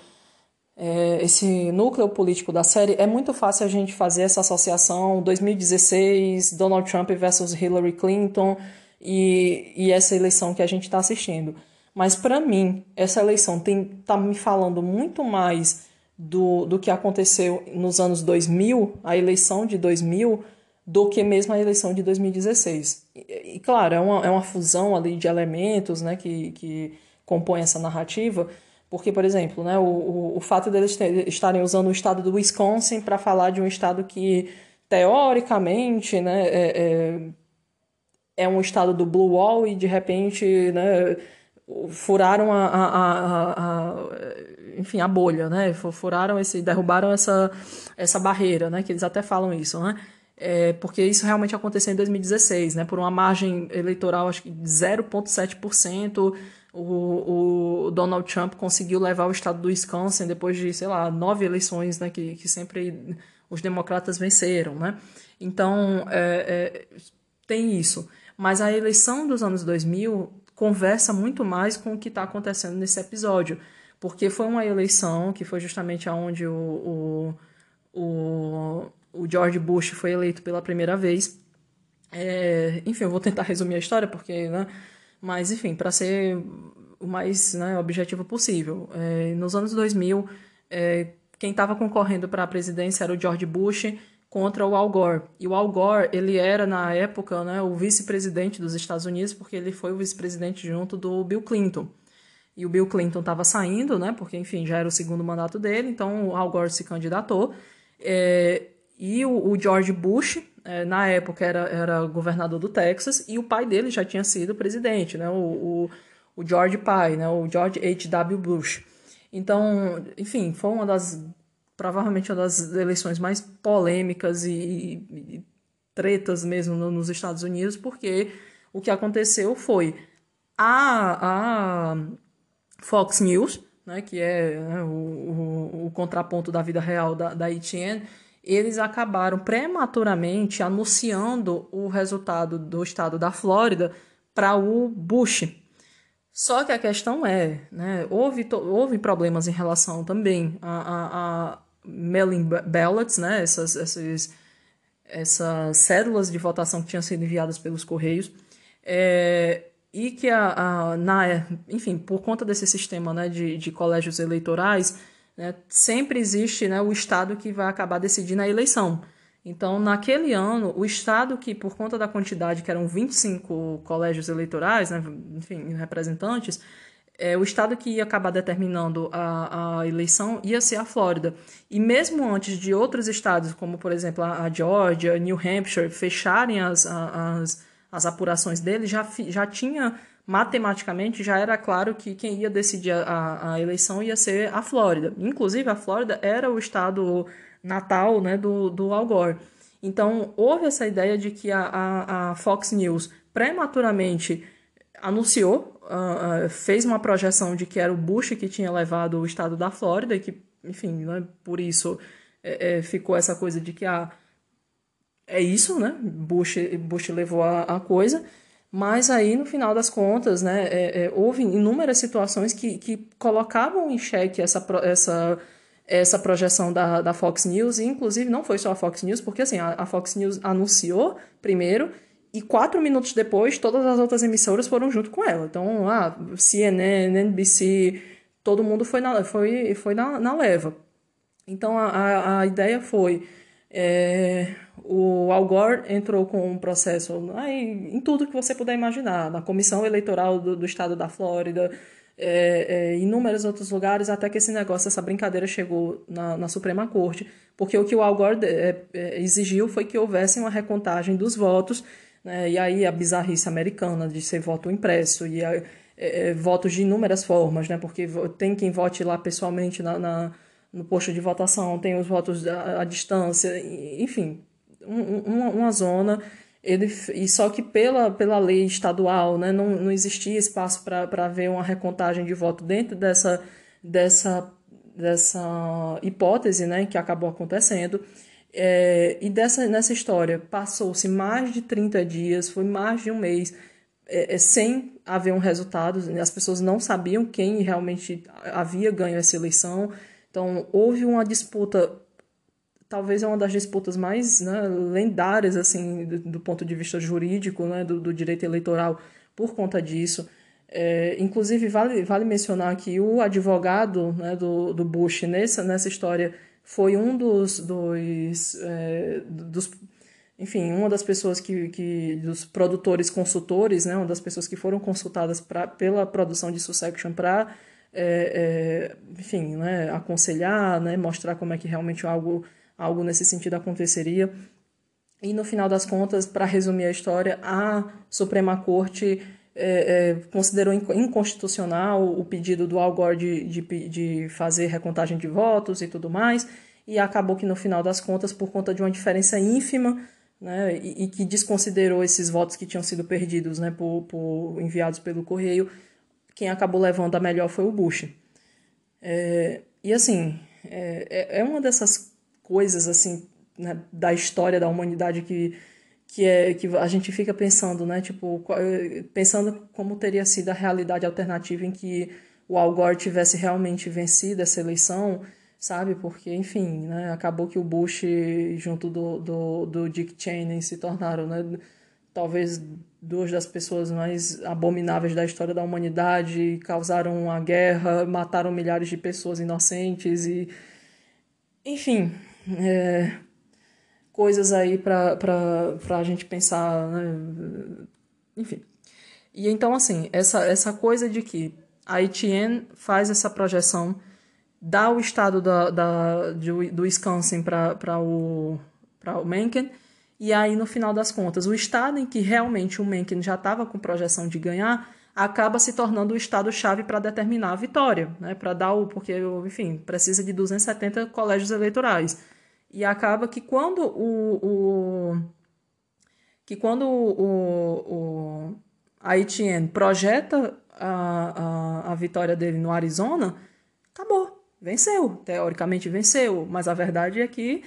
é, esse núcleo político da série, é muito fácil a gente fazer essa associação 2016, Donald Trump versus Hillary Clinton e, e essa eleição que a gente está assistindo. Mas para mim, essa eleição tem, tá me falando muito mais do, do que aconteceu nos anos 2000, a eleição de 2000, do que mesmo a eleição de 2016. E, e claro, é uma, é uma fusão ali de elementos né, que, que compõem essa narrativa, porque, por exemplo, né, o, o, o fato deles estarem usando o estado do Wisconsin para falar de um estado que, teoricamente, né, é, é, é, um estado do Blue Wall e, de repente, né, furaram a, a, a, a, enfim, a bolha, né, furaram esse, derrubaram essa, essa barreira, né, que eles até falam isso, né, é, porque isso realmente aconteceu em 2016, né, por uma margem eleitoral, acho que 0,7%, o, o Donald Trump conseguiu levar o estado do Wisconsin depois de, sei lá, nove eleições, né, que, que sempre os democratas venceram, né, então é, é, tem isso. Mas a eleição dos anos 2000 conversa muito mais com o que está acontecendo nesse episódio, porque foi uma eleição que foi justamente aonde o, o, o o George Bush foi eleito pela primeira vez. É, enfim, eu vou tentar resumir a história, porque, né? Mas, enfim, para ser o mais né, objetivo possível. É, nos anos 2000, é, quem estava concorrendo para a presidência era o George Bush contra o Al Gore. E o Al Gore, ele era, na época, né, o vice-presidente dos Estados Unidos, porque ele foi o vice-presidente junto do Bill Clinton. E o Bill Clinton estava saindo, né, porque, enfim, já era o segundo mandato dele, então o Al Gore se candidatou. É, e o, o George Bush, é, na época, era, era governador do Texas, e o pai dele já tinha sido presidente, né? O, o, o George pai, né? O George H.W. Bush. Então, enfim, foi uma das provavelmente uma das eleições mais polêmicas e, e, tretas mesmo no, nos Estados Unidos, porque o que aconteceu foi a, a Fox News, né, que é né, o, o, o, contraponto da vida real da, da ETN, eles acabaram prematuramente anunciando o resultado do estado da Flórida para o Bush. Só que a questão é, né, houve, houve problemas em relação também a, a, a mailing ballots, né, essas, essas, essas cédulas de votação que tinham sido enviadas pelos Correios, é, e que, a, a, na, enfim, por conta desse sistema né, de, de colégios eleitorais, né, sempre existe né, o Estado que vai acabar decidindo a eleição. Então, naquele ano, o Estado que, por conta da quantidade, que eram 25 colégios eleitorais, né, enfim, representantes, é, o Estado que ia acabar determinando a, a eleição ia ser a Flórida. E mesmo antes de outros estados, como, por exemplo, a, a Georgia, New Hampshire, fecharem as, as, as apurações deles, já, já tinha matematicamente já era claro que quem ia decidir a, a eleição ia ser a Flórida. Inclusive, a Flórida era o estado natal né, do, do Al Gore. Então, houve essa ideia de que a, a, a Fox News prematuramente anunciou, uh, uh, fez uma projeção de que era o Bush que tinha levado o estado da Flórida, e que, enfim, né, por isso é, é, ficou essa coisa de que ah, é isso, né? Bush, Bush levou a, a coisa. Mas aí, no final das contas, né, é, é, houve inúmeras situações que, que colocavam em xeque essa, essa, essa projeção da, da Fox News, e inclusive não foi só a Fox News, porque assim, a, a Fox News anunciou primeiro, e quatro minutos depois, todas as outras emissoras foram junto com ela. Então, ah, CNN, NBC, todo mundo foi na, foi, foi na, na leva. Então, a, a, ideia foi é, o Al Gore entrou com um processo em tudo que você puder imaginar, na comissão eleitoral do, do estado da Flórida, é, é, inúmeros outros lugares, até que esse negócio, essa brincadeira chegou na, na Suprema Corte, porque o que o Al Gore é, é, exigiu foi que houvesse uma recontagem dos votos, né, e aí a bizarrice americana de ser voto impresso, e a, é, é, votos de inúmeras formas, né, porque tem quem vote lá pessoalmente na, na no posto de votação, tem os votos à, à distância, enfim, uma, uma zona. Ele, e só que pela, pela lei estadual né, não, não existia espaço para haver uma recontagem de voto dentro dessa, dessa, dessa hipótese né, que acabou acontecendo. É, e dessa, nessa história passou-se mais de 30 dias, foi mais de um mês, é, é, sem haver um resultado, as pessoas não sabiam quem realmente havia ganho essa eleição, então, houve uma disputa, talvez é uma das disputas mais né, lendárias, assim, do, do, ponto de vista jurídico, né, do, do direito eleitoral, por conta disso. É, inclusive, vale, vale mencionar que o advogado né, do, do Bush nessa, nessa história foi um dos, dos, é, dos enfim, uma das pessoas que, que dos produtores consultores, né, uma das pessoas que foram consultadas pra, pela produção de Succession para, é, é, enfim, né, aconselhar, né, mostrar como é que realmente algo, algo nesse sentido aconteceria. E no final das contas, para resumir a história, a Suprema Corte é, é, considerou inconstitucional o pedido do Al Gore de, de, de fazer recontagem de votos e tudo mais, e acabou que no final das contas, por conta de uma diferença ínfima, né, e, e que desconsiderou esses votos que tinham sido perdidos né, por, por enviados pelo correio, quem acabou levando a melhor foi o Bush. É, e assim, é, é, é uma dessas coisas assim né, da história da humanidade que que é que a gente fica pensando, né, tipo, pensando como teria sido a realidade alternativa em que o Al Gore tivesse realmente vencido essa eleição, sabe? Porque, enfim, né, acabou que o Bush junto do, do, do Dick Cheney se tornaram, né, talvez duas das pessoas mais abomináveis da história da humanidade, causaram uma guerra, mataram milhares de pessoas inocentes e enfim, é, coisas aí para a gente pensar, né? enfim. E então, assim, essa, essa coisa de que a Etienne faz essa projeção, dá o estado da, da, do, Wisconsin para o, o Mencken, e aí, no final das contas, o estado em que realmente o Mencken já estava com projeção de ganhar acaba se tornando o estado-chave para determinar a vitória, né? para dar o. porque, enfim, precisa de 270 colégios eleitorais. E acaba que quando o, o que quando o, o, a Etienne projeta a, a, a vitória dele no Arizona, acabou, venceu, teoricamente venceu, mas a verdade é que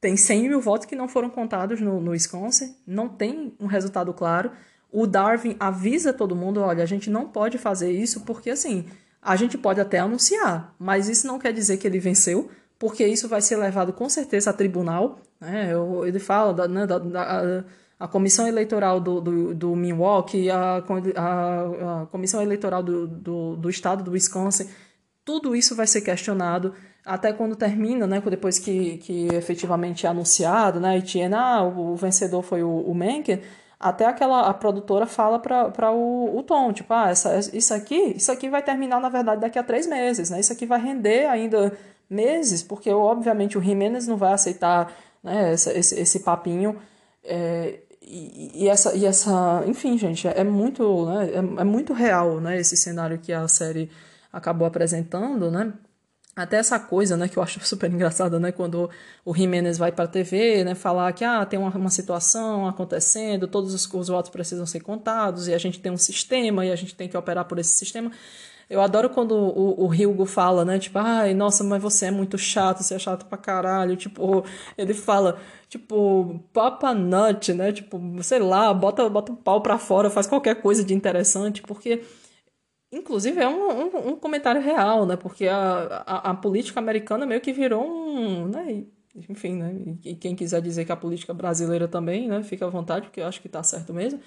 tem 100 mil votos que não foram contados no, no Wisconsin, não tem um resultado claro. O Darwin avisa todo mundo: olha, a gente não pode fazer isso porque assim, a gente pode até anunciar, mas isso não quer dizer que ele venceu, porque isso vai ser levado com certeza a tribunal. Né? Ele fala da, né, da, da a comissão eleitoral do, do, do Milwaukee, a, a, a comissão eleitoral do, do, do, estado do Wisconsin, tudo isso vai ser questionado até quando termina, né, depois que, que efetivamente é anunciado, né, e tinha, ah, o vencedor foi o, o Mencken, até aquela a produtora fala para o, o Tom, tipo, ah, essa, isso aqui, isso aqui vai terminar, na verdade, daqui a três meses, né, isso aqui vai render ainda meses, porque obviamente o Jimenez não vai aceitar né, esse, esse, esse papinho. É, e, e, essa, e essa, enfim, gente, é muito, né, é, é, muito real né, esse cenário que a série acabou apresentando, né? Até essa coisa, né, que eu acho super engraçada, né, quando o Jimenez vai para a TV, né, falar que ah, tem uma, uma situação acontecendo, todos os, os votos precisam ser contados e a gente tem um sistema e a gente tem que operar por esse sistema. Eu adoro quando o, o Hilgo fala, né? Tipo, ai, nossa, mas você é muito chato, você é chato pra caralho. Tipo, ele fala, tipo, papa nut, né? Tipo, sei lá, bota, bota o pau pra fora, faz qualquer coisa de interessante, porque. Inclusive é um, um, um comentário real, né? Porque a, a, a, política americana meio que virou um. Né? Enfim, né? E quem quiser dizer que a política brasileira também, né? Fica à vontade, porque eu acho que tá certo mesmo.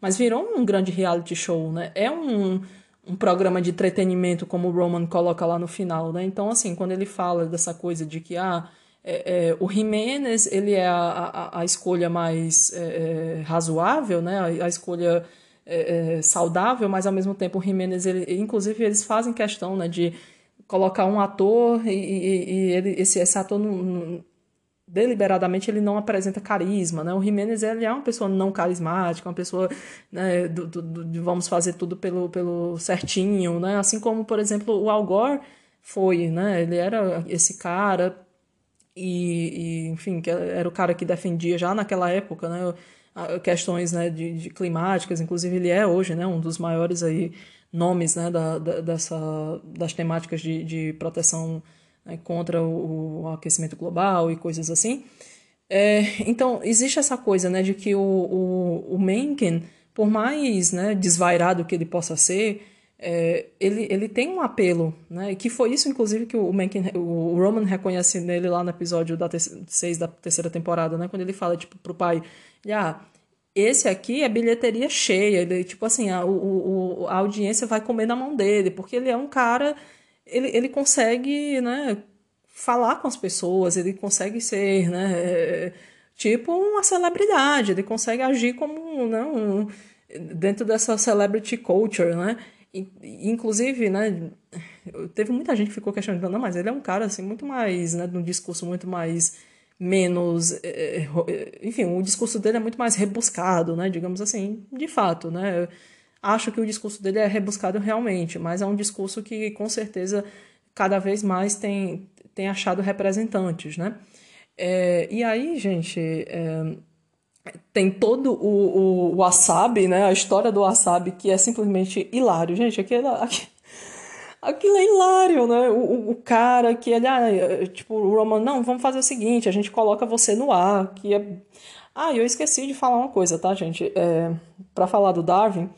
Mas virou um grande reality show, né? É um um programa de entretenimento, como o Roman coloca lá no final, né? Então, assim, quando ele fala dessa coisa de que ah, é, é, o Jimenez ele é a, a, a escolha mais é, é razoável, né? A, a escolha é, é, saudável, mas ao mesmo tempo o Jimenez, ele, inclusive, eles fazem questão né, de colocar um ator e, e, e ele, esse, esse ator não, deliberadamente ele não apresenta carisma, né? O Jimenez ele é uma pessoa não carismática, uma pessoa, né, do, do, do, vamos fazer tudo pelo, pelo certinho, né? Assim como, por exemplo, o Al Gore foi, né? Ele era esse cara e, e enfim, que era o cara que defendia já naquela época, né? Questões né, de, de climáticas, inclusive ele é hoje, né? Um dos maiores aí nomes, né? Da, da dessa, das temáticas de, de proteção né, contra o, o, aquecimento global e coisas assim. É, então, existe essa coisa né, de que o, o, o Mencken, por mais né, desvairado que ele possa ser, é, ele, ele tem um apelo, né? Que foi isso, inclusive, que o, Mencken, o Roman reconhece nele lá no episódio da 6 da terceira temporada, né? Quando ele fala, tipo, pro pai, ah, esse aqui é bilheteria cheia, ele, tipo assim, a, o, a audiência vai comer na mão dele, porque ele é um cara ele, ele consegue, né, falar com as pessoas, ele consegue ser, né, tipo uma celebridade, ele consegue agir como né, um, dentro dessa celebrity culture, né? inclusive, né, teve muita gente que ficou questionando, não, mas ele é um cara assim muito mais, né, de um discurso muito mais menos, é, é, enfim, o discurso dele é muito mais rebuscado, né, digamos assim, de fato, né? Acho que o discurso dele é rebuscado realmente, mas é um discurso que com certeza cada vez mais tem, tem achado representantes, né? É, e aí, gente, é, tem todo o, o, wasabi, né? A história do wasabi que é simplesmente hilário. Gente, aquilo, aquilo é hilário, né? O, o cara que ele, ah, tipo, o Roman, não, vamos fazer o seguinte, a gente coloca você no ar, que é... Ah, eu esqueci de falar uma coisa, tá, gente? É, para falar do Darwin,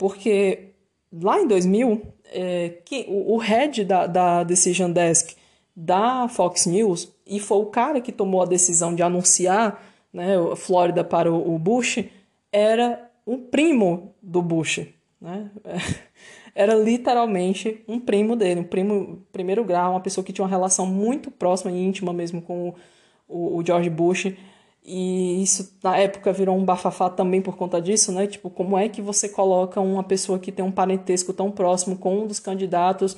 porque lá em 2000, é, que, o, o head da, da Decision Desk da Fox News, e foi o cara que tomou a decisão de anunciar né, a Flórida para o, o Bush, era um primo do Bush. Né? Era literalmente um primo dele, um primo primeiro grau, uma pessoa que tinha uma relação muito próxima e íntima mesmo com o, o George Bush. E isso na época virou um bafafá também por conta disso, né? Tipo, como é que você coloca uma pessoa que tem um parentesco tão próximo com um dos candidatos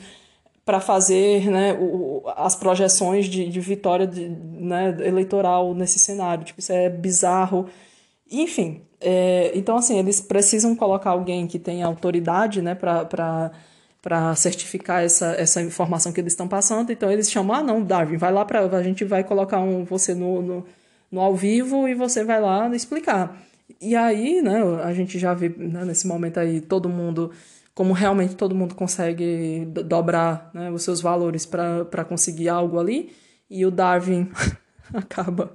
para fazer né, o, as projeções de, de vitória de, né, eleitoral nesse cenário? Tipo, isso é bizarro. Enfim, é, então assim, eles precisam colocar alguém que tenha autoridade né, para para certificar essa, essa informação que eles estão passando. Então eles chamam, ah, não, Darwin, vai lá para a gente vai colocar um, você no, no no ao vivo e você vai lá explicar. E aí, né, a gente já vê né, nesse momento aí todo mundo, como realmente todo mundo consegue dobrar né, os seus valores para conseguir algo ali, e o Darwin acaba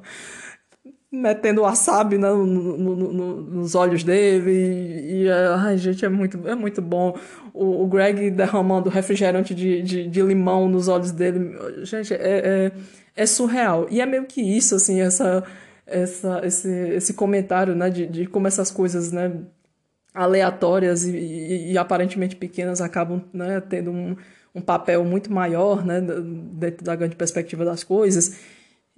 metendo wasabi né, no, no, no, nos olhos dele e, e ai gente é muito é muito bom o, o Greg derramando refrigerante de, de, de, limão nos olhos dele gente é, é é surreal. E é meio que isso, assim, essa, essa, esse, esse comentário, né, de, de como essas coisas, né, aleatórias e, e, e aparentemente pequenas acabam, né, tendo um, um papel muito maior, né, dentro da grande perspectiva das coisas.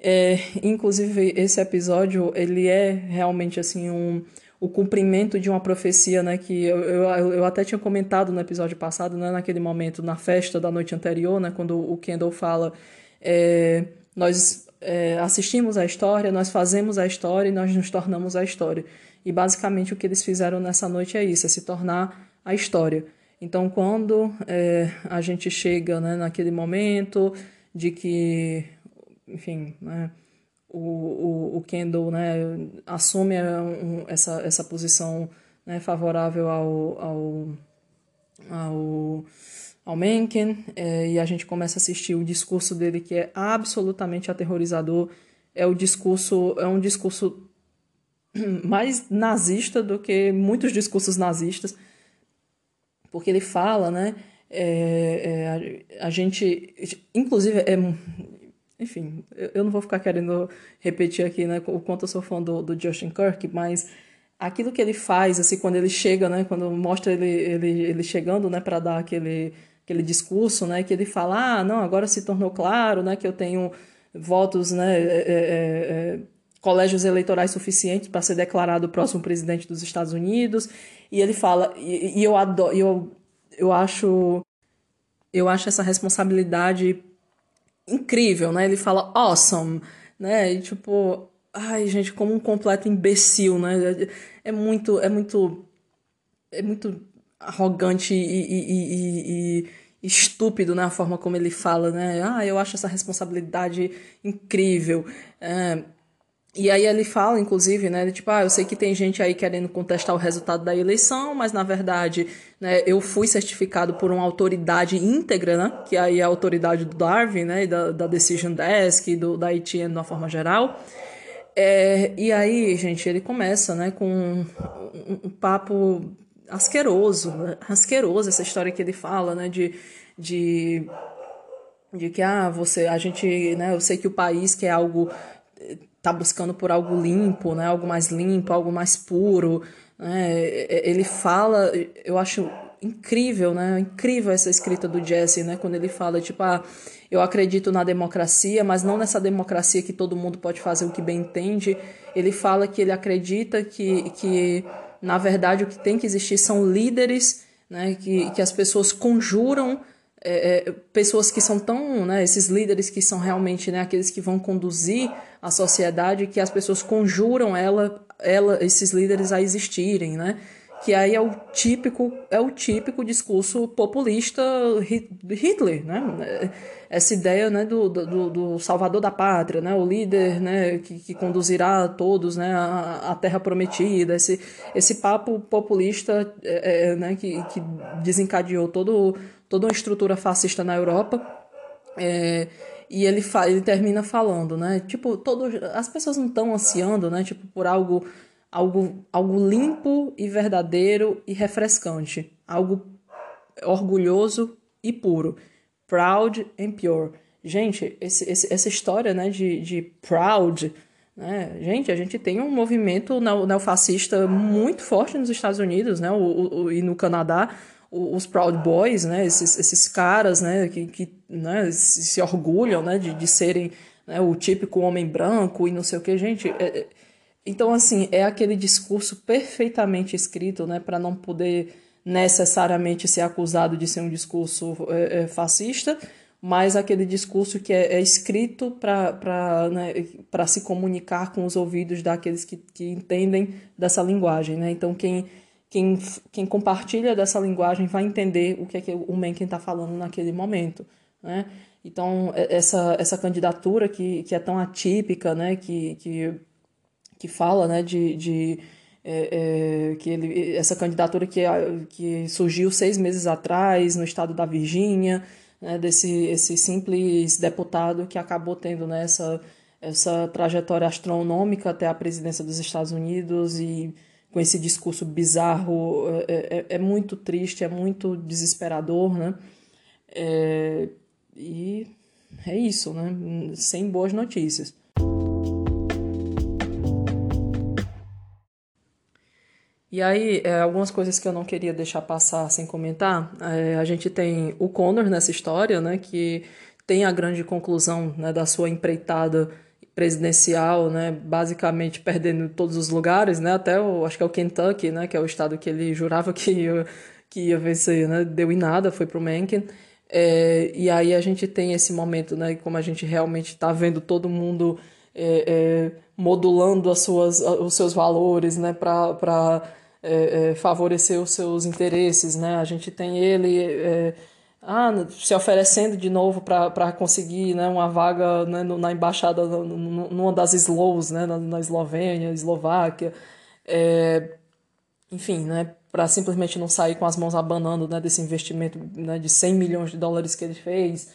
É, inclusive, esse episódio, ele é realmente, assim, um, o cumprimento de uma profecia, né, que eu, eu, eu até tinha comentado no episódio passado, né, naquele momento, na festa da noite anterior, né, quando o Kendall fala... É, nós é, assistimos a história, nós fazemos a história e nós nos tornamos a história. E basicamente o que eles fizeram nessa noite é isso, é se tornar a história. Então, quando é, a gente chega né, naquele momento de que, enfim, né, o, o, o Kendall né, assume um, essa, essa posição né, favorável ao, ao, ao ao Mencken, é, e a gente começa a assistir o discurso dele que é absolutamente aterrorizador. É o discurso, é um discurso mais nazista do que muitos discursos nazistas, porque ele fala, né? É, é, a, a, gente, inclusive, é, enfim, eu não vou ficar querendo repetir aqui, né, o quanto eu sou fã do, do Justin Kirk, mas aquilo que ele faz, assim, quando ele chega, né, quando mostra ele, ele, ele chegando, né, para dar aquele aquele discurso, né, que ele fala, ah, não, agora se tornou claro, né, que eu tenho votos, né, é, é, é, colégios eleitorais suficientes para ser declarado o próximo presidente dos Estados Unidos, e ele fala, e, e eu adoro, eu, eu acho, eu acho essa responsabilidade incrível, né, ele fala awesome, né, e tipo, ai, gente, como um completo imbecil, né, é muito, é muito, é muito arrogante e, e, e, e, estúpido na né, forma como ele fala, né? Ah, eu acho essa responsabilidade incrível. É, e aí ele fala, inclusive, né, tipo, ah, eu sei que tem gente aí querendo contestar o resultado da eleição, mas na verdade, né, eu fui certificado por uma autoridade íntegra, né, que aí é a autoridade do Darwin, né, da, da Decision Desk, do, da ITN de uma forma geral. É, e aí, gente, ele começa, né, com um, um, papo asqueroso, né? asqueroso essa história que ele fala, né, de, de, de que, ah, você, a gente, né, eu sei que o país quer algo, tá buscando por algo limpo, né, algo mais limpo, algo mais puro, né, ele fala, eu acho incrível, né? Incrível essa escrita do Jesse, né? Quando ele fala, tipo, ah, eu acredito na democracia, mas não nessa democracia que todo mundo pode fazer o que bem entende. Ele fala que ele acredita que, que na verdade, o que tem que existir são líderes, né? Que, que as pessoas conjuram é, é, pessoas que são tão, né, esses líderes que são realmente né, aqueles que vão conduzir a sociedade, que as pessoas conjuram ela, ela, esses líderes a existirem, né? Que aí é o típico, é o típico discurso populista Hitler, né? Essa ideia né, do, do, do salvador da pátria, né? O líder né, que, que conduzirá todos né, a, a terra prometida, esse, esse papo populista é, é, né, que, que desencadeou todo toda uma estrutura fascista na Europa. É, e ele, fa ele termina falando, né? Tipo, todo, as pessoas não estão ansiando, né? Tipo, por algo, algo, algo limpo e verdadeiro e refrescante. Algo orgulhoso e puro. Proud and pure. Gente, esse, esse, essa história né, de, de proud, né? Gente, a gente tem um movimento neofascista muito forte nos Estados Unidos né, o, o, e no Canadá os Proud Boys, né, esses, esses caras, né, que, que né, se, orgulham, né, de, de serem né, o típico homem branco e não sei o que, gente. É, é então, assim, é aquele discurso perfeitamente escrito, né, para não poder necessariamente ser acusado de ser um discurso é, é, fascista, mas aquele discurso que é, é escrito para né, se comunicar com os ouvidos daqueles que, que entendem dessa linguagem, né? Então, quem quem, quem compartilha dessa linguagem vai entender o que é que o Mencken está falando naquele momento, né? Então, essa, essa candidatura que, que é tão atípica, né? Que, que, que fala né? de, de é, é, que ele, essa candidatura que, que surgiu seis meses atrás no estado da Virgínia, né? desse esse simples deputado que acabou tendo né? essa, essa trajetória astronômica até a presidência dos Estados Unidos e com esse discurso bizarro, é, é, é muito triste, é muito desesperador, né? É, e é isso, né? Sem boas notícias. E aí, é, algumas coisas que eu não queria deixar passar sem comentar. É, a gente tem o Connor nessa história, né? Que tem a grande conclusão né, da sua empreitada presidencial, né, basicamente perdendo todos os lugares, né, até o, acho que é o Kentucky, né, que é o estado que ele jurava que ia, que ia vencer, né, deu em nada, foi pro Mencken. É, e aí a gente tem esse momento, né, como a gente realmente está vendo todo mundo é, é, modulando as suas, os seus valores, né, para é, é, favorecer os seus interesses, né, a gente tem ele é, ah, se oferecendo de novo para conseguir né, uma vaga né, na embaixada, numa das slows, né, na, Eslovênia, Eslováquia, é, enfim, né, para simplesmente não sair com as mãos abanando né, desse investimento né, de 100 milhões de dólares que ele fez.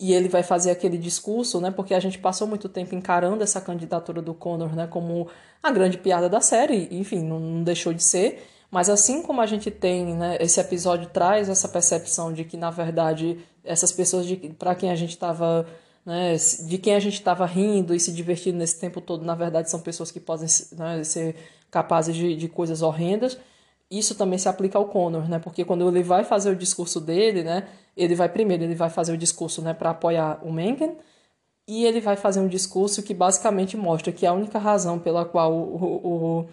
E ele vai fazer aquele discurso, né, porque a gente passou muito tempo encarando essa candidatura do Conor né, como a grande piada da série, enfim, não, não deixou de ser. Mas assim como a gente tem, né, esse episódio traz essa percepção de que, na verdade, essas pessoas para quem a gente estava. Né, de quem a gente estava rindo e se divertindo nesse tempo todo, na verdade, são pessoas que podem né, ser capazes de, de coisas horrendas. Isso também se aplica ao Connor, né? Porque quando ele vai fazer o discurso dele, né? Ele vai primeiro, ele vai fazer o discurso, né, para apoiar o Mencken, e ele vai fazer um discurso que basicamente mostra que a única razão pela qual o, o,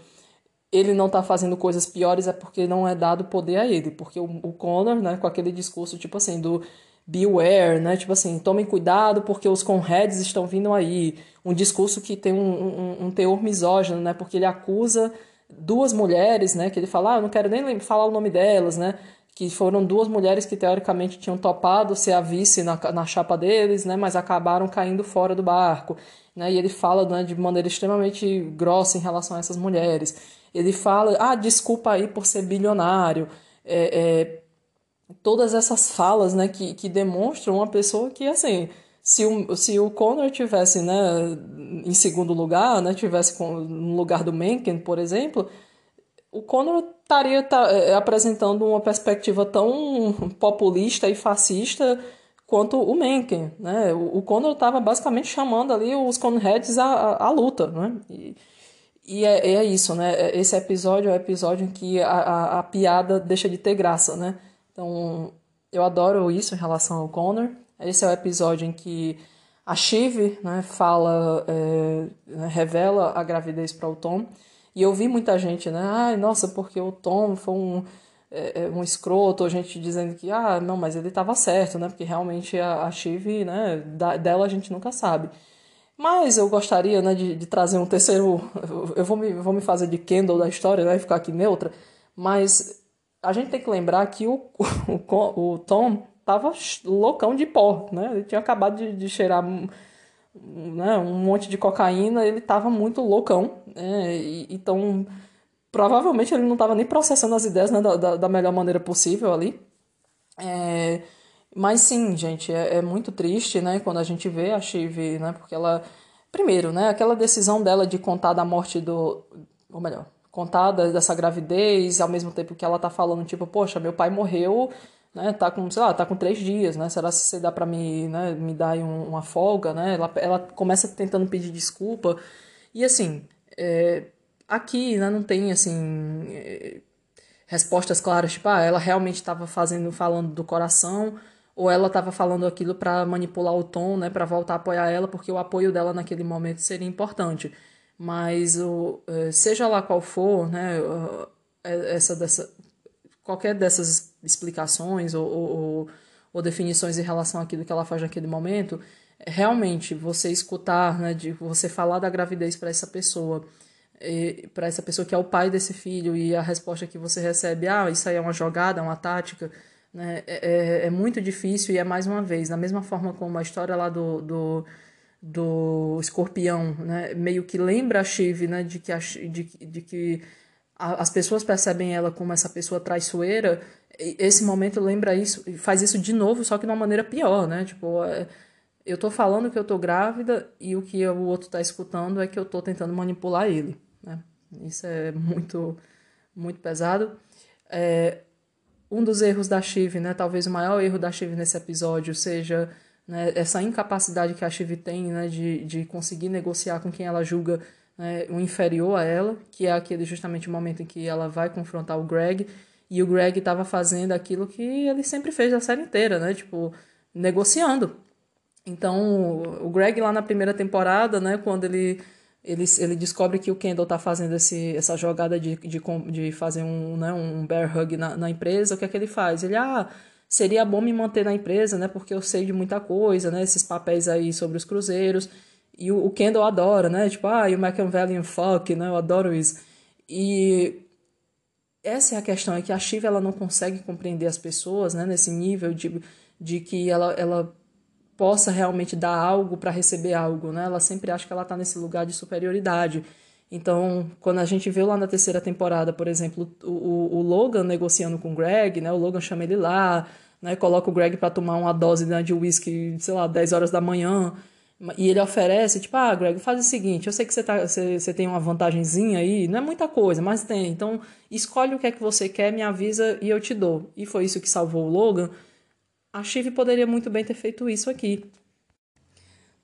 ele não tá fazendo coisas piores é porque não é dado poder a ele. Porque o, o Connor, né, com aquele discurso, tipo assim, do beware, né, tipo assim, tomem cuidado porque os conheads estão vindo aí. Um discurso que tem um, um, um teor misógino, né, porque ele acusa duas mulheres, né, que ele fala, ah, eu não quero nem falar o nome delas, né, que foram duas mulheres que teoricamente tinham topado ser a vice na, na chapa deles, né, mas acabaram caindo fora do barco. Né, e ele fala né, de maneira extremamente grossa em relação a essas mulheres. Ele fala, ah, desculpa aí por ser bilionário. É, é, todas essas falas, né, que, que demonstram uma pessoa que, assim, se o, se o Connor tivesse, né, em segundo lugar, né, tivesse no lugar do Mencken, por exemplo, o Connor estaria tá, é, apresentando uma perspectiva tão populista e fascista quanto o Mencken, né? O, o Connor estava basicamente chamando ali os Conheads à, à, à luta, né? E, E é, é isso, né? Esse episódio é o episódio em que a, a, a piada deixa de ter graça, né? Então, eu adoro isso em relação ao Connor. Esse é o episódio em que a Shiv né, fala, é, né, revela a gravidez para o Tom. E eu vi muita gente, né? Ai, nossa, porque o Tom foi um, é, é um escroto, ou gente dizendo que, ah, não, mas ele estava certo, né? Porque realmente a, a Shiv, né, da, dela a gente nunca sabe. Mas eu gostaria, né, de, de trazer um terceiro. Eu vou me, vou me fazer de Kendall da história, né? Ficar aqui neutra. Mas a gente tem que lembrar que o, o, o Tom tava loucão de pó, né? Ele tinha acabado de, de cheirar né, um monte de cocaína, ele tava muito loucão. Né? E, então, provavelmente ele não tava nem processando as ideias né, da, da melhor maneira possível ali. É, mas sim, gente, é, é, muito triste, né, quando a gente vê a Shiv, né, porque ela... Primeiro, né, aquela decisão dela de contar da morte do... Ou melhor, contar dessa gravidez, ao mesmo tempo que ela tá falando, tipo, poxa, meu pai morreu né, tá com, sei lá, tá com três dias, né, será que você dá para me, né, me dar um, uma folga, né, ela, ela começa tentando pedir desculpa, e assim, é, aqui, né, não tem, assim, é, respostas claras, tipo, ah, ela realmente estava fazendo, falando do coração, ou ela estava falando aquilo para manipular o tom, né, para voltar a apoiar ela, porque o apoio dela naquele momento seria importante, mas o, é, seja lá qual for, né, é, essa dessa qualquer dessas explicações ou, ou, ou, definições em relação àquilo que ela faz naquele momento, realmente você escutar, né, de você falar da gravidez para essa pessoa, para essa pessoa que é o pai desse filho e a resposta que você recebe, ah, isso aí é uma jogada, uma tática, né, é, é, é muito difícil e é mais uma vez, da mesma forma como a história lá do, do do escorpião, né, meio que lembra a Shiv, né, de que, a, de, de que as pessoas percebem ela como essa pessoa traiçoeira, esse momento lembra isso, faz isso de novo, só que de uma maneira pior, né? Tipo, é, eu tô falando que eu tô grávida e o que o outro tá escutando é que eu tô tentando manipular ele, né? Isso é muito, muito pesado. É, um dos erros da Shiv, né? Talvez o maior erro da Shiv nesse episódio seja né, essa incapacidade que a Shiv tem, né? De, de conseguir negociar com quem ela julga né, o inferior a ela, que é aquele justamente o momento em que ela vai confrontar o Greg, e o Greg estava fazendo aquilo que ele sempre fez a série inteira, né? Tipo, negociando. Então, o Greg lá na primeira temporada, né, quando ele ele, ele descobre que o Kendall tá fazendo esse, essa jogada de, de, de fazer um, né, um bear hug na, na empresa, o que é que ele faz? Ele, ah, seria bom me manter na empresa, né, porque eu sei de muita coisa, né, esses papéis aí sobre os cruzeiros, e o, Kendall adora, né? Tipo, ah, e o Machiavellian fuck, né? Eu adoro isso. E essa é a questão, é que a Shiva ela não consegue compreender as pessoas, né? Nesse nível de, de que ela, ela possa realmente dar algo para receber algo, né? Ela sempre acha que ela está nesse lugar de superioridade. Então, quando a gente vê lá na terceira temporada, por exemplo, o, o, o Logan negociando com o Greg, né? O Logan chama ele lá, né? Coloca o Greg para tomar uma dose né, de whisky, sei lá, 10 horas da manhã. E ele oferece, tipo, ah, Greg, faz o seguinte, eu sei que você, tá, você, você tem uma vantagenzinha aí, não é muita coisa, mas tem. Então, escolhe o que é que você quer, me avisa e eu te dou. E foi isso que salvou o Logan. A Shiv poderia muito bem ter feito isso aqui.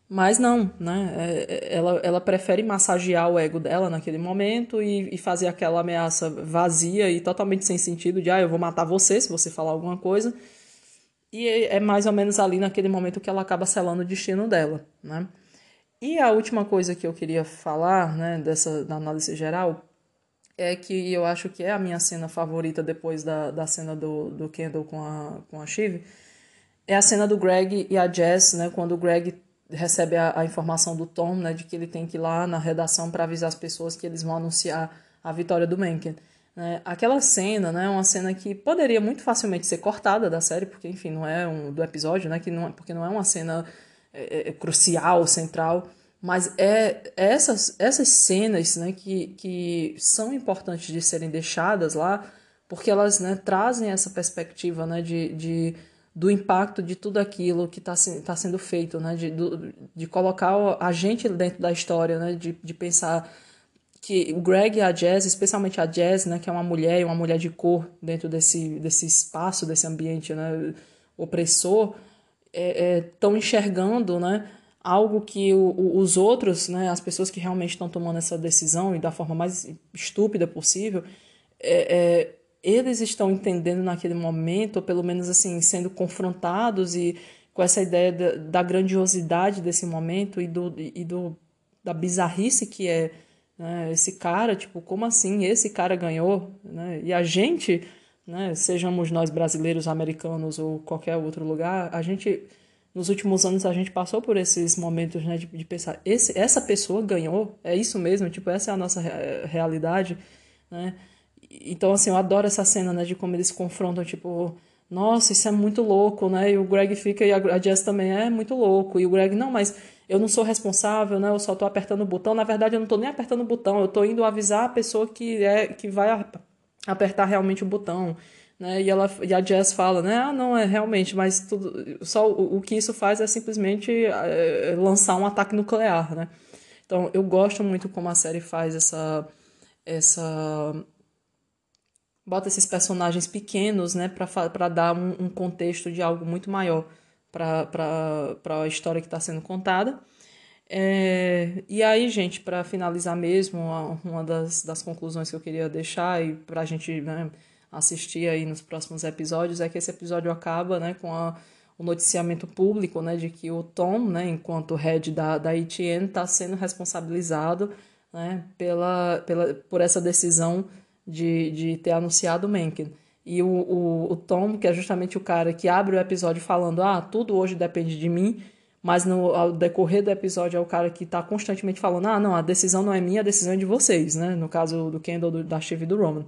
Mas não, né? É, é, ela, ela prefere massagear o ego dela naquele momento e, e fazer aquela ameaça vazia e totalmente sem sentido de, ah, eu vou matar você se você falar alguma coisa e é mais ou menos ali naquele momento que ela acaba selando o destino dela, né? E a última coisa que eu queria falar, né, dessa da análise geral, é que eu acho que é a minha cena favorita depois da, da cena do, do Kendall com a, com a Shiv, é a cena do Greg e a Jess, né, quando o Greg recebe a, a informação do Tom, né, de que ele tem que ir lá na redação para avisar as pessoas que eles vão anunciar a vitória do Mencken. Né? Aquela cena, né, uma cena que poderia muito facilmente ser cortada da série, porque, enfim, não é um do episódio, né, que não, é, porque não é uma cena é, é, é, crucial, central, mas é essas, essas cenas né, que, que são importantes de serem deixadas lá, porque elas né, trazem essa perspectiva né, de, de, do impacto de tudo aquilo que está tá sendo feito, né, de, do, de colocar a gente dentro da história, né, de, de pensar que o Greg e a Jazz, especialmente a Jazz, né, que é uma mulher e uma mulher de cor dentro desse, desse espaço, desse ambiente né, opressor, estão é, é, enxergando né, algo que o, o, os outros, né, as pessoas que realmente estão tomando essa decisão e da forma mais estúpida possível, é, é, eles estão entendendo naquele momento, ou pelo menos assim, sendo confrontados e com essa ideia da, da grandiosidade desse momento e, do, e do, da bizarrice que é né, esse cara, tipo, como assim esse cara ganhou? Né? E a gente, né, sejamos nós brasileiros, americanos ou qualquer outro lugar, a gente nos últimos anos a gente passou por esses momentos né, de, de pensar, esse, essa pessoa ganhou, é isso mesmo, tipo, essa é a nossa realidade, né? Então, assim, eu adoro essa cena, né, de como eles confrontam, tipo, nossa, isso é muito louco, né? E o Greg fica, e a Jess também é muito louco, e o Greg, não, mas eu não sou responsável, né? Eu só tô apertando o botão, na verdade eu não tô nem apertando o botão, eu tô indo avisar a pessoa que é que vai apertar realmente o botão né? E, ela, e a Jess fala, né? Ah, não, é realmente, mas tudo, só o, o que isso faz é simplesmente é, lançar um ataque nuclear, né? Então, eu gosto muito como a série faz essa... essa bota esses personagens pequenos, né? Para dar um, um contexto de algo muito maior para a história que está sendo contada. É, e aí, gente, para finalizar mesmo, uma das, das conclusões que eu queria deixar e para a gente né, assistir aí nos próximos episódios é que esse episódio acaba né, com a, o noticiamento público né, de que o Tom, né, enquanto head da, da ETN, está sendo responsabilizado né, pela, pela, por essa decisão de, de ter anunciado o Mencken. E o, o, o Tom, que é justamente o cara que abre o episódio falando: Ah, tudo hoje depende de mim, mas no ao decorrer do episódio é o cara que está constantemente falando: Ah, não, a decisão não é minha, a decisão é de vocês, né? No caso do Kendall, do, da Steve e do Roman.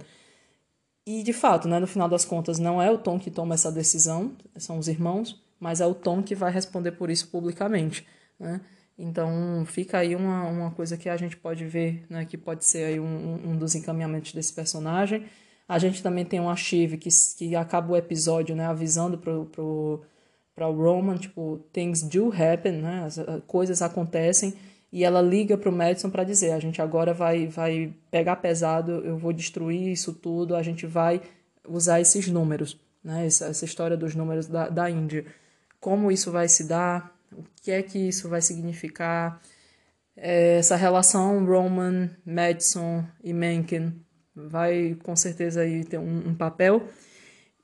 E de fato, né, no final das contas, não é o Tom que toma essa decisão, são os irmãos, mas é o Tom que vai responder por isso publicamente. Né? Então fica aí uma, uma coisa que a gente pode ver, né, que pode ser aí um, um dos encaminhamentos desse personagem. A gente também tem um archivo que, que acaba o episódio né, avisando pro, pro, para o Roman, tipo, things do happen, né, as, as coisas acontecem e ela liga para o Madison para dizer: a gente agora vai, vai pegar pesado, eu vou destruir isso tudo, a gente vai usar esses números, né? essa, essa história dos números da, da Índia. Como isso vai se dar, o que é que isso vai significar, é, essa relação Roman, Madison e Mencken vai com certeza aí ter um, um papel.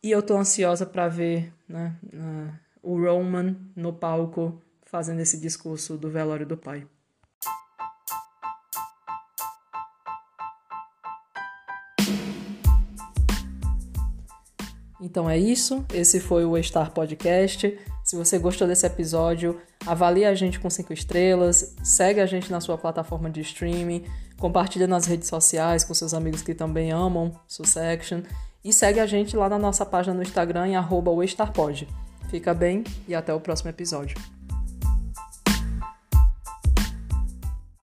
E eu estou ansiosa para ver né, uh, o Roman no palco fazendo esse discurso do velório do pai. Então é isso, esse foi o Star Podcast. Se você gostou desse episódio, avalie a gente com 5 estrelas, segue a gente na sua plataforma de streaming, compartilha nas redes sociais com seus amigos que também amam Sussection e segue a gente lá na nossa página no Instagram em arroba Fica bem e até o próximo episódio.